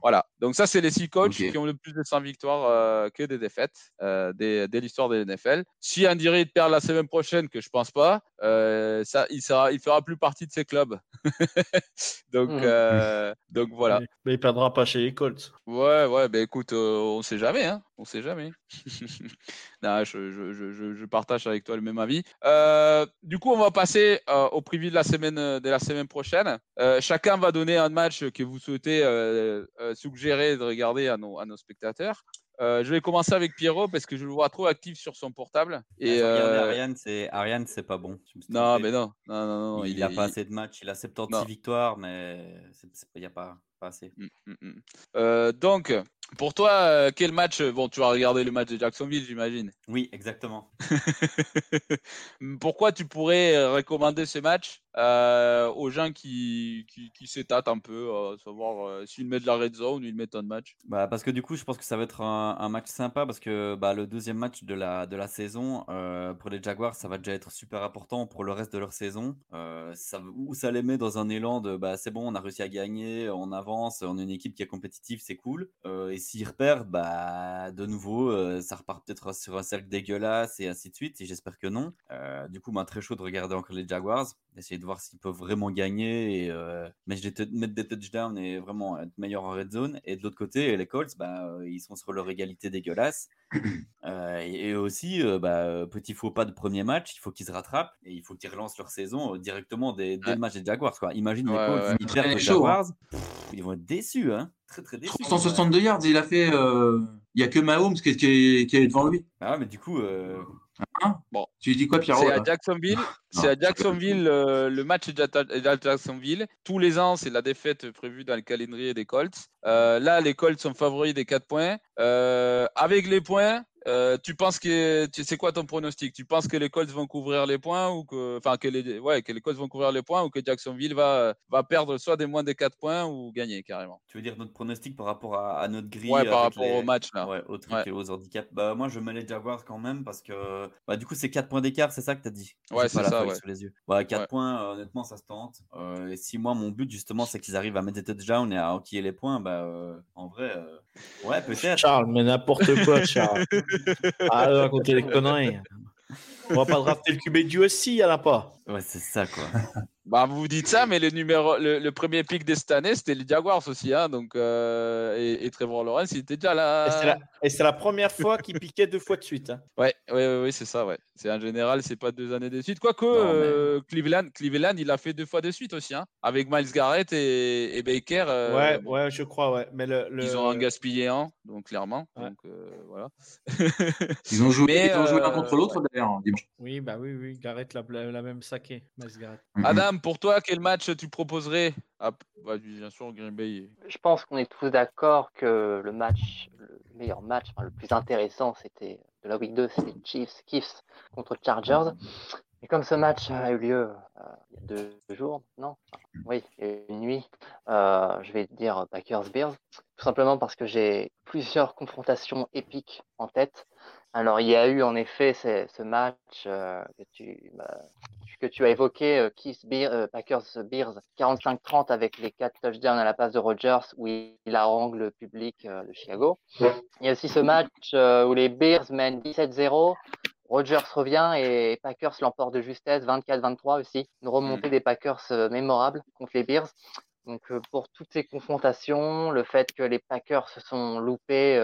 voilà. Donc, ça, c'est les six coachs okay. qui ont le plus de 100 victoires euh, que des défaites dès, dès l'histoire de l'NFL. Si Andy perd la semaine prochaine, que je pense pas, ça, il, sera, il fera plus partie de ces clubs. <laughs> donc, mmh. donc, voilà. Mais il perdra pas chez les Colts. Ouais, ouais, ben écoute, on sait jamais, hein. On sait jamais. <laughs> non, je, je, je, je, partage avec toi le même avis. Euh, du coup, on va passer euh, au preview de la semaine de la semaine prochaine. Euh, chacun va donner un match que vous souhaitez euh, euh, suggérer de regarder à nos, à nos spectateurs. je vais commencer avec Pierrot parce que je le vois trop actif sur son portable. Et Ariane, c'est Ariane, c'est pas bon. Non, mais non, non, non, non il, il a pas assez de matchs. Il a 76 non. victoires, mais il n'y a pas, pas assez. Mm, mm, mm. donc, pour toi, euh, quel match Bon, tu vas regarder le match de Jacksonville, j'imagine. Oui, exactement. <laughs> Pourquoi tu pourrais recommander ce match? Euh, aux gens qui, qui, qui un peu, à savoir euh, s'ils mettent la red zone ou ils mettent un match bah, Parce que du coup, je pense que ça va être un, match sympa parce que bah, le deuxième match de la, de la saison, euh, pour les Jaguars, ça va déjà être super important pour le reste de leur saison. Euh, ça, où ça les met dans un élan de bah, c'est bon, on a réussi à gagner, on avance, on est une équipe qui est compétitive, c'est cool. Euh, et s'ils repèrent, bah, de nouveau, euh, ça repart peut-être sur un cercle dégueulasse et ainsi de suite. Et j'espère que non. du coup, bah, très chaud de regarder encore les Jaguars. Essayer de voir s'ils peuvent vraiment gagner et euh, mettre, des, touchdowns et vraiment être meilleur en red zone. Et de l'autre côté, les Colts, bah, ils sont sur leur égalité dégueulasse. <clears throat> Euh, et, aussi, euh, bah, petit faux pas de premier match, il faut qu'ils se rattrapent et il faut qu'ils relancent leur saison euh, directement dès, dès Ouais. le match des Jaguars. Quoi. Imagine Ouais, les Colts, ouais. ils perdent les chaud, Jaguars, pff, ils vont être déçus. Hein. Très très déçus. 362 yards, il a fait. euh, Il y a que Mahomes qui, qui, qui est devant lui. Ah mais du coup, euh, Tu lui dis quoi, Pierrot C'est à Jacksonville. C'est à Jacksonville. euh, le match est à est à Jacksonville. Tous les ans, c'est la défaite prévue dans le calendrier des Colts. Euh, là, les Colts sont favoris des 4 points. Euh, avec les points, euh, tu penses que tu c'est quoi ton pronostic? Tu penses que les Colts vont couvrir les points ou que enfin que les ouais que les Colts vont couvrir les points ou que Jacksonville va va perdre soit des moins des 4 points ou gagner carrément? tu veux dire notre pronostic par rapport à, à notre grille Ouais, par rapport les- au match là. Ouais, au truc Ouais. et aux handicaps. Bah, moi, je mets les Jaguars quand même parce que bah, du coup, c'est 4 points d'écart, c'est ça que tu as dit Ouais, c'est ça, ouais. sous les yeux. Ouais, 4 Ouais. points, euh, honnêtement, ça se tente. Euh, et si moi, mon but, justement, c'est qu'ils arrivent à mettre des touchdowns et à enquiller les points, bah, euh, en vrai, euh, ouais, peut-être. Charles, mais n'importe quoi, Charles. <laughs> Ah, raconter les conneries. On va pas drafter le QB du aussi, il n'y en a pas. Ouais, c'est ça, quoi. Bah, vous vous dites ça, mais le numéro, le, le premier pick de cette année, c'était les Jaguars aussi, hein. Donc euh, et, et Trevor Lawrence, il était déjà là. Et c'est la, première fois qu'il piquait deux fois de suite. hein. Ouais, ouais, ouais, ouais, c'est ça, ouais. C'est en général, c'est pas deux années de suite. Quoique, Non, mais- euh, Cleveland, Cleveland, il a fait deux fois de suite aussi, hein, avec Miles Garrett et, et Baker. euh, ouais, bon, ouais, je crois, ouais. Mais le, le- Ils ont en gaspillé un, donc clairement. Ouais. Donc euh, voilà. <laughs> Ils ont joué, Mais, ils ont joué l'un contre l'autre d'ailleurs. Oui, bah oui, oui. Garrett l'a, même saqué, Miles Garrett. Mhm. Pour toi, quel match tu proposerais? Ah, bah, Bien sûr, Green Bay. Je pense qu'on est tous d'accord que le match, le meilleur match, le plus intéressant, c'était de la week 2, c'était Chiefs, Chiefs contre Chargers. Et comme ce match a eu lieu euh, il y a deux jours, non Oui, il y a une nuit, euh, je vais dire Packers-Bears, tout simplement parce que j'ai plusieurs confrontations épiques en tête. Alors, il y a eu en effet ce, match euh, que, tu, bah, que tu as évoqué, euh, euh, Packers-Bears, 45-30 avec les quatre touchdowns à la passe de Rodgers, où il, il harangue le public euh, de Chicago. Il y a aussi ce match où les Bears mènent 17-0. Rodgers revient et Packers l'emportent de justesse, 24-23 aussi. Une remontée des Packers mémorable contre les Bears. Donc pour toutes ces confrontations, le fait que les Packers se sont loupés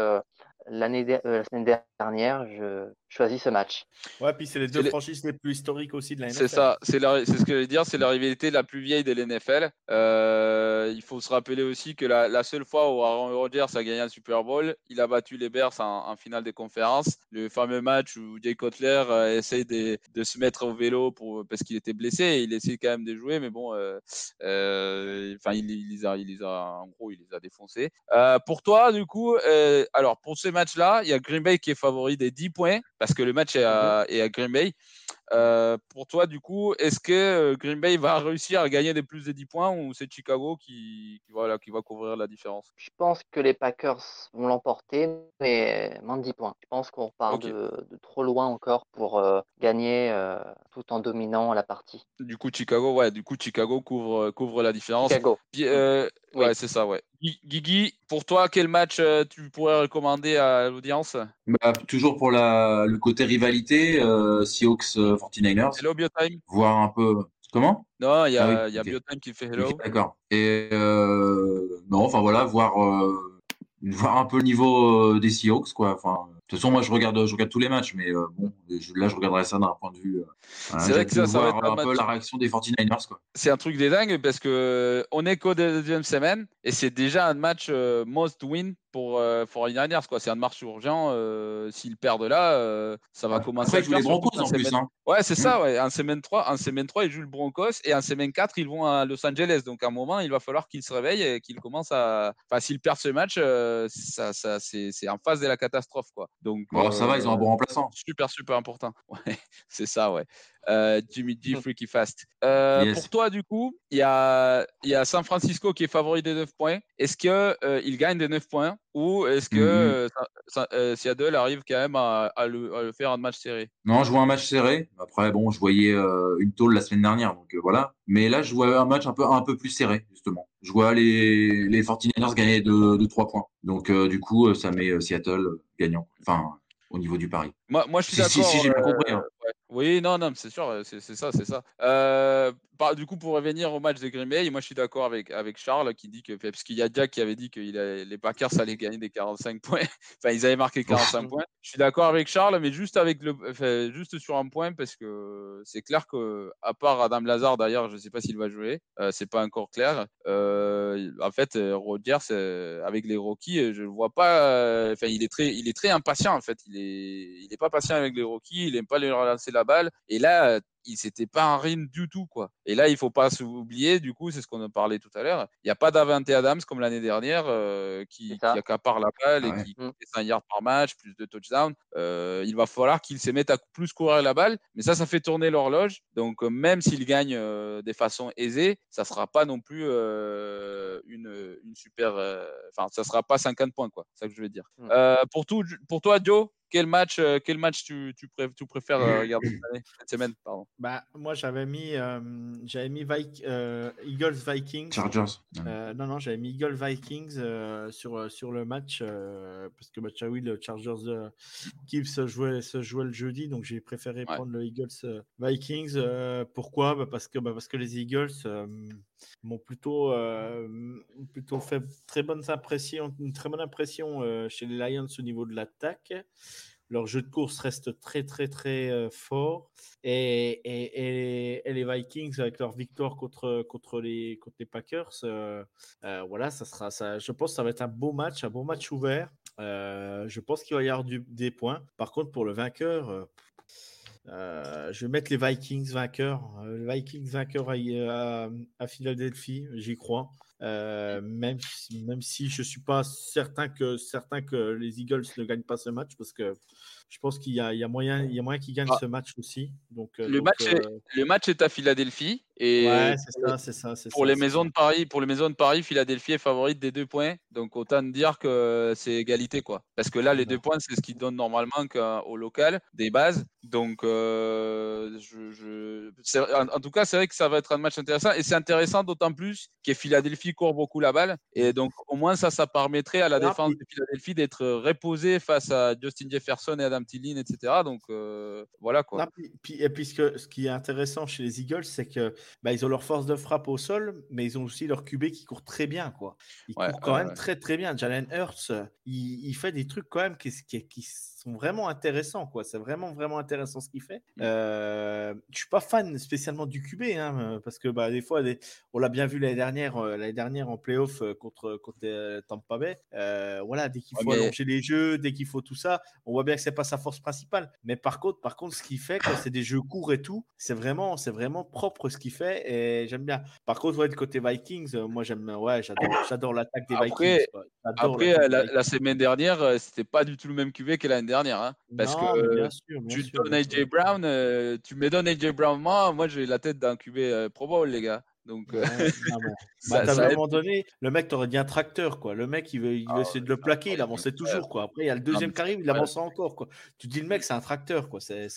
l'année der- euh, la semaine dernière, je choisis ce match. Ouais, puis c'est les deux franchises les plus historiques aussi de la NFL. C'est ça, c'est la- c'est ce que je veux dire, c'est la rivalité la plus vieille de l'NFL. Euh, il faut se rappeler aussi que la, la seule fois où Aaron Rodgers a gagné un Super Bowl, il a battu les Bears en, en finale des conférences. Le fameux match où Jay Cutler euh, essaye de, de se mettre au vélo pour, parce qu'il était blessé et il essaie quand même de jouer, mais bon, euh, euh, enfin, il, il les a, il les a, en gros, il les a défoncés. Euh, pour toi, du coup, euh, alors pour ce match-là, il y a Green Bay qui est favori des 10 points parce que le match est à, Green Bay. Euh, pour toi, du coup, est-ce que euh, Green Bay va réussir à gagner des plus de 10 points ou c'est Chicago qui, qui, voilà, qui va couvrir la différence? Je pense que les Packers vont l'emporter, mais moins de 10 points. Je pense qu'on repart de, de trop loin encore pour euh, gagner euh, tout en dominant la partie. Du coup, Chicago, ouais, du coup, Chicago couvre, couvre la différence. Chicago. Puis, euh, Oui. Ouais, c'est ça, ouais. Gui- Guigui, pour toi, quel match euh, tu pourrais recommander à l'audience? Bah, toujours pour la, le côté rivalité, euh, Seahawks euh, 49ers, Hello Biotime voir un peu. Comment? Non, il y a, Ah oui, y a ok. Biotime qui fait hello. Ok, D'accord. Et euh, non, enfin voilà, voir, euh, voir un peu le niveau euh, des Seahawks, quoi. Enfin, de toute façon, moi, je regarde, je regarde tous les matchs, mais euh, bon, je- là, je regarderai ça d'un point de vue. euh, voilà, C'est vrai que ça, ça va être un un peu la réaction des 49ers, quoi. C'est un truc des dingues parce que on est qu'au deuxième semaine et c'est déjà un match euh, must win pour euh, 49ers, quoi. C'est un match urgent. euh, S'ils perdent là, euh, ça va commencer Après, à ils jouent les Broncos en plus, hein. Ouais, c'est ça, ouais. En semaine 3, en semaine 3, ils jouent le Broncos et en semaine 4, ils vont à Los Angeles. Donc, à un moment, il va falloir qu'ils se réveillent et qu'ils commencent à. Enfin, s'ils perdent ce match, euh, ça, ça, c'est c'est en phase de la catastrophe, quoi. Donc, Bon, ça va, ils ont un euh, bon remplaçant. Super, super important. <laughs> Ouais, c'est ça, ouais. Euh, Jimmy G, Freaky Fast. Euh, Yes. Pour toi, du coup, il y a, il y a San Francisco qui est favori des 9 points. Est-ce qu'il gagne des 9 points ou est-ce que Mhm. euh, euh, Seattle arrive quand même à, à le, à le faire en match serré? Non, je vois un match serré. Après, bon, je voyais euh, une tôle la semaine dernière, donc euh, voilà. Mais là, je vois un match un peu, un peu plus serré, justement. Je vois les, les 49ers gagner de, de 3 points. Donc, euh, du coup, euh, ça met euh, Seattle euh, gagnant. Enfin, au niveau du pari. Moi, moi, je suis Si, si, d'accord. si, j'ai bien euh, compris. hein. ouais. Oui, non, non, c'est sûr, euh, c'est ça, c'est ça. Euh, par- du coup, pour revenir au match de Green Bay, moi, je suis d'accord avec, avec Charles qui dit que, parce qu'il y a Jack qui avait dit que les Packers allaient gagner des 45 points. <laughs> enfin, ils avaient marqué 45 points. Je suis d'accord avec Charles, mais juste avec le, enfin, juste sur un point parce que c'est clair que, à part Adam Lazar, d'ailleurs, je sais pas s'il va jouer, euh, c'est pas encore clair. Euh, en fait, Rodgers avec les Rockies, je le vois pas. Enfin, il est très, il est très impatient en fait. Il est, il est pas patient avec les Rockies. Il aime pas leur lancer la balle. Et là, il s'était pas en rime du tout quoi. Et là, il faut pas s'oublier. Du coup, c'est ce qu'on a parlé tout à l'heure. Il n'y a pas d'Avante Adams comme l'année dernière euh, qui, accapare la balle Ah et ouais. qui Mm. fait 5 yards par match, plus de touchdowns. Euh, il va falloir qu'il se mette à plus courir la balle. Mais ça, ça fait tourner l'horloge. Donc, euh, même s'il gagne euh, des façons aisées, ça sera pas non plus euh, une, une super. euh, Enfin, ça sera pas 50 points, quoi. C'est ça que je veux dire. Mm. Euh, pour, tout, pour toi, Joe, quel match, quel match tu, tu, pré- tu préfères regarder cette semaine pardon? Bah, moi, j'avais mis, euh, j'avais mis euh, Eagles Vikings. Chargers. Euh, non, non, j'avais mis Eagles Vikings euh, sur, euh, sur le match euh, parce que bah, oui, le Chargers de Kiev se jouait, se jouait le jeudi, donc j'ai préféré Ouais. prendre le Eagles euh, Vikings. euh, pourquoi? Bah, parce, que, bah, parce que les Eagles euh, m'ont plutôt, euh, plutôt fait très bonnes impressions, une très bonne impression euh, chez les Lions au niveau de l'attaque. Leur jeu de course reste très très très euh, fort et, et, les Vikings avec leur victoire contre, contre, les, contre les Packers, euh, euh, voilà, ça sera ça. Je pense que ça va être un beau match, un beau match ouvert. Je pense qu'il va y avoir des points. Par contre, pour le vainqueur, je vais mettre les Vikings vainqueurs. Les Vikings vainqueurs à- à Philadelphie, j'y crois. Euh, même, si, même si je ne suis pas certain que, certain que les Eagles ne gagnent pas ce match, parce que je pense qu'il y a, il y a moyen, il y a moyen qu'ils gagnent Ah. ce match aussi. Donc, euh, Le donc, match est- euh, Le match est à Philadelphie et ouais, c'est ça, c'est ça, c'est pour ça, les maisons de Paris, pour les maisons de Paris, Philadelphie est favorite des deux points. Donc autant dire que c'est égalité quoi. Parce que là, les deux points, c'est ce qui donne normalement au local des bases. Donc euh, je, je- c'est- en, en tout cas, c'est vrai que ça va être un match intéressant et c'est intéressant d'autant plus que Philadelphie court beaucoup la balle et donc au moins ça, ça permettrait à la défense de Philadelphie d'être reposée face à Justin Jefferson et Adam Thielen, etc. Donc euh, voilà quoi. Non, puis, puis- et puis ce, que- ce qui est intéressant chez les Eagles, c'est que bah, ils ont leur force de frappe au sol, mais ils ont aussi leur QB qui court très bien. Quoi. Il Ouais, court quand ouais, même ouais. très très bien. Jalen Hurts, euh, il, il fait des trucs quand même qui, qui- qui sont vraiment intéressants. quoi. C'est vraiment vraiment intéressant ce qu'il fait. Mm. Euh, je suis pas fan spécialement du QB, hein, euh, parce que bah, des fois, des- on l'a bien vu l'année dernière, euh, l'année dernière en playoff euh, contre, contre Tampa Bay. Euh, voilà, dès qu'il Ouais, faut mais- allonger les jeux, dès qu'il faut tout ça, on voit bien que c'est pas sa force principale. Mais par contre, par contre, ce qu'il fait quand c'est des jeux courts et tout, c'est vraiment, c'est vraiment propre ce qu'il fait et j'aime bien. Par contre, ouais, du côté Vikings, moi j'aime, ouais, j'adore, j'adore l'attaque des Après- Vikings. Après, la, la semaine dernière, c'était pas du tout le même QB que l'année dernière. Hein, parce Non, que bien sûr, bien tu sûr, donnes AJ. Brown, euh, tu me donnes AJ Brown, moi, moi j'ai la tête d'un QB euh, Pro Bowl, les gars. Donc, Ouais, <laughs> non, mais- <laughs> ça, Bah, t'as vu, ça à un moment donné, le mec t'aurait dit un tracteur, quoi. Le mec, il veut, il veut Ah essayer de le plaquer, il avançait toujours, quoi. Après, il y a le deuxième qui arrive, il avance encore, quoi. Tu te dis, le mec, c'est un tracteur, quoi. C'est.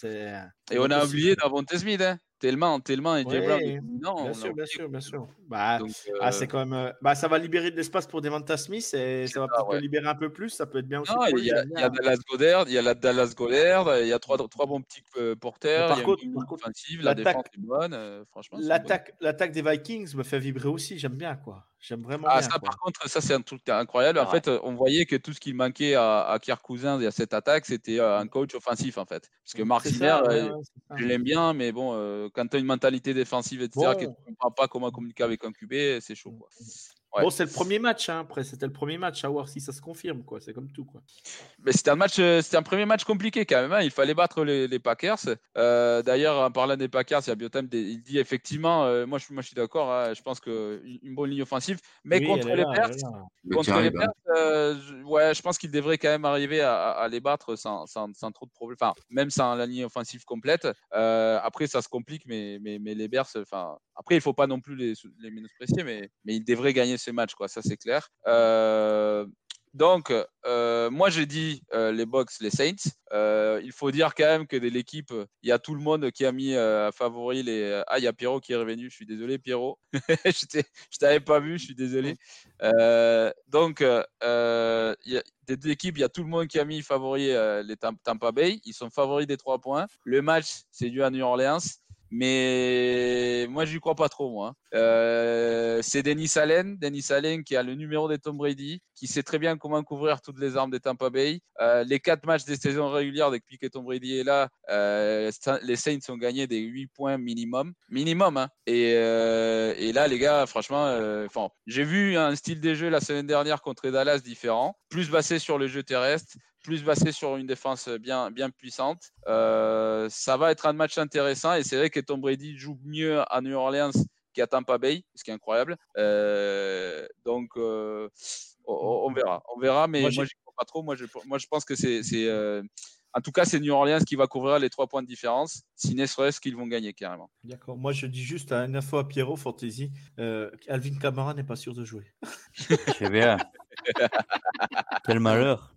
Et on a oublié Davante Smith, hein. Tellement, tellement AJ Ouais, Brown. depuis un an, on Bien sûr, bien sûr, bien sûr. Bah, ah, euh, c'est quand même. euh, Bah, ça va libérer de l'espace pour Devonta Smith et ça va peut-être ouais. libérer un peu plus. Ça peut être bien aussi non, il y a, y. Dallas Goddard, il y a la Dallas Goddard, il y a trois, trois bons petits euh, porteurs, par y a contre- une par ligne contre, offensive, la défense est bonne. euh, franchement, L'attaque, l'attaque des Vikings me fait vibrer aussi. J'aime bien, quoi. J'aime vraiment Ah, bien. ça, quoi. par contre, ça, c'est un truc incroyable. En Ouais. fait, on voyait que tout ce qui manquait à, à Kirk Cousins et à cette attaque, c'était euh, un coach offensif, en fait. Parce que ça, ouais, euh, je l'aime bien, mais bon, euh, quand tu as une mentalité défensive, etc., que tu Bon. ne comprends pas comment communiquer avec un QB, c'est chaud. Quoi. Ouais. Bon, c'est le premier match. Hein. Après, c'était le premier match. À voir si ça se confirme, quoi. C'est comme tout, quoi. Mais c'était un match, euh, c'était un premier match compliqué quand même. hein. Il fallait battre les, les Packers. Euh, D'ailleurs, en parlant des Packers, il y a Biotem, il dit effectivement, euh, moi, je, moi je suis d'accord. hein, je pense que une une bonne ligne offensive, mais Oui, contre les Contre les arrive, hein. Euh, ouais, je pense qu'il devrait quand même arriver à, les battre sans, sans- sans trop de problèmes. Enfin, même sans la ligne offensive complète. Euh, après, ça se complique, mais, mais, mais les Bears, enfin, après, il faut pas non plus les, les mais, mais ils devraient gagner ce match, quoi. Ça, c'est clair. Euh, Donc, euh, moi, j'ai dit euh, les Bucks, les Saints. Il faut dire quand même que de l'équipe, il y a tout le monde qui a mis à favori les. Ah, il y a Pierrot qui est revenu. Je suis désolé, Pierrot. <laughs> je t'avais pas vu, je suis désolé. donc, des équipes, il y a tout le monde qui a mis favori les Tampa Bay. Ils sont favoris des trois points. Le match, c'est dû à New Orleans. Mais moi, je n'y crois pas trop, moi. Euh, c'est Denis Allen, Denis Allen qui a le numéro de Tom Brady, qui sait très bien comment couvrir toutes les armes des Tampa Bay. Euh, les quatre matchs des saisons régulières depuis que Tom Brady est là, euh, les Saints ont gagné des 8 points minimum. Minimum, hein. Et là, les gars, franchement, j'ai vu un style de jeu la semaine dernière contre Dallas différent, plus basé sur le jeu terrestre plus basé sur une défense bien, bien puissante. Euh, ça va être un match intéressant et c'est vrai que Tom Brady joue mieux à New Orleans qu'à Tampa Bay, ce qui est incroyable. Euh, donc, euh, on, verra. On verra, mais moi, je ne crois pas trop. Moi, je, moi, je pense que c'est. en tout cas, c'est New Orleans qui va couvrir les trois points de différence. Si ne serait-ce qu'ils vont gagner carrément. D'accord. Moi, je dis juste une info à Pierrot, Fantasy. Alvin Kamara n'est pas sûr de jouer. <laughs> C'est bien. <laughs> Quel malheur.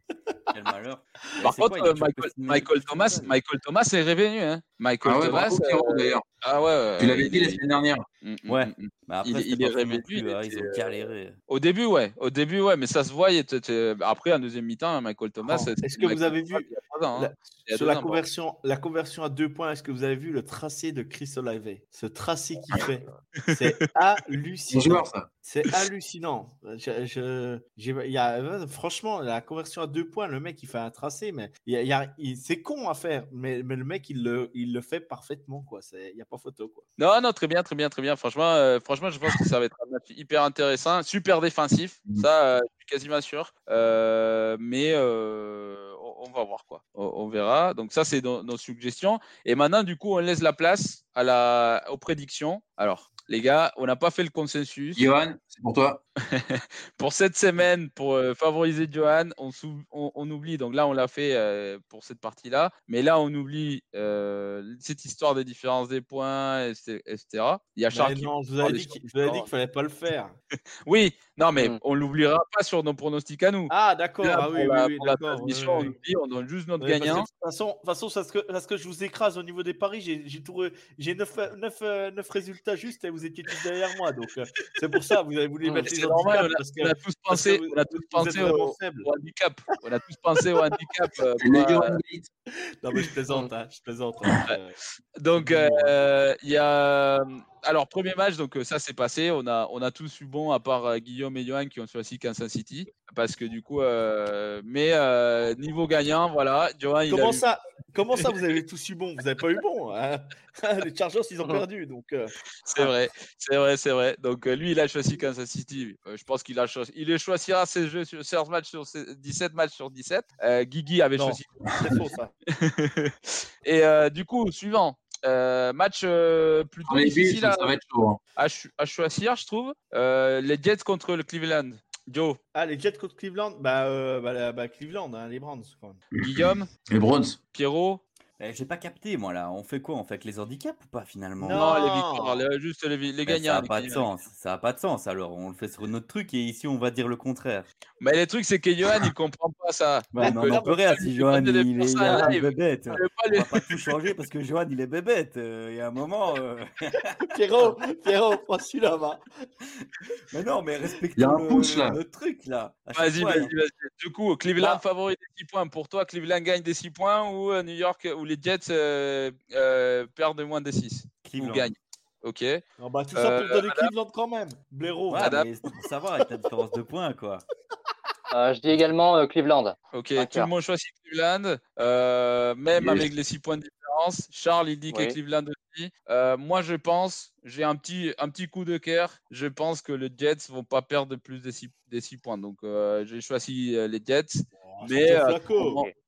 Quel malheur. Par contre, euh, Michael, Thomas, Michael Thomas est revenu. Hein. Michael ah Thomas. Euh, ah ouais. Tu l'avais dit la semaine dernière. Mm, mm, ouais. Mm, après, il, est revenu. Plus, hein, ils ont galéré. Au début, ouais. Au début, ouais. Mais ça se voit. Après, en deuxième mi-temps, Michael Thomas. Est-ce que vous avez vu hein. sur la conversion, la conversion à deux points, est-ce que vous avez vu le tracé de Chris Olave? Ce tracé qu'il fait, <laughs> c'est hallucinant. C'est hallucinant. Je, il y a, franchement, la conversion à deux points, le mec, il fait un tracé, mais il, c'est con à faire, mais, mais, le mec, il le, il le fait parfaitement, quoi. Il n'y a pas photo, quoi. Non, non, très bien, très bien, très bien. Franchement, euh, franchement je pense que ça va être un match hyper intéressant, super défensif. Mmh. Ça, euh, je suis quasiment sûr. Euh, mais on, va voir, quoi. On, verra. Donc, ça, c'est nos, nos, suggestions. Et maintenant, du coup, on laisse la place à la, aux prédictions. Alors, les gars, on n'a pas fait le consensus. Johan, c'est pour toi. <laughs> pour cette semaine, pour euh, favoriser Johan, on, oublie. Donc là, on l'a fait euh, pour cette partie-là. Mais là, on oublie euh, cette histoire des différences des points, etc. Il y a Charles. Non, je vous avais dit qu'il ne fallait pas le faire. <laughs> oui, non, mais mm. on l'oubliera pas sur nos pronostics à nous. Ah, d'accord. Ah, oui, oui, oui, la transmission, on oublie, on donne juste notre gagnant. De toute façon, de façon parce, que, parce que je vous écrase au niveau des paris, j'ai 9, résultats justes et vous étiez tous derrière moi. Donc, c'est pour ça, vous avez voulu mettre les normal, on, a, tous pensé, on a tous pensé au, handicap. On a tous pensé au handicap. <laughs> Euh, non, mais je plaisante, hein, je plaisante. Hein, euh. Donc, euh, il y a alors, premier match, donc ça s'est passé. On a, on a tous eu bon, à part Guillaume et Johan qui ont choisi Kansas City. Parce que du coup, mais niveau gagnant, voilà. Johan, comment, il ça, comment ça, vous avez tous eu bon? Vous n'avez pas eu bon hein <laughs> Les Chargers, ils ont perdu. donc. C'est vrai, c'est vrai, c'est vrai. Donc, lui, il a choisi Kansas City. je pense qu'il a choisi. Il choisira ses jeux sur 16 matchs sur 17 matchs sur 17. Guigui avait choisi. <laughs> C'est faux, ça. <laughs> et du coup, suivant. Euh, match euh, plutôt difficile à, hein. à, choisir, je trouve. Euh, les Jets contre le Cleveland. Joe. Ah, les Jets contre Cleveland? Bah, bah, bah Cleveland, hein, les Browns. Guillaume. Les Browns. Pierrot. Eh, j'ai pas capté, moi, là. On fait quoi? On fait avec les handicaps ou pas, finalement? Non, les victoires, juste les, les gagnants. Ça n'a pas de sens. Ça a pas de sens, alors. On le fait sur notre truc et ici, on va dire le contraire. Mais le truc, c'est que Johan, il comprend pas ça. <laughs> Mais on en peut rien si Johan, il, est, bébête. On va pas tout changer parce que Johan, il est bébête. Euh, il y a un moment... Euh... <laughs> Pierrot, Pierrot, prends celui-là, va. <laughs> Mais non, mais respectons le, le, truc, là. Vas-y, vas-y, vas-y. Du coup, Cleveland favori des 6 points. Pour toi, Cleveland gagne des 6 points ou euh, New York ou les Jets euh, euh, perdent moins de 6 Ou gagnent. Ok. Non, bah, tout ça pour donner Cleveland quand même. Blaireau. Ouais, pour savoir avec la différence de points, quoi. <laughs> je dis également Cleveland. Ok, tout le monde choisit Cleveland, même avec les 6 points de différence. Charles, il dit que Cleveland aussi. moi, je pense, j'ai un petit, un petit coup de cœur. Je pense que les Jets vont pas perdre plus de 6, des 6 points. Donc, j'ai choisi les Jets. Oh, mais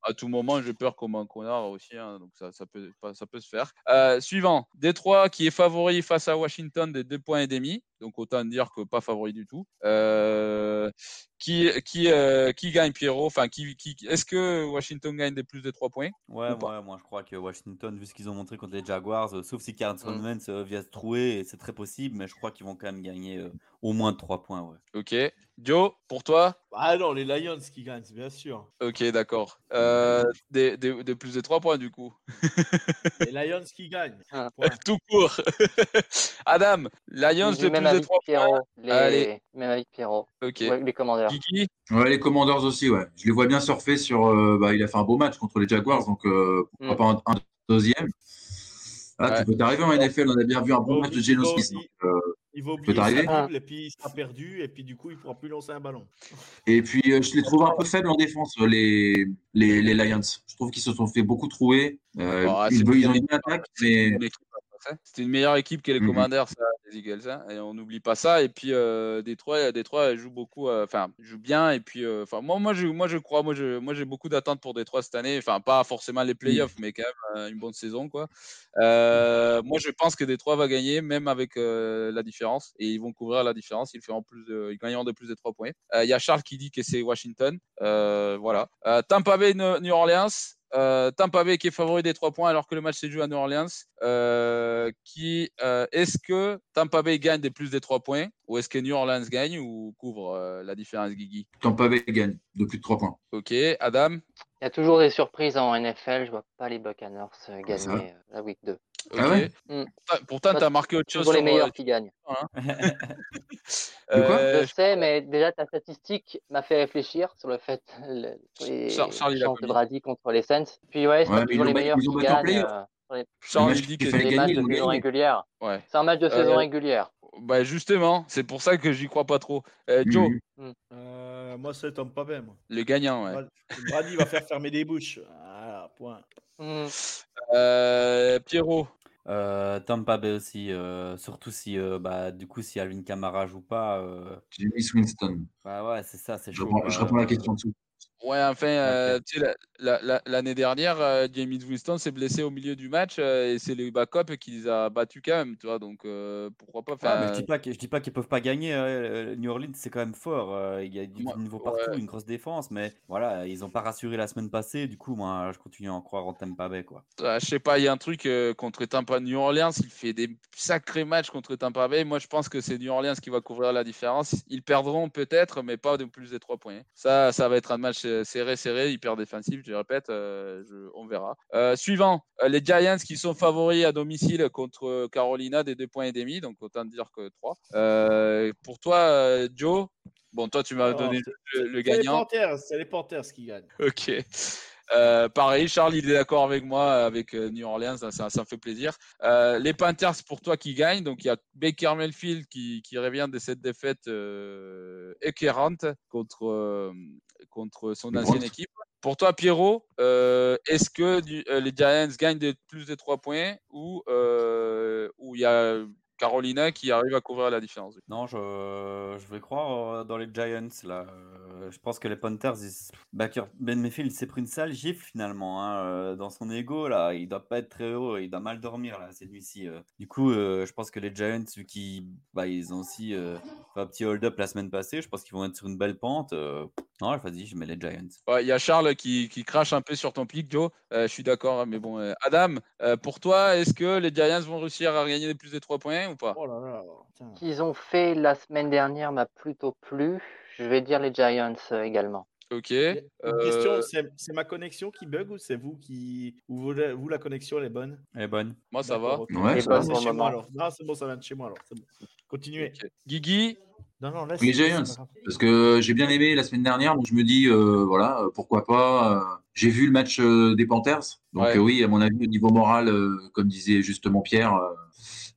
à tout moment, j'ai peur comme un connard aussi, hein, donc ça, ça, peut, ça peut se faire. Euh, suivant, Détroit qui est favori face à Washington des deux points et demi, donc autant dire que pas favori du tout. Euh, qui, qui, euh, qui gagne Pierrot? Enfin, qui, qui, est-ce que Washington gagne des plus de trois points? Ouais, ouais, moi je crois que Washington, vu ce qu'ils ont montré contre les Jaguars, euh, sauf si Carson Wentz euh, vient se trouer, c'est très possible, mais je crois qu'ils vont quand même gagner euh, au moins 3 points. Ouais. Ok. Joe, pour toi Ah non, les Lions qui gagnent, bien sûr. Ok, d'accord. Euh, des, des, des plus de trois points du coup. Les Lions qui gagnent. Ah. <laughs> Tout court. <laughs> Adam, Lions de même plus de avis que trois points. Pierrot. Les... Allez. Même que Pierrot. Ok. Ouais, les commandeurs. Kiki Ouais, les Commanders aussi, ouais. Je les vois bien surfer sur. euh, bah, il a fait un beau match contre les Jaguars, donc euh, pourquoi Mm. pas un, un deuxième? Ah, Ouais. tu peux t'arriver en NFL, on a bien vu un bon match de Geno Smith. euh, Il va peut oublier Bible et puis il sera perdu et puis du coup il pourra plus lancer un ballon. Et puis, euh, je les trouve un peu faibles en défense, euh, les, les, les Lions. Je trouve qu'ils se sont fait beaucoup trouer. Euh, Ah, ils, ont une attaque, mais. C'était une meilleure équipe que les. Commanders, ça, les Eagles. hein, et on n'oublie pas ça. Et puis euh, Détroit, Détroit elle joue beaucoup, euh, enfin joue bien. Et puis, euh, enfin moi, moi, je, moi, je crois, moi, je, moi, j'ai beaucoup d'attentes pour Détroit cette année. Enfin, pas forcément les playoffs, mais quand même euh, une bonne saison, quoi. Euh, moi, je pense que Détroit va gagner, même avec euh, la différence. Et ils vont couvrir la différence. Ils feront plus, de, ils gagneront de plus de 3 points. Euh, Il y a Charles qui dit que c'est Washington. Euh, voilà. Euh, Tampa Bay, New Orleans. Euh, Tampa Bay qui est favori des 3 points alors que le match s'est joué à New Orleans. Euh, qui euh, est-ce que Tampa Bay gagne des plus des 3 points ou est-ce que New Orleans gagne ou couvre euh, la différence, Guigui? Tampa Bay gagne de plus de 3 points. Ok, Adam? Il y a toujours des surprises en NFL. Je vois pas les Buccaneers gagner la week 2. Ok. Ah ouais Mm. Pourtant- tu as marqué autre chose Toujours les sur, euh, meilleurs qui gagnent. <laughs> Quoi euh, Je sais, mais déjà ta statistique m'a fait réfléchir sur le fait le- sur les chances de. Brady contre les Saints. Puis ouais, c'est Ouais, toujours les meilleurs qui ont battu en gagnent. euh, sur les, Charles match il dit que les gagner, matchs de saison régulière. ouais. C'est un match de Euh, saison régulière. Bah justement, c'est pour ça que j'y crois pas trop. Euh, Joe. Euh, moi ça tombe pas bien. Moi. le gagnant, ouais. Brady- Brady va faire fermer des bouches. Voilà, point. Mm. Euh, Pierrot, Euh, Tampa Bay aussi, euh, surtout si, euh, bah, du coup, si Alvin Kamara joue pas, euh, James Winston. bah ouais, c'est ça, c'est Je chaud. je réponds à la question dessous. Ouais, enfin, euh, tu sais, la- la- la- l'année dernière, euh, James Winston s'est blessé au milieu du match euh, et c'est le backup qui les a battus quand même, tu vois. Donc euh, pourquoi pas Ah, faire. mais je dis pas qu'ils peuvent pas gagner. euh, New Orleans, c'est quand même fort. il y a du niveau ouais. partout, une grosse défense, mais voilà, ils ont pas rassuré la semaine passée. Du coup, moi, je continue à en croire en Tampa Bay, quoi. Euh, je sais pas, il y a un truc contre Tampa New Orleans, il fait des sacrés matchs contre Tampa Bay. Moi, je pense que c'est New Orleans qui va couvrir la différence. Ils perdront peut-être, mais pas de plus de 3 points. Ça, ça va être un match euh, serré, serré, hyper défensif, je répète, euh, je- on verra. Euh, suivant, les Giants qui sont favoris à domicile contre Carolina des 2 points et demi, donc autant dire que 3. pour toi, Joe, bon, toi, tu m'as Alors, donné le, le C'est les gagnant. Panthers, c'est les Panthers qui gagnent. Ok. Euh, pareil, Charles, il est d'accord avec moi, avec New Orleans, ça, ça, ça me fait plaisir. Euh, les Panthers, pour toi, qui gagnent. Donc, il y a Baker Mayfield qui, qui revient de cette défaite euh, contre, contre son ancienne équipe. Pour toi, Pierrot, euh, est-ce que du- euh, les Giants gagnent de plus de 3 points ou euh, ou il y a Carolina qui arrive à couvrir la différence Non, je, je vais croire dans les Giants. Là. Je pense que les Panthers, ils- Baker, Ben Mayfield s'est pris une sale gifle finalement. hein, dans son ego, là, il doit pas être très heureux. Il doit mal dormir là, cette nuit-ci. Du coup, je pense que les Giants, vu qu'ils bah, ils ont aussi fait un petit hold-up la semaine passée, je pense qu'ils vont être sur une belle pente. Non, vas-y, je mets les Giants. Ouais, Il y a Charles qui, qui crache un peu sur ton pic, Joe. Euh, je suis d'accord, hein, mais bon. euh, Adam, euh, pour toi, est-ce que les Giants vont réussir à gagner plus de 3 points ou pas? Oh là là. putain. Ce qu'ils ont fait la semaine dernière m'a plutôt plu. Je vais dire les Giants euh, également. Ok. Une euh, question, c'est c'est ma connexion qui bug ou c'est vous qui. Ou vous, la- vous, la connexion, elle est bonne? Elle est bonne. moi, ça va. D'accord, ok. Ouais, bonne va. C'est pour le chez moi alors. Non, c'est bon, ça vient de chez moi alors. c'est bon. Continuez. Ok. Guigui, Non, non. Les Giants. Parce que j'ai bien aimé la semaine dernière, donc je me dis, euh, voilà, euh, pourquoi pas. euh, j'ai vu le match euh, des Panthers. Donc Ouais. euh, oui, à mon avis, au niveau moral, euh, comme disait justement Pierre, euh,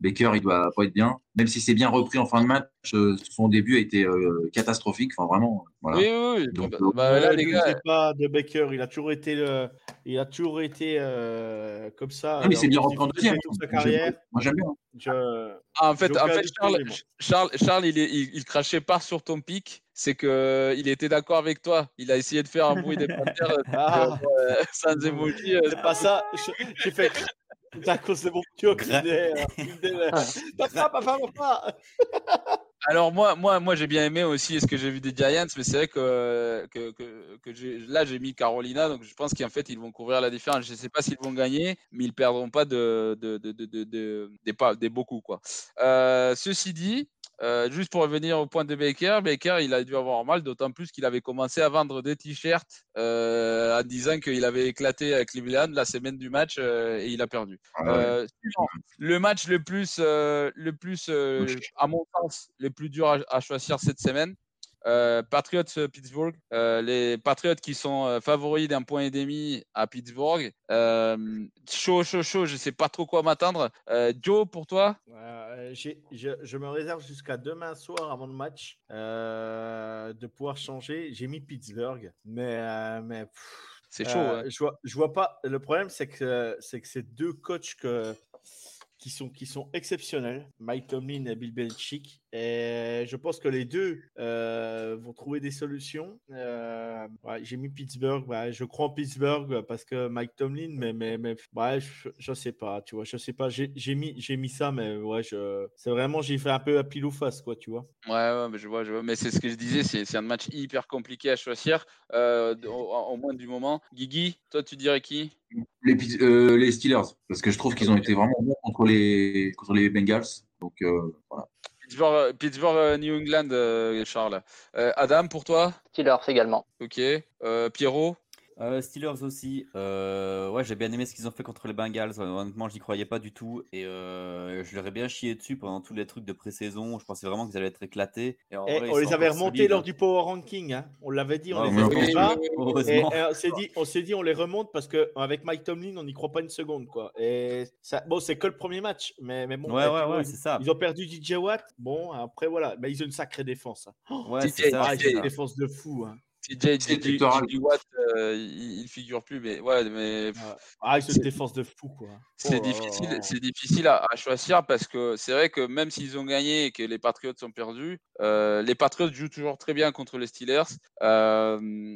Baker, il doit pas être bien. Même si c'est bien repris en fin de match, euh, son début a été euh, catastrophique. Enfin, vraiment. Voilà. Oui, oui, oui. Donc, Bah, euh, bah, là, les gars, pas de Baker, il a toujours été, le- il a toujours été euh, comme ça. Ah, mais c'est bien repris en deuxième. toute sa Moi, j'aime- carrière. Moi, j'aime bien. Je... Ah, en fait, en fait Charles. Charles, Charles il, est- il, il crachait pas sur ton pic. C'est que il était d'accord avec toi. Il a essayé de faire un bruit des panthères euh, Ah. euh, <laughs> sans émoji. C'est pas ça. je- J'ai fait. C'est <laughs> à cause de mon. Papa, papa, papa. Alors moi, moi, moi, j'ai bien aimé aussi ce que j'ai vu des Giants, mais c'est vrai que, que, que, là, j'ai mis Carolina, donc je pense qu'en fait, ils vont couvrir la différence. Je ne sais pas s'ils vont gagner, mais ils perdront pas de, de, de, de, de- de- des, pas, des beaucoup. Quoi. Euh, ceci dit, euh, juste pour revenir au point de Baker, Baker, il a dû avoir mal, d'autant plus qu'il avait commencé à vendre des t-shirts euh, en disant qu'il avait éclaté avec Cleveland la semaine du match euh, et il a perdu. Ah ouais. Euh, le match le plus, le plus à mon sens, le plus dur à, à choisir cette semaine. Euh, Patriots euh, Pittsburgh, Euh, les Patriots qui sont favoris d'un point et demi à Pittsburgh. Chaud, chaud, chaud, je sais pas trop quoi m'attendre. Joe, pour toi? Je, je me réserve jusqu'à demain soir avant le match de pouvoir changer. J'ai mis Pittsburgh, mais, mais C'est chaud. hein. je, vois, je vois pas. Le problème, c'est que c'est que ces deux coachs que, qui sont qui sont exceptionnels, Mike Tomlin et Bill Belichick. Et je pense que les deux euh, vont trouver des solutions. Euh, j'ai mis Pittsburgh. je crois en Pittsburgh parce que Mike Tomlin, mais mais mais ouais, je, je sais pas. Tu vois, je sais pas. J'ai mis mis ça, mais ouais, c'est vraiment j'ai fait un peu à pile ou face quoi. Tu vois. Ouais, ouais, mais je vois, je vois. Mais c'est ce que je disais, c'est un match hyper compliqué à choisir, euh, au, au moins du moment. Guigui, toi, tu dirais qui? Les, euh, les Steelers, parce que je trouve qu'ils ont été vraiment bons contre les, contre les Bengals. Donc, euh, voilà. Pittsburgh, Pittsburgh, euh, New England, Charles. Euh, Adam, pour toi? Steelers également. Ok. Euh, Pierrot? Euh, Steelers aussi. Euh, ouais, j'ai bien aimé ce qu'ils ont fait contre les Bengals. Honnêtement, j'y croyais pas du tout. Et euh, je leur ai bien chié dessus pendant tous les trucs de pré-saison. Je pensais vraiment qu'ils allaient être éclatés. Et en Eh, vrai, on les avait remontés solides, lors du power ranking. hein. On l'avait dit, on Ouais, les avait oui, pas. <laughs> Et, on s'est dit, on s'est dit, on les remonte parce que avec Mike Tomlin, on n'y croit pas une seconde, quoi. Et ça, bon, c'est que le premier match, mais, mais bon. Ouais, ouais, ouais, c'est ça. Ils ont perdu DJ Watt. Bon, après voilà, mais ils ont une sacrée défense. hein. Ouais, TJ, c'est ça. Ah, c'est ils ont une défense de fou. hein. Victor JJ Watt, euh, il, il figure plus, mais ouais, mais Ah, C'est- une défense de fou, quoi. c'est Oh difficile, c'est difficile à, à choisir parce que c'est vrai que même s'ils ont gagné et que les Patriots sont perdus, euh, les Patriots jouent toujours très bien contre les Steelers. Euh,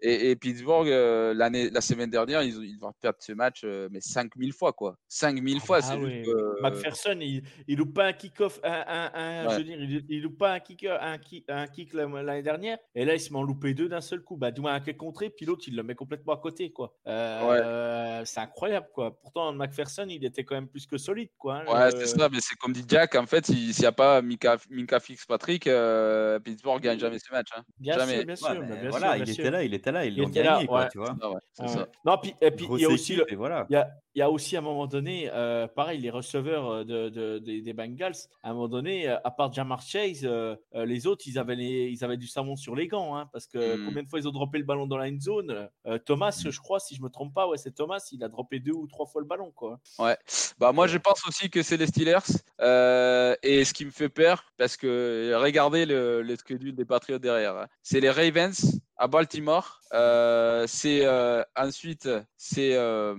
et, et Pittsburgh, euh, l'année, la semaine dernière, ils, ont- ils vont perdre ce match, euh, mais 5000 fois, quoi. 5000 fois, Ah c'est que- McPherson, il, il loupe pas un kick-off, un, un, un- Ouais. je veux dire, il, il loupe pas un kick, un kick, un kick la- l'année dernière, et là il se met en loupé deux d'un seul coup. Bah, du moins un qui est contré, puis l'autre il le met complètement à côté, quoi. Euh, C'est incroyable, quoi. Pourtant McPherson, il était quand même plus que solide, quoi. hein, Ouais, le- c'est ça, mais c'est comme dit Jack, en fait, s'il n'y a pas Mika, Minka Fitzpatrick, euh, Pittsburgh gagne jamais ce match. hein. Bien jamais. sûr, bien sûr, Ouais, mais bien voilà, sûr, il bien était sûr. là, il était là, ils Il l'ont était là, gagné, quoi, ouais. tu vois. Ah ouais, c'est ça. ouais. Non, puis, et puis il y a aussi le, voilà. Il y a, il y a aussi à un moment donné, euh, pareil, les receveurs euh, de, de- des- des Bengals, à un moment donné, euh, à part Jamar Chase, euh, euh, les autres, ils avaient, les, ils avaient du savon sur les gants. hein, parce que Mm. combien de fois ils ont droppé le ballon dans la end zone euh, Thomas, je crois, si je me trompe pas, ouais, c'est Thomas, il a droppé deux ou trois fois le ballon. Quoi. Ouais. Bah moi je pense aussi que c'est les Steelers euh, et ce qui me fait peur parce que regardez le, le schedule des Patriots derrière. hein. C'est les Ravens à Baltimore. Euh, c'est euh, ensuite c'est euh,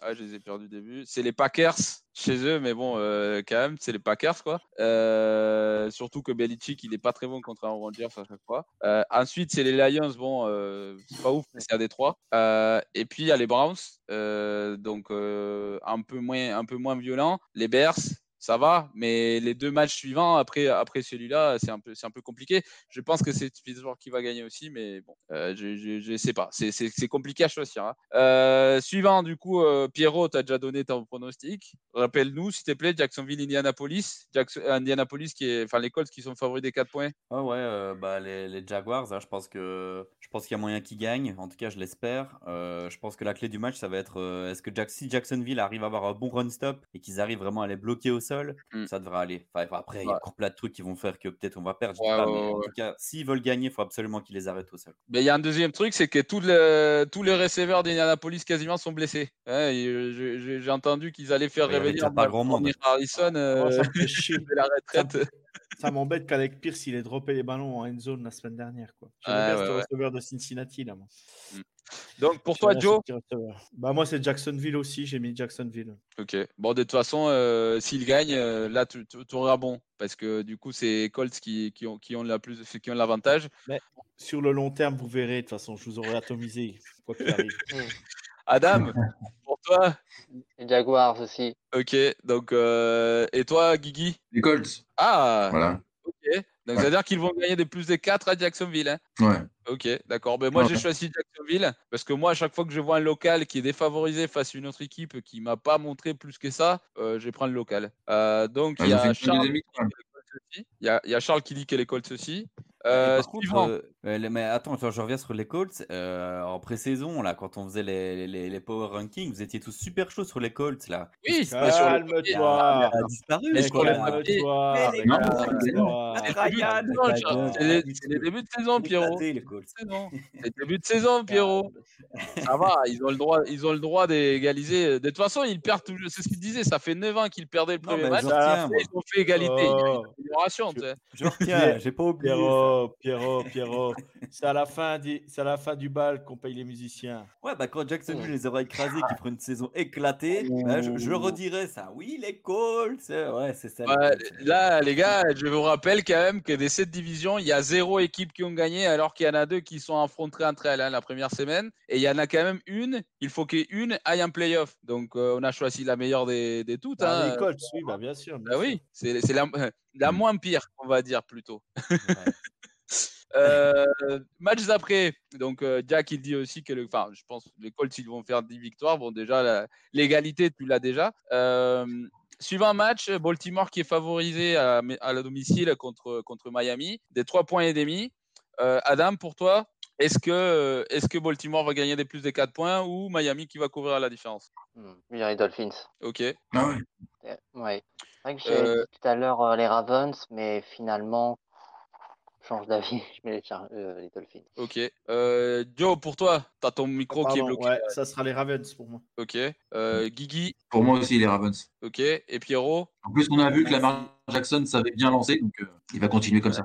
ah, je les ai perdus début. C'est les Packers chez eux, mais bon quand même c'est les Packers quoi. Surtout que Belichick il est pas très bon contre Aaron Rodgers à chaque fois. Ensuite c'est les Lions, bon c'est pas ouf mais c'est à Détroit. Et puis il y a les Browns, donc un peu moins un peu moins violent. Les Bears ça va, mais les deux matchs suivants après, après celui-là, c'est un peu, un peu compliqué. Je pense que c'est Pittsburgh qui va gagner aussi, mais bon, euh, je, je sais pas. C'est, compliqué à choisir. hein. Euh, suivant, du coup, euh, Pierrot, tu as déjà donné ton pronostic. Rappelle-nous, s'il te plaît, Jacksonville, Indianapolis. Jackson, Indianapolis, qui est, enfin, les Colts qui sont favoris des 4 points. Ah ouais, euh, bah, les, les Jaguars, hein, je pense que je qu'il y a moyen qu'ils gagnent. En tout cas, je l'espère. Je pense que la clé du match, ça va être est-ce que si Jacksonville arrive à avoir un bon run stop et qu'ils arrivent vraiment à les bloquer au sol, Mm. ça devrait aller. Enfin, après, il y a encore plein de trucs qui vont faire que peut-être on va perdre. je dis Ouais, pas, ouais, mais en tout cas, s'ils veulent gagner, il faut absolument qu'ils les arrêtent au sol. Mais il y a un deuxième truc, c'est que tous les, tous les receveurs d'Indianapolis quasiment sont blessés. Ouais, et, euh, j'ai- entendu qu'ils allaient faire revenir pas grand monde. Harrison euh, Oh, ça me fait <laughs> chier. de la retraite. Ça m'embête qu'Alec Pierce, il ait droppé les ballons en end zone la semaine dernière. quoi. J'aimais Ouais, bien ouais, ce ouais. receveur de Cincinnati. Là, moi. Donc pour toi, Joe. Bah, moi, c'est Jacksonville aussi. J'ai mis Jacksonville. Ok. Bon, de toute façon, euh, s'il gagne, euh, là, tu, tu- tu auras bon. Parce que du coup, c'est Colts qui, qui ont, qui ont la plus, qui ont l'avantage. Sur le long terme, vous verrez. De toute façon, je vous aurai atomisé. Quoi qu'il arrive. <laughs> Adam, <laughs> pour toi, Les Jaguars aussi. ok. Donc, euh, et toi, Guigui Les Colts. Ah, Voilà. ok. Donc, Ouais. ça veut dire qu'ils vont gagner des plus des 4 à Jacksonville. hein Ouais. Ok, d'accord. Ben moi, Ouais. j'ai choisi Jacksonville parce que moi, à chaque fois que je vois un local qui est défavorisé face à une autre équipe qui m'a pas montré plus que ça, euh, je vais prendre le local. Euh, donc, Ah, il y a Charles. Il a, il y a Charles qui dit que les Colts aussi. Euh, contre, euh, les- mais attends, je reviens sur les Colts. Euh, en pré-saison, là, quand on faisait les, les, les power rankings, vous étiez tous super chauds sur les Colts, là. Oui, mais passe sur le. Ça a disparu. Mais les sur les c'est c'est. C'est les, c'est les débuts de saison, Pierrot. Les. C'est le début de saison, Pierrot. Ça va, ils ont le droit, ils ont le droit d'égaliser. De toute façon, ils perdent toujours. C'est ce qu'ils disaient. Ça fait 9 ans qu'ils perdaient le premier match. Ils ont fait égalité. Il y a Oh. une amélioration. Je retiens, <laughs> j'ai pas oublié. Pierrot, Pierrot, Pierrot. C'est à la fin du, c'est à la fin du bal qu'on paye les musiciens. Ouais, bah quand Jacksonville les aura écrasés, qui feront une saison éclatée, bah, je, je redirai ça. Oui, les Colts, euh, ouais, c'est ça. Ouais, là, les gars, je vous rappelle quand même que des sept divisions, il y a zéro équipe qui ont gagné, alors qu'il y en a deux qui sont affrontées entre elles hein, la première semaine. Et il y en a quand même une, il faut qu'une aille en playoff. Donc, euh, on a choisi la meilleure des, des toutes. Ah, hein. les Colts, oui, bah, bien sûr. bien Bah oui, c'est c'est la, la moins pire, on va dire plutôt. Ouais. Euh, match d'après, donc euh, Jack il dit aussi que le, enfin, je pense que les Colts ils vont faire 10 victoires. Bon, déjà l'égalité tu l'as déjà. Euh, suivant match, Baltimore qui est favorisé à, à la domicile contre contre Miami, des 3 points et demi. Euh, Adam, pour toi, est-ce que est-ce que Baltimore va gagner des plus des 4 points ou Miami qui va couvrir la différence? Hmm, les Dolphins. Ok. Ah ouais. Ouais. C'est vrai que j'ai Euh, dit tout à l'heure euh, les Ravens, mais finalement, change d'avis. <laughs> Je mets les, Char- euh, les Dolphins. Ok. Euh, Joe, pour toi, tu as ton micro qui est bloqué. ouais, ça sera les Ravens pour moi. Ok. Euh, Guigui, Pour moi aussi, les Ravens. ok. Et Pierrot? En plus, on a vu que Lamar Jackson savait bien lancer, donc euh, il va continuer comme ça.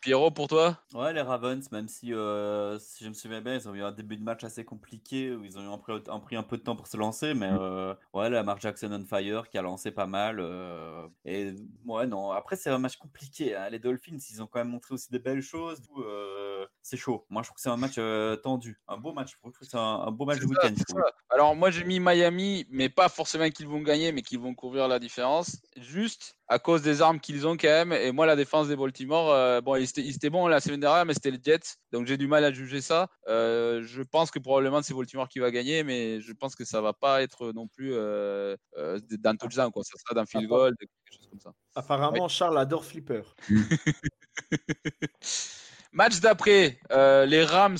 Pierrot, pour toi? Ouais, les Ravens, même si, euh, si je me souviens bien, ils ont eu un début de match assez compliqué où ils ont eu un, un- pris un peu de temps pour se lancer, mais Mm. euh, ouais, la Mark Jackson on fire qui a lancé pas mal. euh, et ouais, non, après, c'est un match compliqué. hein. Les Dolphins, ils ont quand même montré aussi des belles choses. c'est chaud. Moi, je trouve que c'est un match tendu. Un beau match. Je trouve que c'est un, un beau match ça, week-end. Alors, moi, j'ai mis Miami, mais pas forcément qu'ils vont gagner, mais qu'ils vont couvrir la différence. Juste à cause des armes qu'ils ont quand même. Et moi, la défense des Baltimore, euh, bon, ils étaient, ils étaient bons la semaine dernière, mais c'était les Jets. Donc, j'ai du mal à juger ça. Euh, je pense que probablement c'est Baltimore qui va gagner, mais je pense que ça va pas être non plus euh, euh, dans touchdown, quoi. Ça sera dans field goal, quelque chose comme ça. Apparemment, Charles adore Flipper. <laughs> Match d'après, euh, les Rams,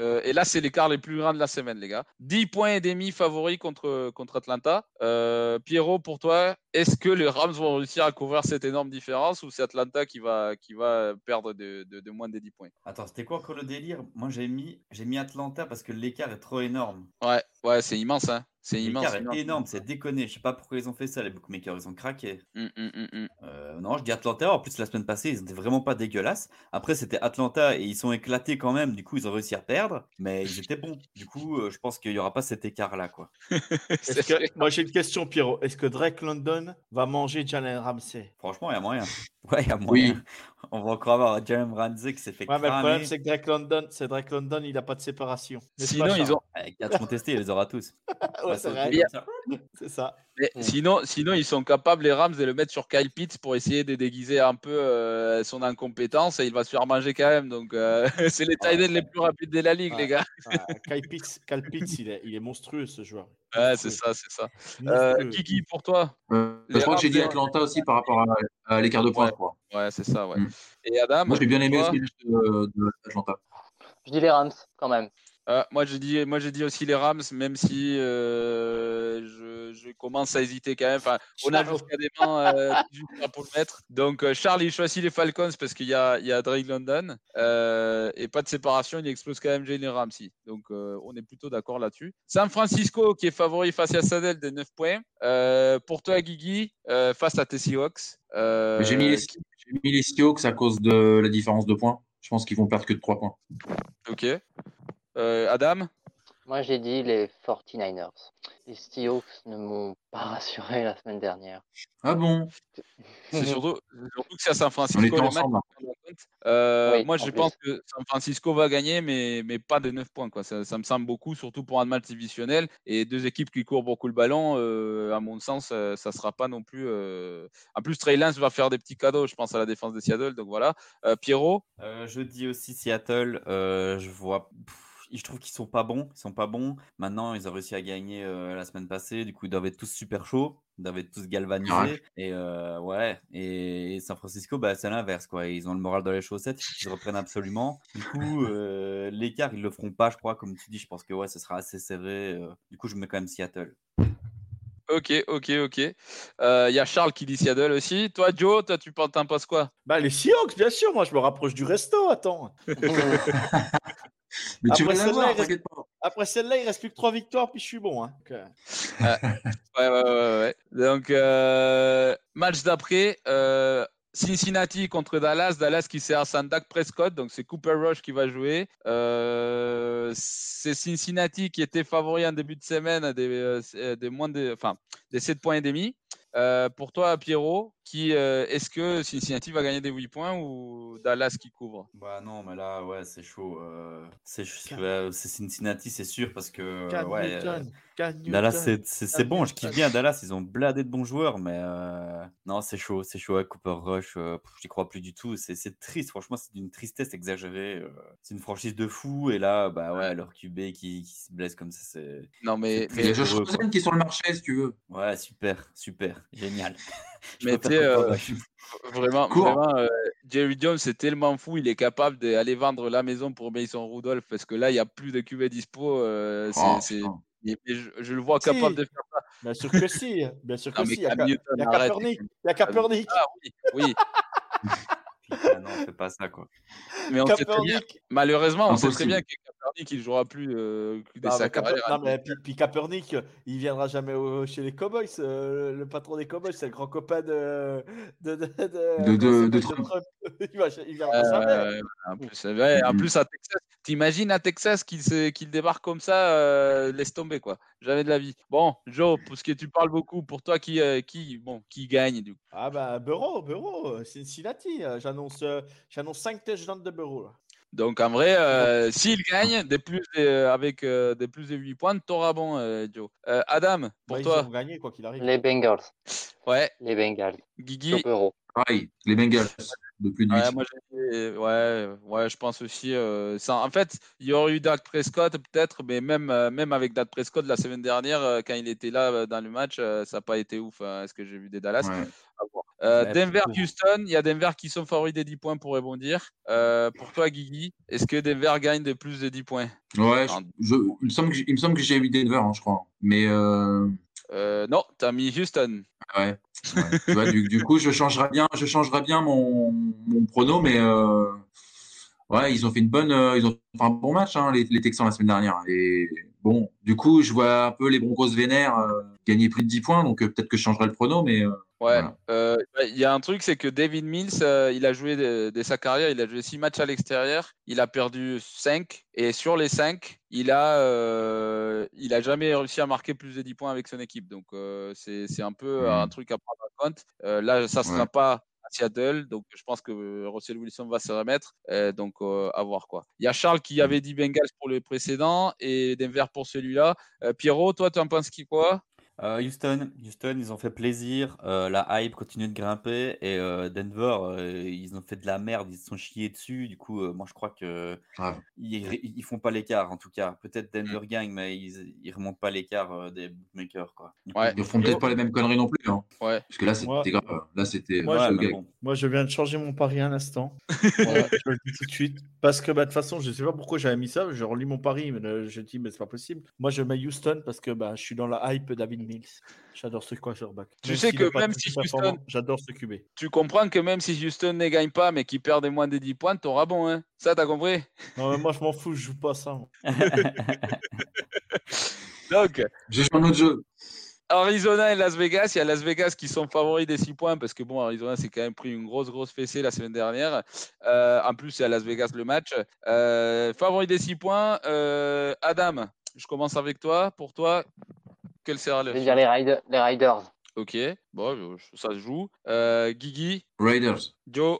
euh, et là c'est l'écart les plus grands de la semaine, les gars. 10 points et demi favoris contre, contre Atlanta. Euh, Pierrot, pour toi, est-ce que les Rams vont réussir à couvrir cette énorme différence ou c'est Atlanta qui va, qui va perdre de, de, de moins de 10 points? Attends, c'était quoi encore le délire? Moi, j'ai mis, j'ai mis Atlanta parce que l'écart est trop énorme. Ouais, ouais, c'est immense, hein. C'est immense. Immense. énorme, c'est déconné. Je sais pas pourquoi ils ont fait ça, les bookmakers. Ils ont craqué. Hum, hum, hum. Euh, non, je dis Atlanta. En plus, la semaine passée, ils étaient vraiment pas dégueulasses. Après, c'était Atlanta et ils sont éclatés quand même. Du coup, ils ont réussi à perdre, mais ils étaient bons. Du coup, euh, je pense qu'il y aura pas cet écart-là, quoi. <laughs> Que-. Moi, j'ai une question, Pierrot. Est-ce que Drake London va manger Jalen Ramsey? Franchement, il y a moyen. Ouais, il y a moyen. On va encore avoir Jalen Ramsey qui s'est fait Ouais, mais le problème, c'est que Drake London, c'est Drake London, il n'a pas de séparation. Sinon, pas, ils ont, Avec 4 contestés, il les aura tous. <laughs> Ouais, Ouais, c'est vrai. <laughs> C'est ça. mais sinon, sinon, ils sont capables, les Rams, de le mettre sur Kyle Pitts pour essayer de déguiser un peu euh, son incompétence et il va se faire manger quand même. Donc, euh, <laughs> c'est les tight ends les plus rapides de la ligue, Ouais. les gars. Ah, Kyle Pitts, Kyle Pitts, il, est, il est monstrueux, ce joueur. Ouais, c'est ça, c'est ça. Euh. Kiki, pour toi Euh, je crois que j'ai dit Atlanta aussi par rapport à, à l'écart de points, Ouais. je crois. Ouais, c'est ça, ouais. Mm. Et Adam Moi, j'ai bien aimé toi aussi de, de Atlanta. Je dis les Rams quand même. Ah, moi j'ai dit, moi j'ai dit aussi les Rams, même si euh, je, je commence à hésiter quand même. Enfin, on a jusqu'à des mains euh, <laughs> 18 heures pour le mettre. Donc euh, Charles il choisit les Falcons parce qu'il y a, il y a Drake London euh, et pas de séparation, il explose quand même Jalen Ramsey. Donc euh, on est plutôt d'accord là-dessus. San Francisco qui est favori face à Sadel de 9 points. Euh, pour toi Guigui euh, face à tes Seahawks. Euh, J'ai mis, les, j'ai mis les Seahawks à cause de la différence de points. Je pense qu'ils vont perdre que de 3 points. Ok. Euh, Adam. Moi, j'ai dit les 49ers. Les Seahawks ne m'ont pas rassuré la semaine dernière. Ah bon <laughs> C'est surtout, surtout que c'est à San On Francisco. ensemble. Euh, Oui, moi, en je plus. pense que San Francisco va gagner, mais, mais pas de 9 points. Quoi. Ça, ça me semble beaucoup, surtout pour un match divisionnel. Et deux équipes qui courent beaucoup le ballon, euh, à mon sens, euh, ça ne sera pas non plus. euh, En plus, Trey Lance va faire des petits cadeaux, je pense, à la défense de Seattle. Donc voilà. Euh, Pierrot, Euh, je dis aussi Seattle. euh, je vois. pff, je trouve qu'ils sont pas bons. Ils sont pas bons. Maintenant, ils ont réussi à gagner euh, la semaine passée. Du coup, ils doivent être tous super chauds. Ils doivent être tous galvanisés. Ouais. Et euh, ouais. Et San Francisco, bah, c'est l'inverse. quoi. Ils ont le moral dans les chaussettes. Il faut qu'ils se reprennent absolument. Du coup, euh, l'écart, ils le feront pas, je crois. Comme tu dis, je pense que ouais, ce sera assez serré. Du coup, je mets quand même Seattle. ok, ok, ok. Euh, Il y a Charles qui dit Seattle aussi. Toi, Joe, toi, tu penses quoi? Bah, les Seahawks, bien sûr. Moi, je me rapproche du resto. Attends. <laughs> Mais tu Après vas celle-là, l'avoir, il reste- t'inquiète pas. Après celle-là, il reste plus que trois victoires, puis je suis bon. hein. Donc, <laughs> euh, Ouais, ouais, ouais, ouais, ouais. Donc, euh, match d'après, euh, Cincinnati contre Dallas. Dallas qui sert à Dak Prescott, donc c'est Cooper Rush qui va jouer. Euh, c'est Cincinnati qui était favori en début de semaine à des, des moins de, enfin, des 7 points et demi. Euh, pour toi, Pierrot, qui, euh, est-ce que Cincinnati va gagner des 8 points ou Dallas qui couvre? Bah non, mais là, ouais, c'est chaud. euh, c'est ouais, Cincinnati, c'est sûr, parce que ouais, euh, Dallas, c'est- c'est c'est bon, je kiffe bien Dallas, ils ont bladé de bons joueurs, mais euh, non, c'est chaud, c'est chaud avec Cooper Rush, euh, j'y crois plus du tout, c'est c'est triste, franchement, c'est d'une tristesse exagérée. euh, c'est une franchise de fous, et là, bah ouais, leur QB qui, qui se blesse comme ça, c'est. Non, mais, C'est Il y a mais, quoi. Rosen qui est sur le marché, si tu veux. Ouais, super, super, génial. <laughs> Je Mais tu euh. Vraiment, vraiment euh, Jerry Jones, c'est tellement fou, il est capable d'aller vendre la maison pour Mason Rudolph parce que là, il n'y a plus de QV dispo. euh, c'est- Oh, je, je le vois Si. capable de faire ça. Bien sûr que si. Bien sûr que Non, si. Il y a, il a arrête. Kaepernick. Il y a Kaepernick. Ah oui, oui, <laughs> Putain, non, fais pas ça, quoi. mais on sait très bien, malheureusement, on sait très Impossible. bien que Kaepernick, il ne jouera plus euh, de Non, sa mais carrière. non, mais puis, puis Kaepernick, il viendra jamais au- chez les Cowboys. euh, le patron des Cowboys, c'est le grand copain de de de, de, De- de- s'appelle, Trump. <laughs> il, va, il viendra jamais. Euh, en plus, c'est vrai, en Mhm. plus, à Texas, t'imagines à Texas qu'il se- qu'il débarque comme ça, euh, laisse tomber quoi. Jamais de la vie. Bon, Joe, parce que tu parles beaucoup, pour toi, qui, euh, qui, bon, qui gagne du coup? Ah bah Bureau, Bureau, Cincinnati. euh, J'annonce, euh, 5 touchdowns de Bureau. là. Donc en vrai, euh, s'il gagne des plus de- euh, avec euh, des plus de 8 points, t'auras bon, euh, Joe. Euh, Adam, pour Bah, ils toi, vont gagner quoi qu'il arrive. Les Bengals. ouais, Les Bengals. Guigui. Pareil, les Bengals de plus de 8. Ouais, moi, ouais, ouais, je pense aussi. euh, ça, en fait, il y aurait eu Dak Prescott peut-être, mais même, euh, même avec Dak Prescott la semaine dernière, euh, quand il était là euh, dans le match, euh, ça n'a pas été ouf. hein, ce que j'ai vu des Dallas? Ouais. À voir. Euh, Denver. Houston, il y a Denver qui sont favoris des 10 points pour rebondir. Euh, pour toi, Guigui, est-ce que Denver gagne de plus de 10 points? Ouais, je- En- je- il, me semble que, j'ai- que mis Denver, hein, je crois. Mais euh, Euh, Non, tu as mis Houston. ouais. ouais. Tu vois, du, du coup, je changerai bien, je changerai bien mon, mon prono, mais euh, ouais, ils ont fait une bonne, euh, ils ont fait un bon match, hein, les, les Texans la semaine dernière. Et bon, du coup, je vois un peu les Broncos vénères euh, gagner plus de 10 points, donc euh, peut-être que je changerai le prono, mais Ouais, Voilà. euh, il y a un truc, c'est que David Mills, euh, il a joué de, de sa carrière, il a joué six matchs à l'extérieur, il a perdu 5 et sur les 5, il a, euh, il a jamais réussi à marquer plus de 10 points avec son équipe. Donc c'est un peu un truc à prendre en compte. Là, ça sera Ouais. pas à Seattle, donc je pense que Russell Wilson va se remettre. Euh, donc euh, à voir quoi. Il y a Charles qui avait dit Bengals pour le précédent et Denver pour celui-là. Euh, Pierrot, toi, tu en penses qui quoi? Euh, Houston, Houston, ils ont fait plaisir. euh, la hype continue de grimper. Et euh, Denver, euh, ils ont fait de la merde. Ils se sont chiés dessus. Du coup, euh, moi, je crois que Grave. ils, ils font pas l'écart, en tout cas. Peut-être Denver gagne, mais ils, ils remontent pas l'écart euh, des bookmakers, quoi. Coup, Ouais. Ils feront peut-être pas les mêmes conneries non plus. Hein. Ouais. Parce que là, c'était Moi- grave. Là, c'était. Moi, ouais, bon. Je viens de changer mon pari un instant. <laughs> Voilà, je le dis tout de suite. Parce que, bah, de toute façon, je sais pas pourquoi j'avais mis ça. Je relis mon pari, mais euh, je dis, mais c'est pas possible. Moi, je mets Houston parce que bah, je suis dans la hype David Mills. J'adore ce quarterback. Tu Même sais que même si Houston- J'adore ce QB. Tu comprends que même si Houston ne gagne pas, mais qu'ils perdent moins des 10 points, t'auras bon, hein Ça, t'as compris? Non, mais moi, je m'en fous, je joue pas ça. <laughs> Donc, J'ai joué un autre jeu. Arizona et Las Vegas, il y a Las Vegas qui sont favoris des 6 points parce que bon, Arizona s'est quand même pris une grosse, grosse fessée la semaine dernière. Euh, en plus, c'est à Las Vegas le match. Euh, favori des 6 points, euh, Adam, je commence avec toi. Pour toi, quel sera Je le. vais dire les, Riders- les Riders. Ok, bon, je- ça se joue. Euh, Guigui, Raiders. Joe.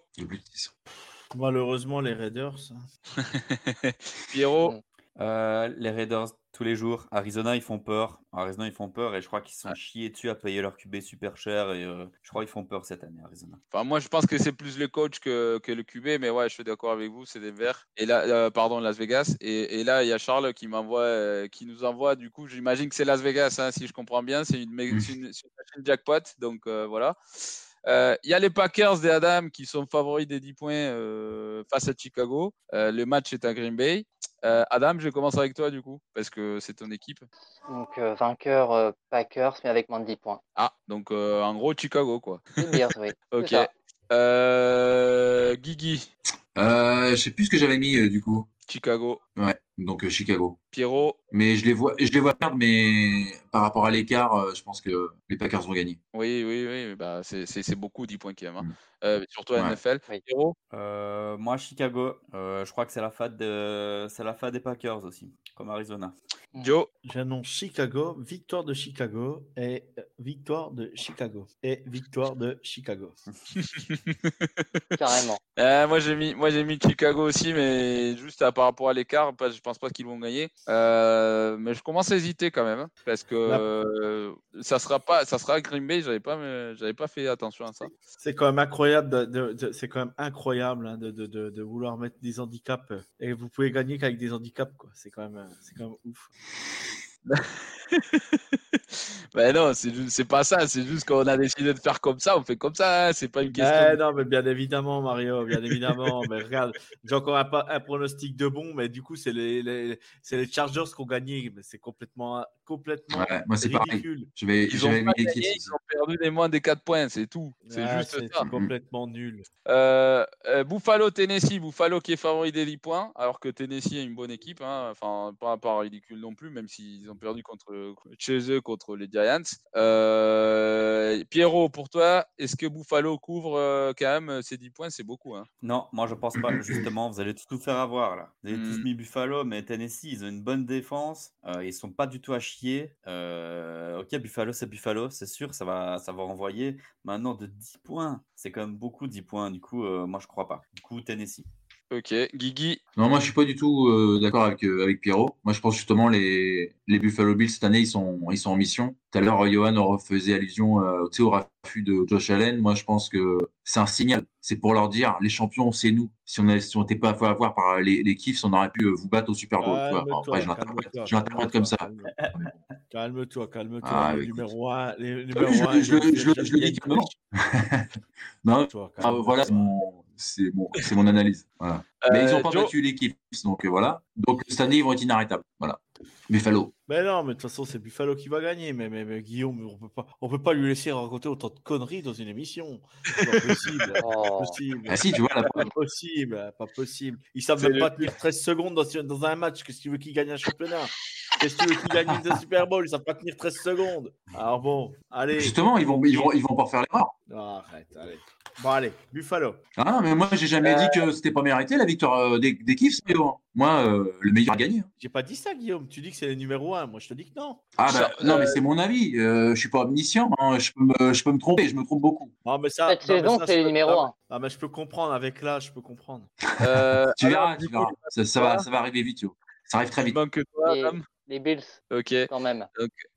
Malheureusement, les Raiders. <laughs> Pierrot. Euh, les Raiders, tous les jours. Arizona, ils font peur. Arizona, ils font peur. Et je crois qu'ils sont chiés dessus à payer leur QB super cher. Et euh, je crois qu'ils font peur cette année, Arizona. Enfin, moi, je pense que c'est plus le coach que, que le QB, mais ouais, je suis d'accord avec vous, c'est des verts. Et là, euh, pardon, Las Vegas. Et, et là, il y a Charles qui m'envoie, euh, qui nous envoie. Du coup, j'imagine que c'est Las Vegas, hein, si je comprends bien. C'est une, une, une machine jackpot, donc voilà. Euh, Il y a les Packers des Adam qui sont favoris des 10 points euh, face à Chicago. Euh, le match est à Green Bay. Euh, Adam, je commence avec toi du coup, parce que c'est ton équipe. Donc, euh, vainqueur euh, Packers, mais avec moins de 10 points. Ah, donc euh, en gros, Chicago, quoi. Bears, oui. <laughs> Ok. Euh, Guigui, Euh, je sais plus ce que j'avais mis euh, du coup. Chicago. Ouais, donc euh, Chicago. Pierrot, Mais je les vois, je les vois perdre, mais par rapport à l'écart, euh, je pense que les Packers vont gagner. Oui, oui, oui, bah, c'est beaucoup 10 points qu'il y a. hein. Mm. Euh, surtout Ouais. NFL. Oui. Pierrot, Euh, moi, Chicago, euh, je crois que c'est la fête de... c'est la fête des Packers aussi, comme Arizona. Joe, J'annonce Chicago, victoire de Chicago et victoire de Chicago et victoire de Chicago. <laughs> Carrément. Euh, moi j'ai mis, moi j'ai mis Chicago aussi, mais juste à, par rapport à l'écart, je pense pas qu'ils vont gagner. Euh, mais je commence à hésiter quand même, hein, parce que euh, ça sera pas, ça sera Green Bay. J'avais pas, j'avais pas fait attention à ça. C'est quand même incroyable, de, de- de- c'est quand même incroyable hein, de, de- de- de vouloir mettre des handicaps euh, et vous pouvez gagner qu'avec des handicaps quoi. C'est quand même, euh, c'est quand même ouf. <laughs> Ben non, c'est pas ça. C'est juste qu'on a décidé de faire comme ça, on fait comme ça. hein, C'est pas une question. Eh non, mais bien évidemment, Mario, bien évidemment. mais regarde, j'ai encore un, un pronostic de bon, mais du coup, c'est les, les, c'est les Chargers qui ont gagné. Mais c'est complètement, complètement Ouais, moi c'est pareil. ridicule. Je vais, Ils ont les gagné, Chiefs. ils ont perdu des moins des 4 points, c'est tout. C'est juste c'est ça. complètement nul. Euh, euh, Buffalo, Tennessee, Buffalo qui est favori des 10 points, alors que Tennessee est une bonne équipe, hein, enfin pas, pas ridicule non plus, même s'ils ont perdu contre chez eux contre les Giants. Euh, Pierrot, pour toi, est-ce que Buffalo couvre euh, quand même euh, ces 10 points? C'est beaucoup. Hein. Non, moi je pense pas. Justement, vous allez tout faire avoir là. Vous avez tous Mm. mis Buffalo, mais Tennessee, ils ont une bonne défense. euh, ils sont pas du tout à chier. Euh, ok, Buffalo, c'est Buffalo, c'est sûr, ça va, ça va renvoyer. Maintenant, de 10 points, c'est quand même beaucoup 10 points. Du coup, moi je crois pas. Du coup, Tennessee. Ok, Guigui, Non, moi je suis pas du tout euh, d'accord avec, euh, avec Pierrot. Moi je pense justement les, les Buffalo Bills cette année ils sont, ils sont en mission. Tout à l'heure, Johan faisait allusion euh, au refus de Josh Allen. Moi je pense que c'est un signal. C'est pour leur dire les champions c'est nous. Si on n'était si pas fait avoir par les, les Chiefs, on aurait pu euh, vous battre au Super Bowl. tu vois. Calme-toi, Après, je l'interprète- je comme ça. calme-toi, Calme-toi. Ah, le numéro 1, les Je, numéro un, je, je, je, je le dis calmement. <laughs> non, Toi, ah, voilà, c'est mon, c'est mon, c'est mon analyse. Voilà. Mais ils Euh, ont pas Joe, battu les Chiefs, donc euh, voilà. Donc cette année ils vont être inarrêtables. Voilà. Buffalo. Mais non, mais de toute façon, c'est Buffalo qui va gagner. Mais, mais, mais Guillaume, on peut pas, on peut pas lui laisser raconter autant de conneries dans une émission. C'est pas possible. <laughs> Pas Oh. possible. Ah si, tu vois la Pas possible, pas possible. Ils savent même le- pas tenir 13 secondes dans, dans un match. Qu'est-ce que tu veux qu'ils gagnent un championnat? Qu'est-ce que tu veux qu'ils gagnent un Super Bowl? Ils savent pas tenir 13 secondes. Alors bon, allez. Justement, ils vont, ils vont, ils vont pas faire l'erreur. Ah, arrête, allez. Bon, allez, Buffalo. Ah non, mais moi, j'ai jamais dit que c'était pas mérité la victoire euh, des, des hein. Moi, euh, le meilleur a gagné. hein. J'ai pas dit ça, Guillaume. Tu dis que c'est le numéro 1. Moi, je te dis que non. Ah bah, non, mais c'est mon avis. Euh, je suis pas omniscient. hein. Je, peux me, je peux me tromper. Je me trompe beaucoup. Non, mais ça. Cette saison, c'est le numéro ah, 1. Ah, mais je peux comprendre. Avec là, je peux comprendre. <laughs> euh, Tu verras, tu coup, verras. Ça, ça va, ça va arriver vite. yo. Ça arrive très il vite. manque que toi, Et- Adam. les Bills, Ok. quand même.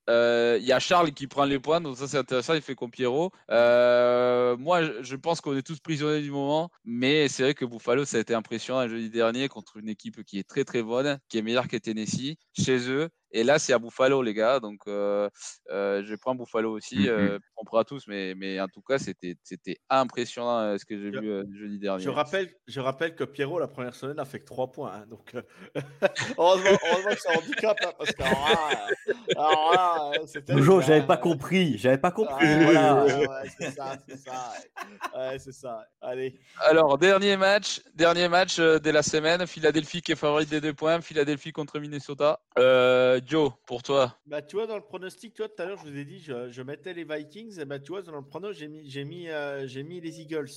Euh, Il y a Charles qui prend les points, donc ça c'est intéressant, il fait comme Pierrot. Euh, moi, je- je pense qu'on est tous prisonniers du moment, mais c'est vrai que Buffalo, ça a été impressionnant jeudi dernier contre une équipe qui est très très bonne, qui est meilleure que Tennessee, chez eux. Et là, c'est à Buffalo, les gars, donc euh, euh, je prends Buffalo aussi. Mhm. euh, on prend tous, mais, mais en tout cas, c'était c'était impressionnant euh, ce que j'ai vu euh, jeudi dernier. Je rappelle, je rappelle que Pierrot, la première semaine, a fait que 3 points. hein, donc, euh, <laughs> heureusement, heureusement que c'est un handicap, hein, parce que euh, c'était. Bonjour, j'avais pas compris. J'avais pas ah, compris. ouais, voilà. ouais, ouais, c'est ça, c'est ça. Ouais, Ouais, c'est ça. Allez. Alors, dernier match, dernier match euh, de la semaine. Philadelphie qui est favorite des deux points. Philadelphie contre Minnesota. Euh, Joe, pour toi. Bah, tu vois, dans le pronostic, toi, tout à l'heure, je vous ai dit, je, je mettais les Vikings. Et bah, tu vois, dans le pronostic, j'ai mis, j'ai mis, euh, j'ai mis les Eagles.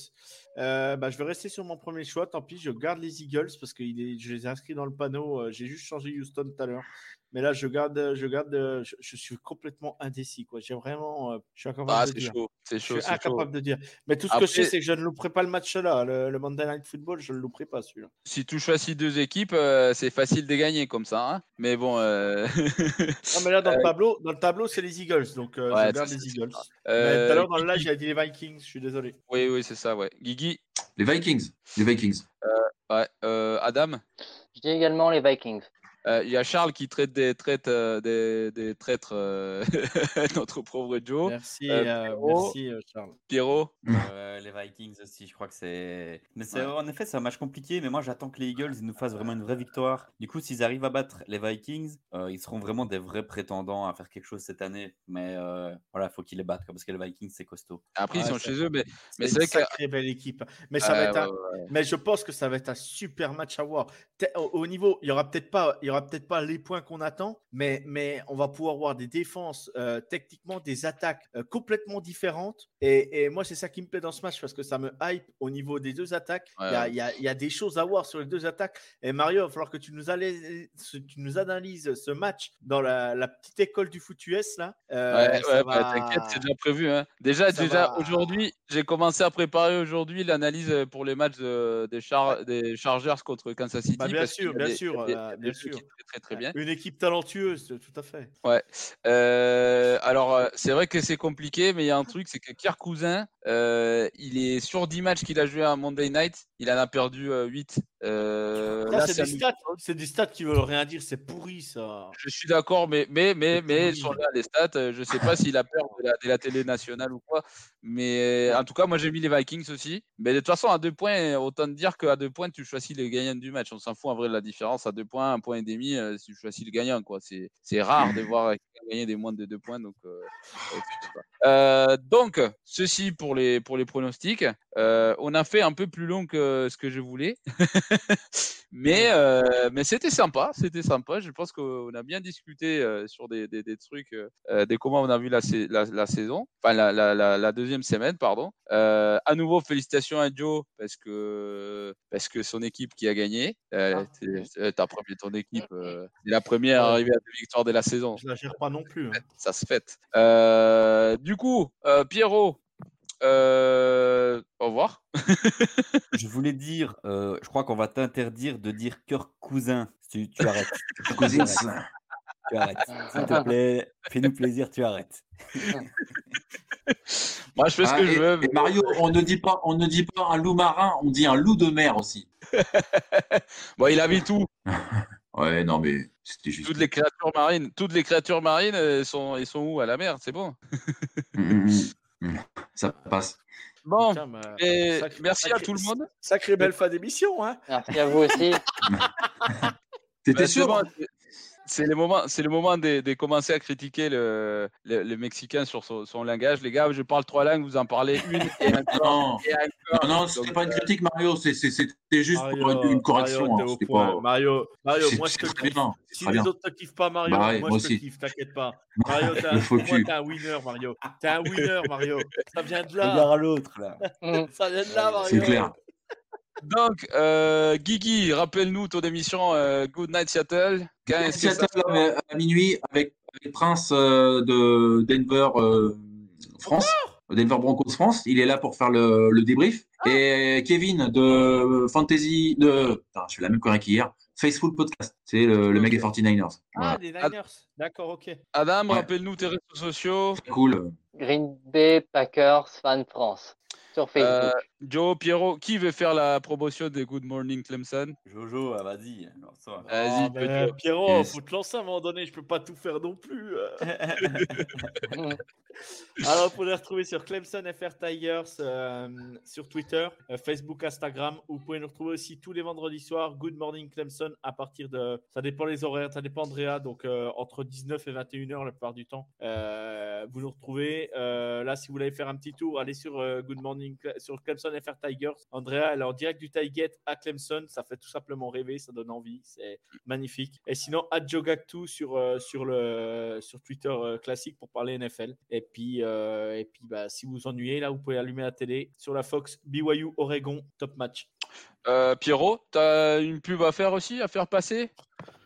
Euh, bah, je vais rester sur mon premier choix. Tant pis, je garde les Eagles parce que je les ai inscrits dans le panneau. Euh, j'ai juste changé Houston tout à l'heure. Mais là, je garde, je garde, euh, je, je suis complètement indécis. Quoi. J'ai vraiment, euh, je suis incapable Ah, de c'est dire. chaud. C'est Je chaud. suis c'est chaud. incapable de dire. Mais tout ce que je sais, c'est que je ne louperai pas le match là. Le, le Monday Night Football, je ne le louperai pas celui-là. Si tu choisis deux équipes, euh, c'est facile de gagner comme ça. hein. Mais bon. euh, <laughs> Non, mais là, dans le tableau, dans le tableau, c'est les Eagles. Donc, euh, Ouais, je garde les Eagles. euh, tout à l'heure, dans le live, j'ai dit les Vikings. Je suis désolé. Oui, oui, c'est ça, ouais. Guigui, Les Vikings. Les Vikings. ouais. euh, Adam, Je dis également les Vikings. Euh, il y a Charles qui traite des traites, euh, des, des traîtres, euh, <laughs> notre pauvre Joe. Merci, Pierrot. merci Charles. Pierrot, Euh, <laughs> les Vikings aussi, je crois que c'est. Mais c'est en effet, c'est un match compliqué, mais moi j'attends que les Eagles ils nous fassent vraiment une vraie victoire. Du coup, s'ils arrivent à battre les Vikings, euh, ils seront vraiment des vrais prétendants à faire quelque chose cette année. Mais euh, voilà, il faut qu'ils les battent, quoi, parce que les Vikings c'est costaud. après ils sont chez eux, mais, mais C'est c'est une vrai que. sacrée belle équipe. Mais ça va être un- ouais, ouais. Mais je pense que ça va être un super match à voir. Au, au niveau, il y aura peut-être pas, il y aura peut-être pas les points qu'on attend, mais mais on va pouvoir voir des défenses euh, techniquement, des attaques euh, complètement différentes. Et, et moi, c'est ça qui me plaît dans ce match parce que ça me hype au niveau des deux attaques. Il y, a, Ouais. y a- y a des choses à voir sur les deux attaques. Et Mario, il va falloir que tu nous, allais- tu nous analyses ce match dans la, la petite école du foot US là. Euh, Ouais, ouais, bah, t'inquiète, c'est déjà prévu. Hein. Déjà, ça déjà va- aujourd'hui, j'ai commencé à préparer aujourd'hui l'analyse euh, pour les matchs de- des, Char- des Chargers contre Kansas City. Bah, bien parce sûr, bien sûr, des- bien qui sûr. Très, très, très bien. Une équipe talentueuse, tout à fait. Ouais. Euh, alors, euh, c'est vrai que c'est compliqué, mais il y a un truc, c'est que Kirk Cousin, euh, il est sur 10 matchs qu'il a joué à Monday Night, il en a perdu 8. Euh, Là, là, c'est des stats, c'est des stats qui veulent rien dire, c'est pourri ça. Je suis d'accord, mais, mais, mais, mais sont là, les stats. Euh, Je sais pas s'il a peur de la, de la télé nationale ou quoi. Mais en tout cas, moi, j'ai mis les Vikings aussi. Mais de toute façon, à deux points, autant te dire qu'à deux points, tu choisis le gagnant du match. On s'en fout en vrai de la différence. À deux points, un point et demi, euh, tu choisis le gagnant. quoi. C'est c'est rare de voir quelqu'un gagner des moins de deux points. Donc, euh, euh. Euh, donc ceci pour les, pour les pronostics. Euh, on a fait un peu plus long que ce que je voulais. <laughs> <laughs> mais euh, mais c'était sympa. C'était sympa. Je pense qu'on a bien discuté euh, sur des, des, des trucs, euh, des comment on a vu la, sa- la, la saison. Enfin, la, la, la, la deuxième semaine, pardon. Euh, à nouveau, félicitations à Joe parce que, parce que son équipe qui a gagné. Euh, Ah. T'as premier ton équipe. Euh, c'est la première Ouais. arrivée à deux victoires de la saison Je la gère pas non plus. hein. ça se. Euh, du coup, euh, Pierrot, euh, au revoir. <laughs> Je voulais dire, euh, je crois qu'on va t'interdire de dire cœur cousin. Tu, tu arrêtes. Tu arrêtes. S'il te plaît, fais-nous plaisir, tu arrêtes. Moi, je fais ce Ah, que et, je veux. Mario, on ne dit pas, on ne dit pas un loup marin, on dit un loup de mer aussi. <laughs> Bon, il a mis tout. <laughs> Ouais, non, mais c'était juste. Toutes les créatures marines, toutes les créatures marines euh, sont, ils sont où? À la mer C'est bon. Mm, mm, mm. Mm. Ça passe. Bon. Putain, mais- Et sacré- merci à tout le monde. Sacrée belle fin d'émission, hein. Merci à vous aussi. <laughs> <laughs> T'étais Bah, sûr bon, c'est- le moment, c'est le moment de, de commencer à critiquer le, le, le Mexicain sur son, son langage. Les gars, je parle trois langues, vous en parlez une <laughs> et encore. Non, non, non, c'était pas une euh, critique, Mario. c'est- c'est- C'était juste pour Mario, une, une correction. Mario, hein, pas- Mario, Mario, moi je te kiffe. Si les bien. autres te kiffent pas, Mario, Bah ouais, moi, moi je te kiffe, t'inquiète pas. <laughs> Mario, t'es un, un winner, Mario. T'es un winner, Mario. Ça vient de là. Regarde à l'autre, là. <laughs> Ça vient de là, Mario. C'est clair. Donc, euh, Guigui, rappelle-nous ton émission euh, Good Night Seattle. Que ça Seattle euh, à minuit avec, avec Prince euh, de Denver euh, France, Denver Broncos France. Il est là pour faire le, le débrief. Et Kevin de Fantasy, de. Putain, je fais la même connerie qu'hier. Faceful Podcast. C'est le, le mec des 49ers. Ah, Voilà. des Niners. D'accord, ok. Adam, Ouais. rappelle-nous tes réseaux sociaux. Cool. Green Bay Packers Fan France sur Facebook. Joe, Pierrot, qui veut faire la promotion des Good Morning Clemson? Jojo, ah, vas-y. Vas-y, Ah, Joe. Pierrot, Yes. faut te lancer à un moment donné, je peux pas tout faire non plus. euh. Alors, <laughs> vous pouvez les retrouver sur Clemson FR Tigers, euh, sur Twitter, euh, Facebook, Instagram. Vous pouvez nous retrouver aussi tous les vendredis soirs, Good Morning Clemson, à partir de. Ça dépend les horaires, ça dépend Andrea, donc euh, entre 19 et 21h la plupart du temps. Euh, vous nous retrouvez. Euh, là, si vous voulez faire un petit tour, allez sur euh, Good Morning, sur Clemson FR Tigers. Andrea, elle est en direct du Tailgate à Clemson. Ça fait tout simplement rêver, ça donne envie. C'est magnifique. Et sinon, Jogactu sur, euh, sur, le, sur Twitter euh, classique pour parler NFL. Et puis, euh, et puis bah, si vous vous ennuyez, là, vous pouvez allumer la télé sur la Fox BYU Oregon Top Match. Euh, Pierrot, t'as une pub à faire aussi, à faire passer?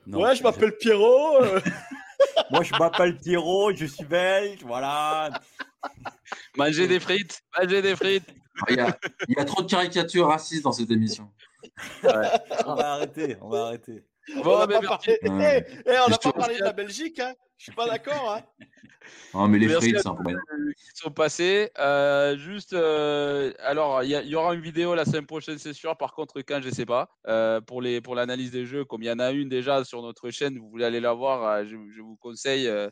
Non, ouais, je m'appelle Pierrot. <laughs> <laughs> Moi, je m'appelle Pierrot, je suis belge, voilà. <laughs> Manger des frites, manger des frites. Il y, a, trop de caricatures racistes dans cette émission. On va arrêter, on va arrêter. Bon, on n'a pas merci. parlé, Ouais. Eh, eh, on pas parlé de la Belgique. Hein. Je suis pas d'accord. Hein. <laughs> Non, mais les Merci frites, c'est un problème. qui sont passés. Euh, juste, euh, alors, il y, aura une vidéo la semaine prochaine, c'est sûr. Par contre, quand je sais pas, euh, pour les pour l'analyse des jeux, comme il y en a une déjà sur notre chaîne, vous voulez aller la voir, je, je vous conseille. Euh,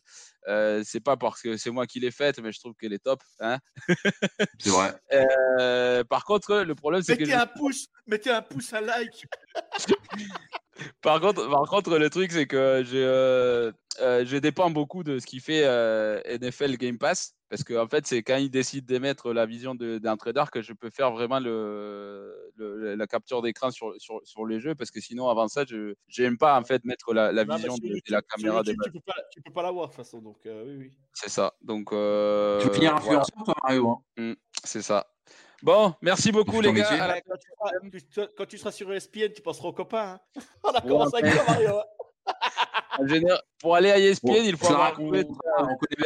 euh, c'est pas parce que c'est moi qui l'ai faite, mais je trouve qu'elle est top. Hein <laughs> C'est vrai. Euh, par contre, le problème, c'est que Mettez je- un pouce, mettez un pouce, un like. <laughs> Par contre, par contre, le truc, c'est que je, euh, euh, je dépends beaucoup de ce qui fait euh, NFL Game Pass. Parce que, en fait, c'est quand ils décident d'émettre la vision d'un trader que je peux faire vraiment le, le- la capture d'écran sur, sur, sur les jeux. Parce que sinon, avant ça, je n'aime pas, en fait, mettre la, la Non, vision de, de la caméra des tu peux pas, tu peux pas l'avoir de toute façon. Donc euh, oui, oui. C'est ça. Donc, euh, tu veux finir voilà, influenceur, toi, Mario hein c'est ça. Bon, merci beaucoup, les gars. la- Quand tu, seras, tu- quand tu seras sur ESPN, tu penseras aux copains. hein. <laughs> On a commencé avec toi, Mario. hein. général, pour aller à ESPN, Bon, il faut avoir on connaît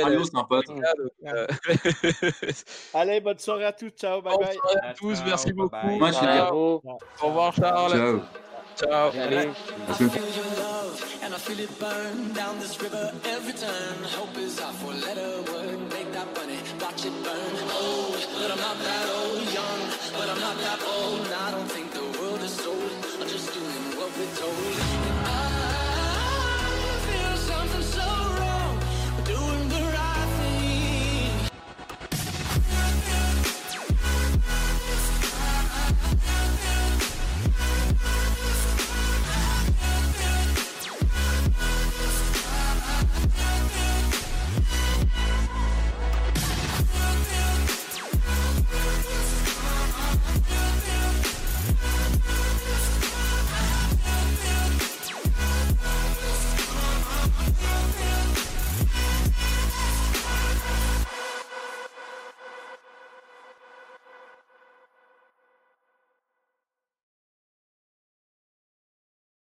Mario, c'est un pote. donc, euh, <laughs> Allez, bonne soirée à tous. Ciao, bye bonne bye. soirée à tous, ciao, merci bye beaucoup. bye. Moi. Au revoir, Charles. Ciao. Ciao. Allez. La I semaine feel your love and I feel it burn down this river every turn. Hope is our four letter word. Make that money, watch it burn. Old, But I'm not that old, young, but I'm not that old. and I don't think the world is sold. I'm just doing what we're told.